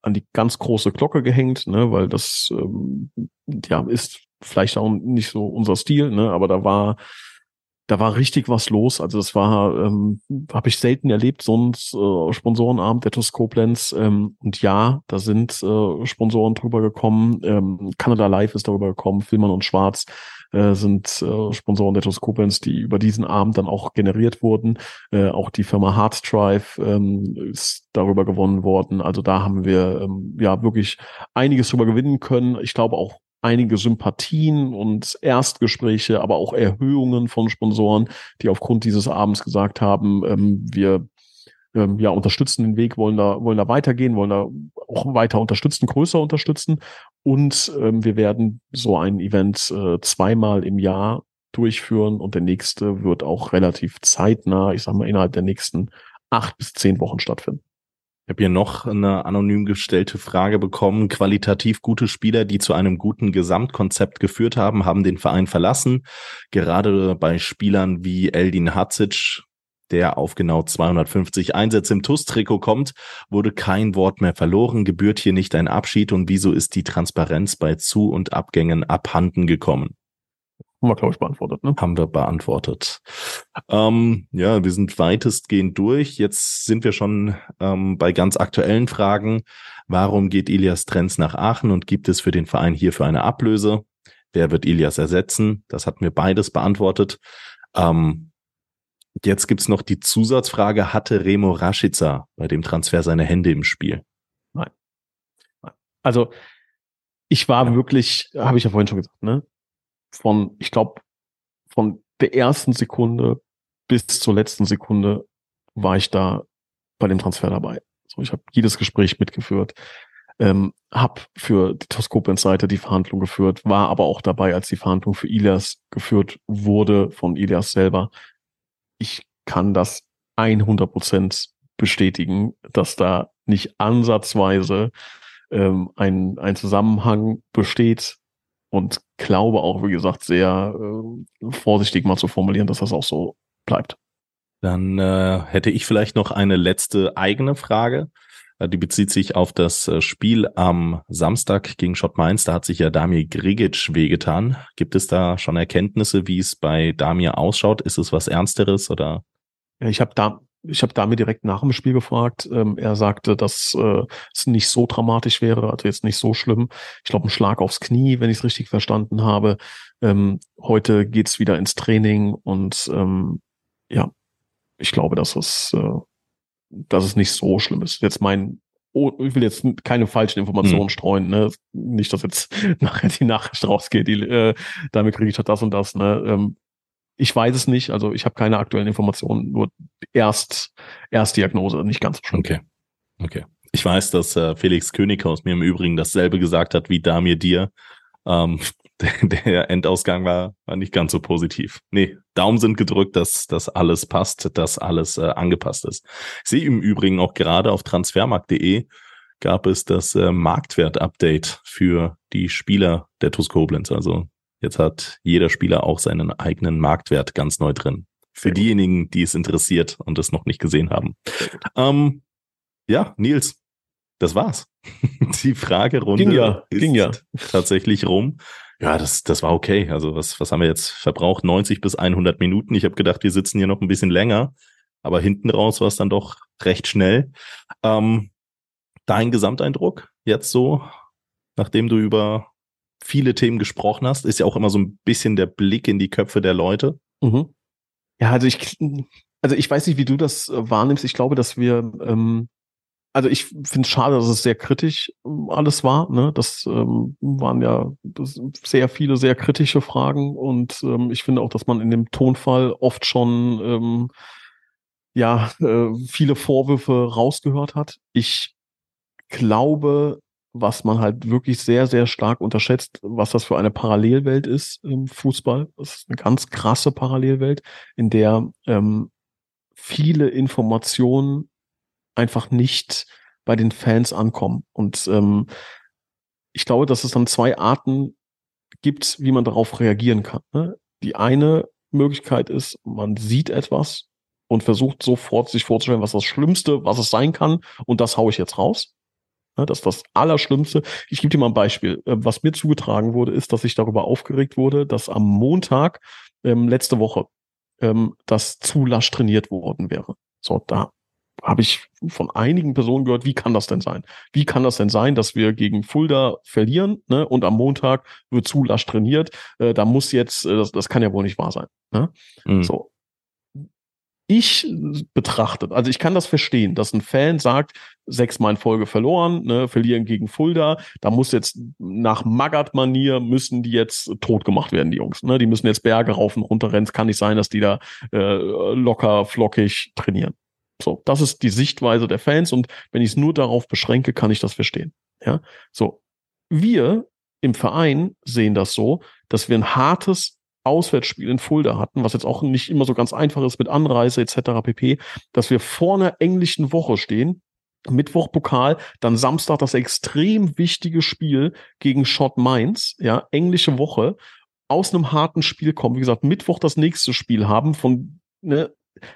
an die ganz große Glocke gehängt, ne, weil das ähm, ja ist vielleicht auch nicht so unser Stil, ne, aber da war da war richtig was los. Also das war, ähm, habe ich selten erlebt, so ein äh, Sponsorenabend der Koblenz. Ähm, und ja, da sind äh, Sponsoren drüber gekommen. Ähm, Canada Live ist darüber gekommen, Filmern und Schwarz äh, sind äh, Sponsoren der Koblenz, die über diesen Abend dann auch generiert wurden. Äh, auch die Firma Hardstrive ähm, ist darüber gewonnen worden. Also da haben wir ähm, ja wirklich einiges drüber gewinnen können. Ich glaube auch einige Sympathien und Erstgespräche, aber auch Erhöhungen von Sponsoren, die aufgrund dieses Abends gesagt haben, ähm, wir ähm, ja unterstützen den Weg, wollen da wollen da weitergehen, wollen da auch weiter unterstützen, größer unterstützen und ähm, wir werden so ein Event äh, zweimal im Jahr durchführen und der nächste wird auch relativ zeitnah, ich sag mal innerhalb der nächsten acht bis zehn Wochen stattfinden. Ich habe hier noch eine anonym gestellte Frage bekommen. Qualitativ gute Spieler, die zu einem guten Gesamtkonzept geführt haben, haben den Verein verlassen. Gerade bei Spielern wie Eldin Hatzic, der auf genau 250 Einsätze im TUS-Trikot kommt, wurde kein Wort mehr verloren, gebührt hier nicht ein Abschied und wieso ist die Transparenz bei Zu- und Abgängen abhanden gekommen? Haben wir, glaube ich, beantwortet, ne? Haben wir beantwortet. Ähm, ja, wir sind weitestgehend durch. Jetzt sind wir schon ähm, bei ganz aktuellen Fragen. Warum geht Ilias Trenz nach Aachen und gibt es für den Verein hierfür eine Ablöse? Wer wird Ilias ersetzen? Das hatten wir beides beantwortet. Ähm, jetzt gibt's noch die Zusatzfrage, hatte Remo Rashica bei dem Transfer seine Hände im Spiel? Nein. Also ich war wirklich, habe ich ja vorhin schon gesagt, ne? Von, ich glaube, von der ersten Sekunde bis zur letzten Sekunde war ich da bei dem Transfer dabei. So, ich habe jedes Gespräch mitgeführt, ähm, habe für die Toskopens-Seite die Verhandlung geführt, war aber auch dabei, als die Verhandlung für Ilias geführt wurde von Ilias selber. Ich kann das 100 Prozent bestätigen, dass da nicht ansatzweise ähm, ein, ein Zusammenhang besteht und glaube auch, wie gesagt, sehr äh, vorsichtig mal zu formulieren, dass das auch so bleibt. Dann äh, hätte ich vielleicht noch eine letzte eigene Frage. Äh, die bezieht sich auf das äh, Spiel am Samstag gegen Schott Mainz. Da hat sich ja Damir Grigic wehgetan. Gibt es da schon Erkenntnisse, wie es bei Damir ausschaut? Ist es was Ernsteres oder? Ich habe da ich habe damit direkt nach dem Spiel gefragt. Ähm, er sagte, dass äh, es nicht so dramatisch wäre, also jetzt nicht so schlimm. Ich glaube, ein Schlag aufs Knie, wenn ich es richtig verstanden habe. Ähm, heute geht's wieder ins Training und ähm, ja, ich glaube, dass es, äh, dass es nicht so schlimm ist. Jetzt mein Oh, ich will jetzt keine falschen Informationen hm. streuen, ne? Nicht, dass jetzt *laughs* nachher die Nachricht rausgeht, die, äh, damit kriege ich doch das und das, ne? Ähm, ich weiß es nicht, also ich habe keine aktuellen Informationen, nur erst Erstdiagnose, nicht ganz schlimm. Okay. Okay. Ich weiß, dass äh, Felix Könighaus mir im Übrigen dasselbe gesagt hat wie Damir dir. Ähm, *laughs* der, der Endausgang war, war nicht ganz so positiv. Nee, Daumen sind gedrückt, dass das alles passt, dass alles äh, angepasst ist. Ich sehe im Übrigen auch gerade auf transfermarkt.de gab es das äh, Marktwert-Update für die Spieler der TuS Koblenz. Also Jetzt hat jeder Spieler auch seinen eigenen Marktwert ganz neu drin. Für diejenigen, die es interessiert und es noch nicht gesehen haben. Ähm, ja, Nils, das war's. *laughs* Die Fragerunde ging ja, ist ging ja. tatsächlich rum. Ja, das, das war okay. Also was, was haben wir jetzt verbraucht? 90 bis 100 Minuten. Ich habe gedacht, wir sitzen hier noch ein bisschen länger, aber hinten raus war es dann doch recht schnell. Ähm, dein Gesamteindruck jetzt so, nachdem du über viele Themen gesprochen hast, ist ja auch immer so ein bisschen der Blick in die Köpfe der Leute. Mhm. Ja, also ich, also ich weiß nicht, wie du das äh, wahrnimmst. Ich glaube, dass wir, ähm, also ich finde es schade, dass es sehr kritisch ähm, alles war. Ne? Das ähm, waren ja sehr viele sehr kritische Fragen und ähm, ich finde auch, dass man in dem Tonfall oft schon ähm, ja äh, viele Vorwürfe rausgehört hat. Ich glaube, was man halt wirklich sehr, sehr stark unterschätzt, was das für eine Parallelwelt ist im Fußball. Das ist eine ganz krasse Parallelwelt, in der ähm, viele Informationen einfach nicht bei den Fans ankommen. Und ähm, ich glaube, dass es dann zwei Arten gibt, wie man darauf reagieren kann. Ne? Die eine Möglichkeit ist, man sieht etwas und versucht sofort sich vorzustellen, was das Schlimmste, was es sein kann, und das haue ich jetzt raus. Das ist das Allerschlimmste. Ich gebe dir mal ein Beispiel. Äh, was mir zugetragen wurde, ist, dass ich darüber aufgeregt wurde, dass am Montag ähm, letzte Woche ähm, das zu lasch trainiert worden wäre. So, da habe ich von einigen Personen gehört, wie kann das denn sein? Wie kann das denn sein, dass wir gegen Fulda verlieren ne, und am Montag wird zu lasch trainiert? Äh, da muss jetzt, äh, das, das kann ja wohl nicht wahr sein. Ne? Mhm. So, ich betrachtet, also ich kann das verstehen, dass ein Fan sagt, sechsmal in Folge verloren, ne, verlieren gegen Fulda, da muss jetzt nach Magath-Manier müssen die jetzt tot gemacht werden, die Jungs. Ne? Die müssen jetzt Berge rauf und runter rennen. Es kann nicht sein, dass die da äh, locker, flockig trainieren. So, das ist die Sichtweise der Fans und wenn ich es nur darauf beschränke, kann ich das verstehen. Ja, so. Wir im Verein sehen das so, dass wir ein hartes Auswärtsspiel in Fulda hatten, was jetzt auch nicht immer so ganz einfach ist mit Anreise etc. pp, dass wir vor einer englischen Woche stehen, Mittwoch Pokal, dann Samstag das extrem wichtige Spiel gegen Schott Mainz, ja, englische Woche, aus einem harten Spiel kommen, wie gesagt, Mittwoch das nächste Spiel haben, von, ne,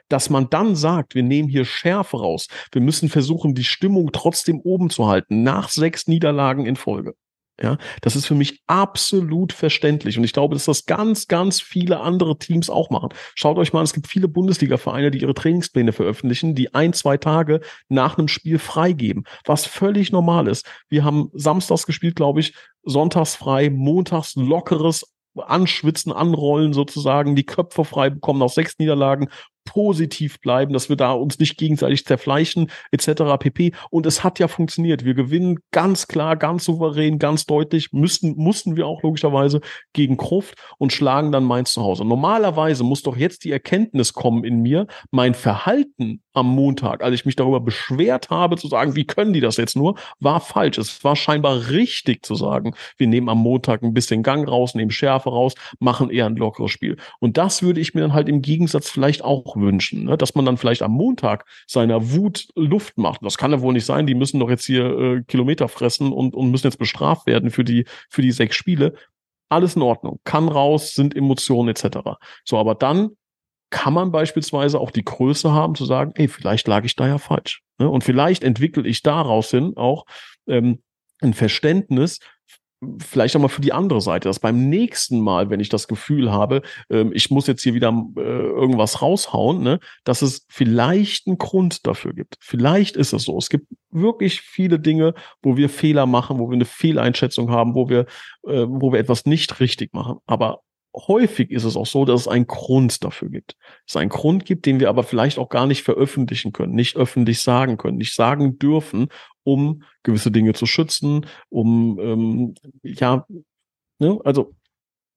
dass man dann sagt, wir nehmen hier Schärfe raus, wir müssen versuchen, die Stimmung trotzdem oben zu halten, nach sechs Niederlagen in Folge. Ja, das ist für mich absolut verständlich. Und ich glaube, dass das ganz, ganz viele andere Teams auch machen. Schaut euch mal es gibt viele Bundesliga-Vereine, die ihre Trainingspläne veröffentlichen, die ein, zwei Tage nach einem Spiel freigeben, was völlig normal ist. Wir haben samstags gespielt, glaube ich, sonntags frei, montags lockeres Anschwitzen, Anrollen sozusagen, die Köpfe frei bekommen nach sechs Niederlagen positiv bleiben, dass wir da uns nicht gegenseitig zerfleischen, etc. pp. Und es hat ja funktioniert. Wir gewinnen ganz klar, ganz souverän, ganz deutlich, müssten, mussten wir auch logischerweise gegen Kruft und schlagen dann Mainz zu Hause. Normalerweise muss doch jetzt die Erkenntnis kommen in mir, mein Verhalten am Montag, als ich mich darüber beschwert habe, zu sagen, wie können die das jetzt nur, war falsch. Es war scheinbar richtig zu sagen, wir nehmen am Montag ein bisschen Gang raus, nehmen Schärfe raus, machen eher ein lockeres Spiel. Und das würde ich mir dann halt im Gegensatz vielleicht auch wünschen, ne? dass man dann vielleicht am Montag seiner Wut Luft macht. Das kann ja wohl nicht sein. Die müssen doch jetzt hier äh, Kilometer fressen und, und müssen jetzt bestraft werden für die, für die sechs Spiele. Alles in Ordnung. Kann raus, sind Emotionen etc. So, aber dann kann man beispielsweise auch die Größe haben zu sagen, ey, vielleicht lag ich da ja falsch. Ne? Und vielleicht entwickle ich daraus hin auch ähm, ein Verständnis vielleicht auch mal für die andere Seite, dass beim nächsten Mal, wenn ich das Gefühl habe, ähm, ich muss jetzt hier wieder äh, irgendwas raushauen, ne, dass es vielleicht einen Grund dafür gibt. Vielleicht ist es so. Es gibt wirklich viele Dinge, wo wir Fehler machen, wo wir eine Fehleinschätzung haben, wo wir, äh, wo wir etwas nicht richtig machen. Aber häufig ist es auch so, dass es einen Grund dafür gibt. Es einen Grund gibt, den wir aber vielleicht auch gar nicht veröffentlichen können, nicht öffentlich sagen können, nicht sagen dürfen, um gewisse Dinge zu schützen, um ähm, ja, ne, also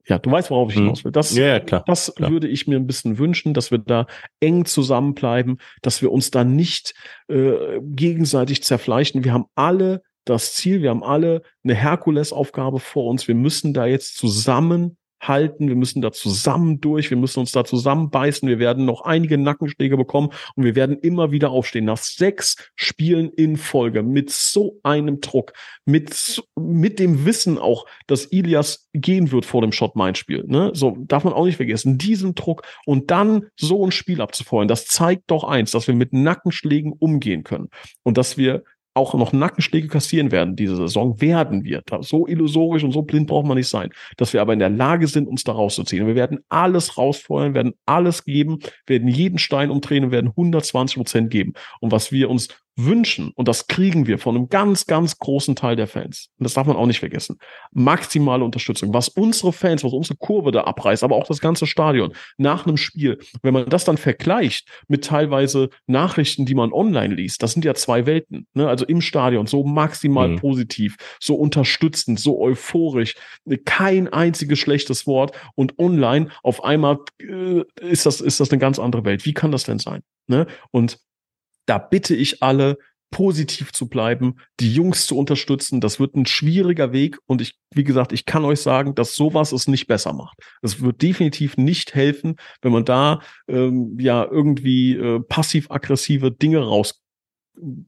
ja, du weißt, worauf ich mhm. hinaus will. Das, ja, ja, klar, das klar. würde ich mir ein bisschen wünschen, dass wir da eng zusammenbleiben, dass wir uns da nicht äh, gegenseitig zerfleischen. Wir haben alle das Ziel, wir haben alle eine Herkulesaufgabe vor uns. Wir müssen da jetzt zusammen halten, wir müssen da zusammen durch, wir müssen uns da zusammenbeißen, wir werden noch einige Nackenschläge bekommen und wir werden immer wieder aufstehen. Nach sechs Spielen in Folge mit so einem Druck, mit, mit dem Wissen auch, dass Ilias gehen wird vor dem Shot-Mind-Spiel. Ne? So darf man auch nicht vergessen. Diesen Druck und dann so ein Spiel abzufeuern, das zeigt doch eins, dass wir mit Nackenschlägen umgehen können und dass wir auch noch Nackenschläge kassieren werden diese Saison, werden wir. So illusorisch und so blind braucht man nicht sein. Dass wir aber in der Lage sind, uns da rauszuziehen. Wir werden alles rausfeuern, werden alles geben, werden jeden Stein umdrehen und werden 120 Prozent geben. Und was wir uns wünschen, und das kriegen wir von einem ganz, ganz großen Teil der Fans, und das darf man auch nicht vergessen, maximale Unterstützung, was unsere Fans, was unsere Kurve da abreißt, aber auch das ganze Stadion nach einem Spiel, wenn man das dann vergleicht mit teilweise Nachrichten, die man online liest, das sind ja zwei Welten, ne? also im Stadion, so maximal mhm. positiv, so unterstützend, so euphorisch, kein einziges schlechtes Wort und online auf einmal äh, ist das, ist das eine ganz andere Welt. Wie kann das denn sein? Ne? Und da bitte ich alle, positiv zu bleiben, die Jungs zu unterstützen. Das wird ein schwieriger Weg und ich, wie gesagt, ich kann euch sagen, dass sowas es nicht besser macht. Es wird definitiv nicht helfen, wenn man da ähm, ja irgendwie äh, passiv-aggressive Dinge raus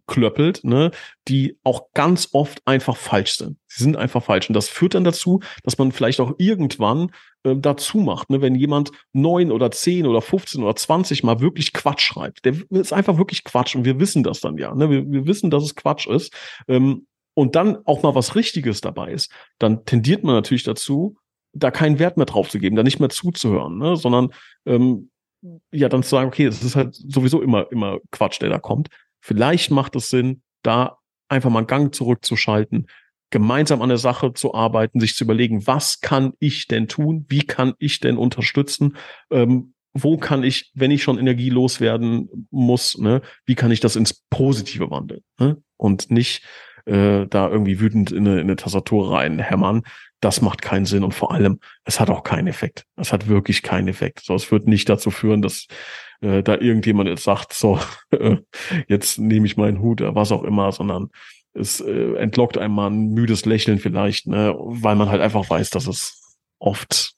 klöppelt, ne, die auch ganz oft einfach falsch sind. Sie sind einfach falsch. Und das führt dann dazu, dass man vielleicht auch irgendwann äh, dazu macht, ne, wenn jemand neun oder zehn oder 15 oder 20 mal wirklich Quatsch schreibt. Der ist einfach wirklich Quatsch und wir wissen das dann ja. Ne? Wir, wir wissen, dass es Quatsch ist. Ähm, und dann auch mal was Richtiges dabei ist, dann tendiert man natürlich dazu, da keinen Wert mehr drauf zu geben, da nicht mehr zuzuhören, ne? sondern ähm, ja dann zu sagen, okay, es ist halt sowieso immer, immer Quatsch, der da kommt. Vielleicht macht es Sinn, da einfach mal einen Gang zurückzuschalten, gemeinsam an der Sache zu arbeiten, sich zu überlegen, was kann ich denn tun? Wie kann ich denn unterstützen? Ähm, wo kann ich, wenn ich schon Energie loswerden muss, ne, wie kann ich das ins Positive wandeln? Ne? Und nicht äh, da irgendwie wütend in eine, in eine Tastatur reinhämmern. Das macht keinen Sinn und vor allem, es hat auch keinen Effekt. Es hat wirklich keinen Effekt. So, es wird nicht dazu führen, dass äh, da irgendjemand jetzt sagt, so, *laughs* jetzt nehme ich meinen Hut, was auch immer, sondern es äh, entlockt einem mal ein müdes Lächeln vielleicht, ne, weil man halt einfach weiß, dass es oft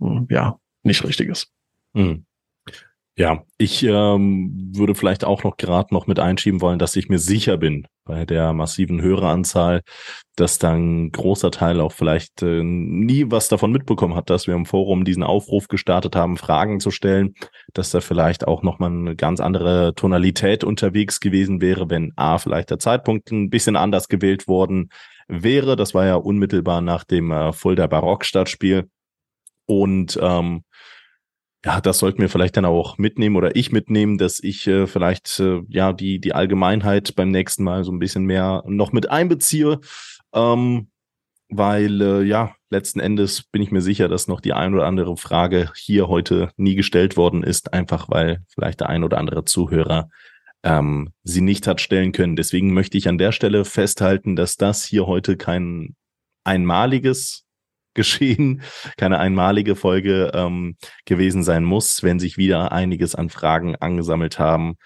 hm, ja nicht richtig ist. Hm. Ja, ich ähm, würde vielleicht auch noch gerade noch mit einschieben wollen, dass ich mir sicher bin bei der massiven Höreranzahl, dass dann großer Teil auch vielleicht äh, nie was davon mitbekommen hat, dass wir im Forum diesen Aufruf gestartet haben, Fragen zu stellen, dass da vielleicht auch nochmal eine ganz andere Tonalität unterwegs gewesen wäre, wenn A, vielleicht der Zeitpunkt ein bisschen anders gewählt worden wäre. Das war ja unmittelbar nach dem äh, Fulda Barockstadtspiel. Und ähm, ja, das sollten wir vielleicht dann auch mitnehmen oder ich mitnehmen, dass ich äh, vielleicht äh, ja die die Allgemeinheit beim nächsten Mal so ein bisschen mehr noch mit einbeziehe, ähm, weil äh, ja letzten Endes bin ich mir sicher, dass noch die ein oder andere Frage hier heute nie gestellt worden ist, einfach weil vielleicht der ein oder andere Zuhörer ähm, sie nicht hat stellen können. Deswegen möchte ich an der Stelle festhalten, dass das hier heute kein einmaliges geschehen, keine einmalige Folge ähm, gewesen sein muss. Wenn sich wieder einiges an Fragen angesammelt haben,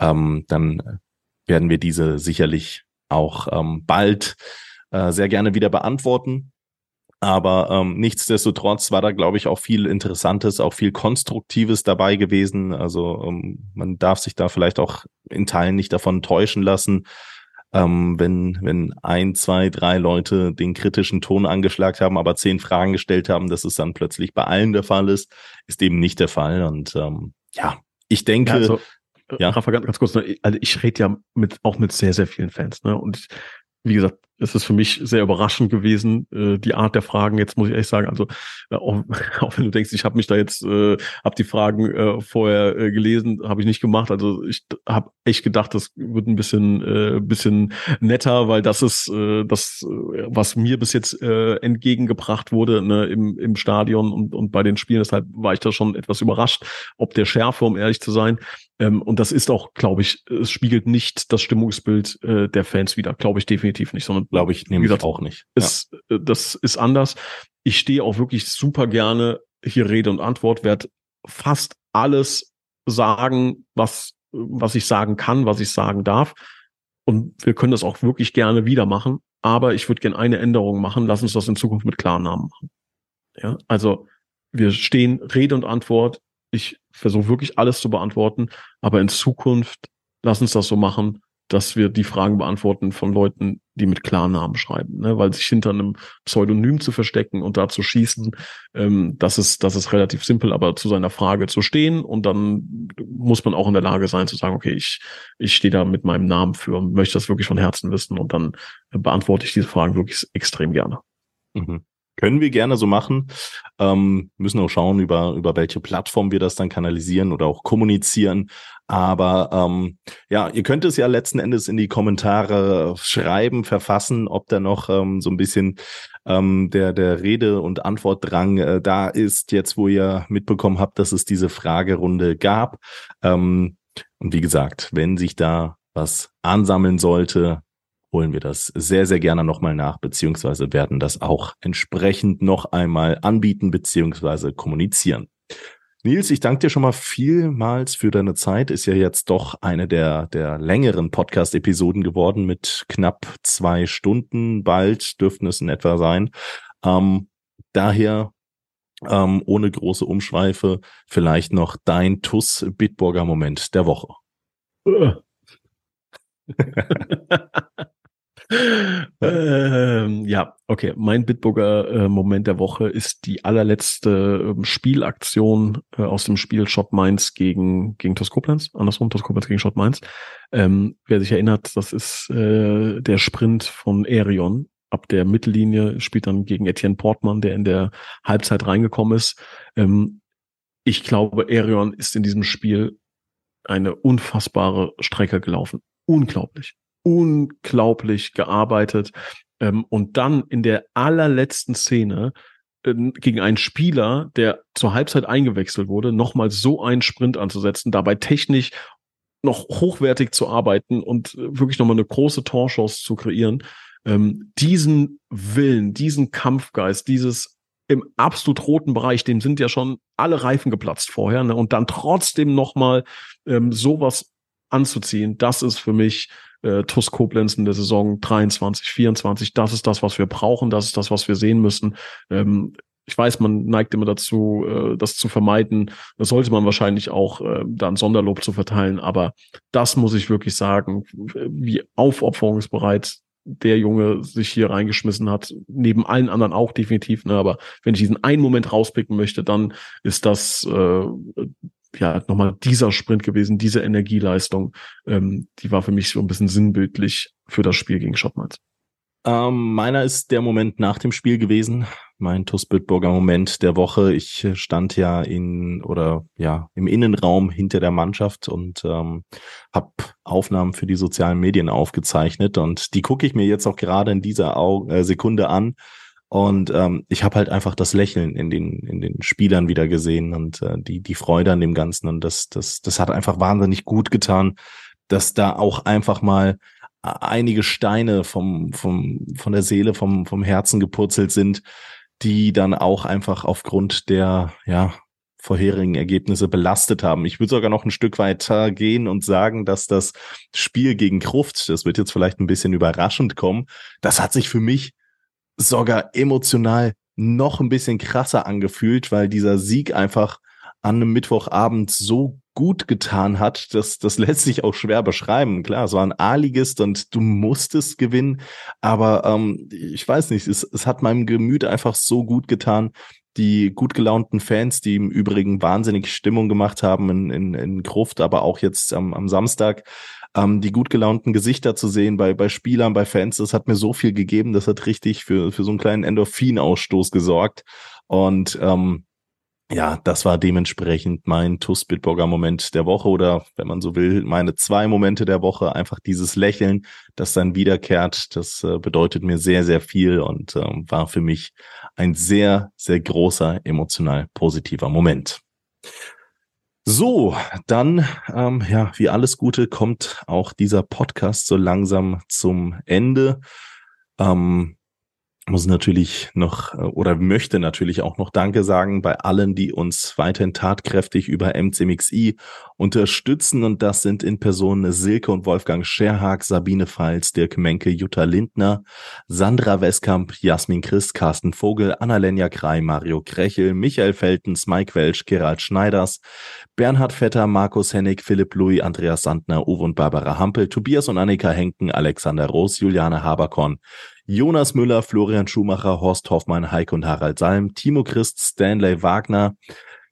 ähm, dann werden wir diese sicherlich auch ähm, bald äh, sehr gerne wieder beantworten. Aber ähm, nichtsdestotrotz war da, glaube ich, auch viel Interessantes, auch viel Konstruktives dabei gewesen. Also ähm, man darf sich da vielleicht auch in Teilen nicht davon täuschen lassen, ähm, wenn, wenn ein, zwei, drei Leute den kritischen Ton angeschlagt haben, aber zehn Fragen gestellt haben, dass es dann plötzlich bei allen der Fall ist, ist eben nicht der Fall. Und ähm, ja, ich denke. Ja, also, ja. Rafa, ganz, ganz kurz, ne, also ich rede ja mit, auch mit sehr, sehr vielen Fans, ne? Und wie gesagt, es ist für mich sehr überraschend gewesen, äh, die Art der Fragen. Jetzt muss ich ehrlich sagen, also äh, auch, *laughs* auch wenn du denkst, ich habe mich da jetzt, äh, habe die Fragen äh, vorher äh, gelesen, habe ich nicht gemacht. Also ich habe echt gedacht, das wird ein bisschen, äh, bisschen netter, weil das ist äh, das, äh, was mir bis jetzt äh, entgegengebracht wurde ne, im, im Stadion und, und bei den Spielen. Deshalb war ich da schon etwas überrascht, ob der Schärfe, um ehrlich zu sein. Ähm, und das ist auch, glaube ich, es spiegelt nicht das Stimmungsbild äh, der Fans wieder, glaube ich definitiv nicht, sondern glaube ich nämlich gesagt, auch nicht. Ist, ja. Äh, das ist anders. Ich stehe auch wirklich super gerne hier Rede und Antwort, werde fast alles sagen, was, was ich sagen kann, was ich sagen darf. Und wir können das auch wirklich gerne wieder machen. Aber ich würde gerne eine Änderung machen. Lass uns das in Zukunft mit Klarnamen machen. Ja, also wir stehen Rede und Antwort ich versuche wirklich alles zu beantworten, aber in Zukunft lass uns das so machen, dass wir die Fragen beantworten von Leuten, die mit Klarnamen schreiben, ne? weil sich hinter einem Pseudonym zu verstecken und da zu schießen, ähm, das ist das ist relativ simpel, aber zu seiner Frage zu stehen und dann muss man auch in der Lage sein zu sagen, okay, ich ich stehe da mit meinem Namen für und möchte das wirklich von Herzen wissen und dann beantworte ich diese Fragen wirklich extrem gerne. Mhm. Können wir gerne so machen. Ähm, müssen auch schauen, über, über welche Plattform wir das dann kanalisieren oder auch kommunizieren. Aber ähm, ja, ihr könnt es ja letzten Endes in die Kommentare schreiben, verfassen, ob da noch ähm, so ein bisschen ähm, der, der Rede- und Antwortdrang äh, da ist, jetzt wo ihr mitbekommen habt, dass es diese Fragerunde gab. Ähm, und wie gesagt, wenn sich da was ansammeln sollte, holen wir das sehr, sehr gerne nochmal nach, beziehungsweise werden das auch entsprechend noch einmal anbieten, beziehungsweise kommunizieren. Nils, ich danke dir schon mal vielmals für deine Zeit. Ist ja jetzt doch eine der, der längeren Podcast-Episoden geworden mit knapp zwei Stunden. Bald dürften es in etwa sein. Ähm, daher ähm, ohne große Umschweife vielleicht noch dein TUS Bitburger Moment der Woche. *laughs* *laughs* ähm, ja, okay. Mein Bitburger äh, Moment der Woche ist die allerletzte äh, Spielaktion äh, aus dem Spiel Shot Mainz gegen, gegen Toskoplenz. Andersrum, Toskoplenz gegen Shot Mainz. Ähm, wer sich erinnert, das ist äh, der Sprint von Erion. Ab der Mittellinie spielt dann gegen Etienne Portmann, der in der Halbzeit reingekommen ist. Ähm, ich glaube, Erion ist in diesem Spiel eine unfassbare Strecke gelaufen. Unglaublich unglaublich gearbeitet. Ähm, und dann in der allerletzten Szene äh, gegen einen Spieler, der zur Halbzeit eingewechselt wurde, nochmal so einen Sprint anzusetzen, dabei technisch noch hochwertig zu arbeiten und äh, wirklich nochmal eine große Torchance zu kreieren. Ähm, diesen Willen, diesen Kampfgeist, dieses im absolut roten Bereich, dem sind ja schon alle Reifen geplatzt vorher, ne? und dann trotzdem nochmal ähm, sowas anzuziehen, das ist für mich äh, TUS Koblenz in der Saison 23, 24. Das ist das, was wir brauchen. Das ist das, was wir sehen müssen. Ähm, ich weiß, man neigt immer dazu, äh, das zu vermeiden. Das sollte man wahrscheinlich auch äh, dann Sonderlob zu verteilen. Aber das muss ich wirklich sagen, wie aufopferungsbereit der Junge sich hier reingeschmissen hat, neben allen anderen auch definitiv. Ne? Aber wenn ich diesen einen Moment rauspicken möchte, dann ist das äh, ja, nochmal dieser Sprint gewesen, diese Energieleistung, ähm, die war für mich so ein bisschen sinnbildlich für das Spiel gegen Schottmans. Ähm, meiner ist der Moment nach dem Spiel gewesen, mein TuS Bitburger Moment der Woche. Ich stand ja in oder ja im Innenraum hinter der Mannschaft und ähm, habe Aufnahmen für die sozialen Medien aufgezeichnet und die gucke ich mir jetzt auch gerade in dieser Au äh, Sekunde an und ähm, ich habe halt einfach das Lächeln in den, in den Spielern wieder gesehen und äh, die, die Freude an dem Ganzen. Und das, das, das hat einfach wahnsinnig gut getan, dass da auch einfach mal einige Steine vom, vom, von der Seele, vom, vom Herzen gepurzelt sind, die dann auch einfach aufgrund der, ja, vorherigen Ergebnisse belastet haben. Ich würde sogar noch ein Stück weiter gehen und sagen, dass das Spiel gegen Kruft, das wird jetzt vielleicht ein bisschen überraschend kommen, das hat sich für mich sogar emotional noch ein bisschen krasser angefühlt, weil dieser Sieg einfach an einem Mittwochabend so gut getan hat, dass das *laughs* lässt sich auch schwer beschreiben. Klar, es war ein A-Ligist und du musstest gewinnen, aber ähm, ich weiß nicht, es, es hat meinem Gemüt einfach so gut getan. Die gut gelaunten Fans, die im Übrigen wahnsinnig Stimmung gemacht haben in, in, in Gruft, aber auch jetzt am, am Samstag, ähm, die gut gelaunten Gesichter zu sehen bei, bei Spielern, bei Fans, das hat mir so viel gegeben, das hat richtig für, für so einen kleinen Endorphinausstoß gesorgt. Und ähm, ja, das war dementsprechend mein TUS Bitburger Moment der Woche oder wenn man so will, meine zwei Momente der Woche. Einfach dieses Lächeln, das dann wiederkehrt, das äh, bedeutet mir sehr, sehr viel und ähm, war für mich ein sehr, sehr großer emotional positiver Moment. So, dann, ähm, ja, wie alles Gute kommt auch dieser Podcast so langsam zum Ende. Ähm, muss natürlich noch äh, oder möchte natürlich auch noch Danke sagen bei allen, die uns weiterhin tatkräftig über MCMXI unterstützen. Und das sind in Person Silke und Wolfgang Scherhag, Sabine Pfalz, Dirk Menke, Jutta Lindner, Sandra Westkamp, Jasmin Christ, Carsten Vogel, Annalenja Krei, Mario Krechel, Michael Feltens, Mike Welsch, Gerald Schneiders, Bernhard Vetter, Markus Hennig, Philipp Louis, Andreas Sandner, Uwe und Barbara Hampel, Tobias und Annika Henken, Alexander Roos, Juliane Haberkorn, Jonas Müller, Florian Schumacher, Horst Hoffmann, Heike und Harald Salm, Timo Christ, Stanley Wagner,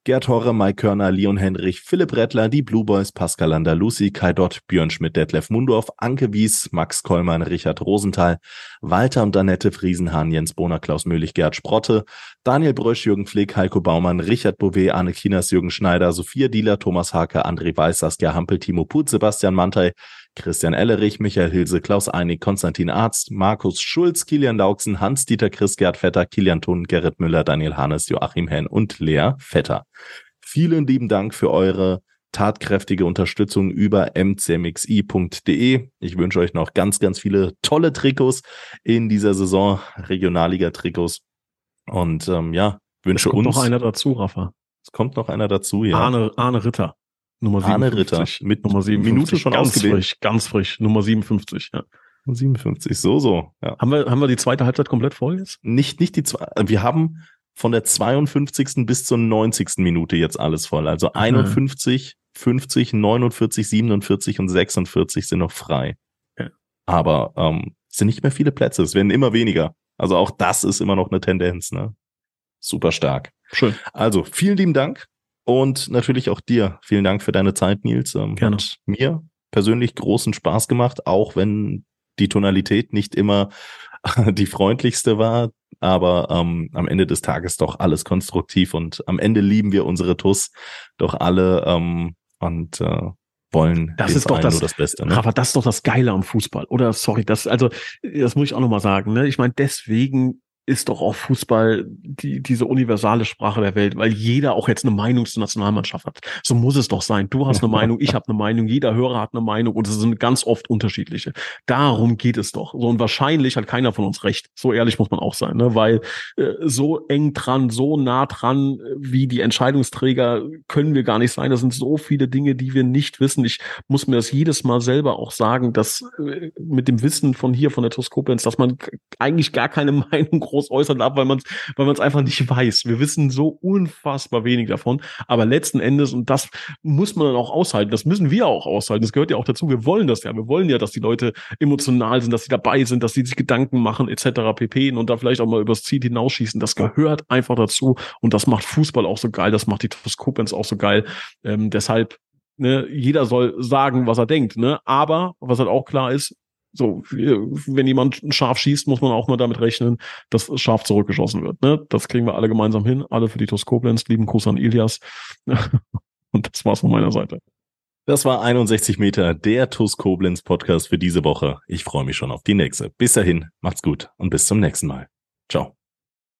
Gerd Horre, Mike Körner, Leon Henrich, Philipp Rettler, die Blue Boys, Pascal Lander, Lucy, Kai Dott, Björn Schmidt, Detlef Mundorf, Anke Wies, Max Kollmann, Richard Rosenthal, Walter und Annette Friesenhahn, Jens Bohner, Klaus Möhlich, Gerd Sprotte, Daniel Brösch, Jürgen Flick, Heiko Baumann, Richard Bouvet, Arne Kinas, Jürgen Schneider, Sophia Dieler, Thomas Hake, André Weiß, Saskia Hampel, Timo Put, Sebastian Mantei, Christian Ellerich, Michael Hilse, Klaus Einig, Konstantin Arzt, Markus Schulz, Kilian Lauksen, Hans-Dieter Chris, Gerd Vetter, Kilian Thun, Gerrit Müller, Daniel Hannes, Joachim Henn und Lea Vetter. Vielen lieben Dank für eure tatkräftige Unterstützung über mcmxi.de. Ich wünsche euch noch ganz, ganz viele tolle Trikots in dieser Saison, Regionalliga-Trikots. Und ähm, ja, wünsche es kommt uns. noch einer dazu, Rafa. Es kommt noch einer dazu, ja. Arne, Arne Ritter. Nummer 57. Arne Ritter mit Nummer 57. Minute schon ganz ausgewählt. frisch, ganz frisch. Nummer 57, ja. 57, so, so. Ja. Haben wir, haben wir die zweite Halbzeit komplett voll jetzt? Nicht, nicht die zwei. Wir haben von der 52. bis zur 90. Minute jetzt alles voll. Also 51, 50, 49, 47 und 46 sind noch frei. Ja. Aber ähm, es sind nicht mehr viele Plätze. Es werden immer weniger. Also auch das ist immer noch eine Tendenz. Ne? Super stark. Schön. Also vielen lieben Dank und natürlich auch dir. Vielen Dank für deine Zeit, Nils. Ähm, Gerne. Hat mir persönlich großen Spaß gemacht, auch wenn die Tonalität nicht immer *laughs* die freundlichste war, aber ähm, am Ende des Tages doch alles konstruktiv und am Ende lieben wir unsere TUS doch alle ähm, und äh, wollen Das ist doch das- nur das Beste. Ne? Aber das ist doch das Geile am Fußball. Oder sorry, das, also, das muss ich auch nochmal sagen. Ne? Ich meine, deswegen ist doch auch Fußball die, diese universale Sprache der Welt, weil jeder auch jetzt eine Meinung zur Nationalmannschaft hat. So muss es doch sein. Du hast eine Meinung, ich habe eine Meinung, jeder Hörer hat eine Meinung und es sind ganz oft unterschiedliche. Darum geht es doch. So und wahrscheinlich hat keiner von uns recht. So ehrlich muss man auch sein, ne? weil äh, so eng dran, so nah dran äh, wie die Entscheidungsträger können wir gar nicht sein. Das sind so viele Dinge, die wir nicht wissen. Ich muss mir das jedes Mal selber auch sagen, dass äh, mit dem Wissen von hier, von der TuS Koblenz, dass man eigentlich gar keine *laughs* Meinung groß äußern darf, weil man es weil einfach nicht weiß. Wir wissen so unfassbar wenig davon. Aber letzten Endes, und das muss man dann auch aushalten, das müssen wir auch aushalten. Das gehört ja auch dazu. Wir wollen das ja. Wir wollen ja, dass die Leute emotional sind, dass sie dabei sind, dass sie sich Gedanken machen, etc. pp. Und da vielleicht auch mal übers Ziel hinausschießen. Das gehört einfach dazu. Und das macht Fußball auch so geil. Das macht die TuS Koblenz auch so geil. Ähm, deshalb, ne, jeder soll sagen, was er denkt, ne? Aber, was halt auch klar ist, so, wenn jemand scharf schießt, muss man auch mal damit rechnen, dass scharf zurückgeschossen wird. Ne? Das kriegen wir alle gemeinsam hin, alle für die Koblenz. Lieben Gruß an Ilias. *laughs* Und das war's von meiner Seite. Das war 61 Meter, der TUS Koblenz Podcast für diese Woche. Ich freue mich schon auf die nächste. Bis dahin, macht's gut und bis zum nächsten Mal. Ciao.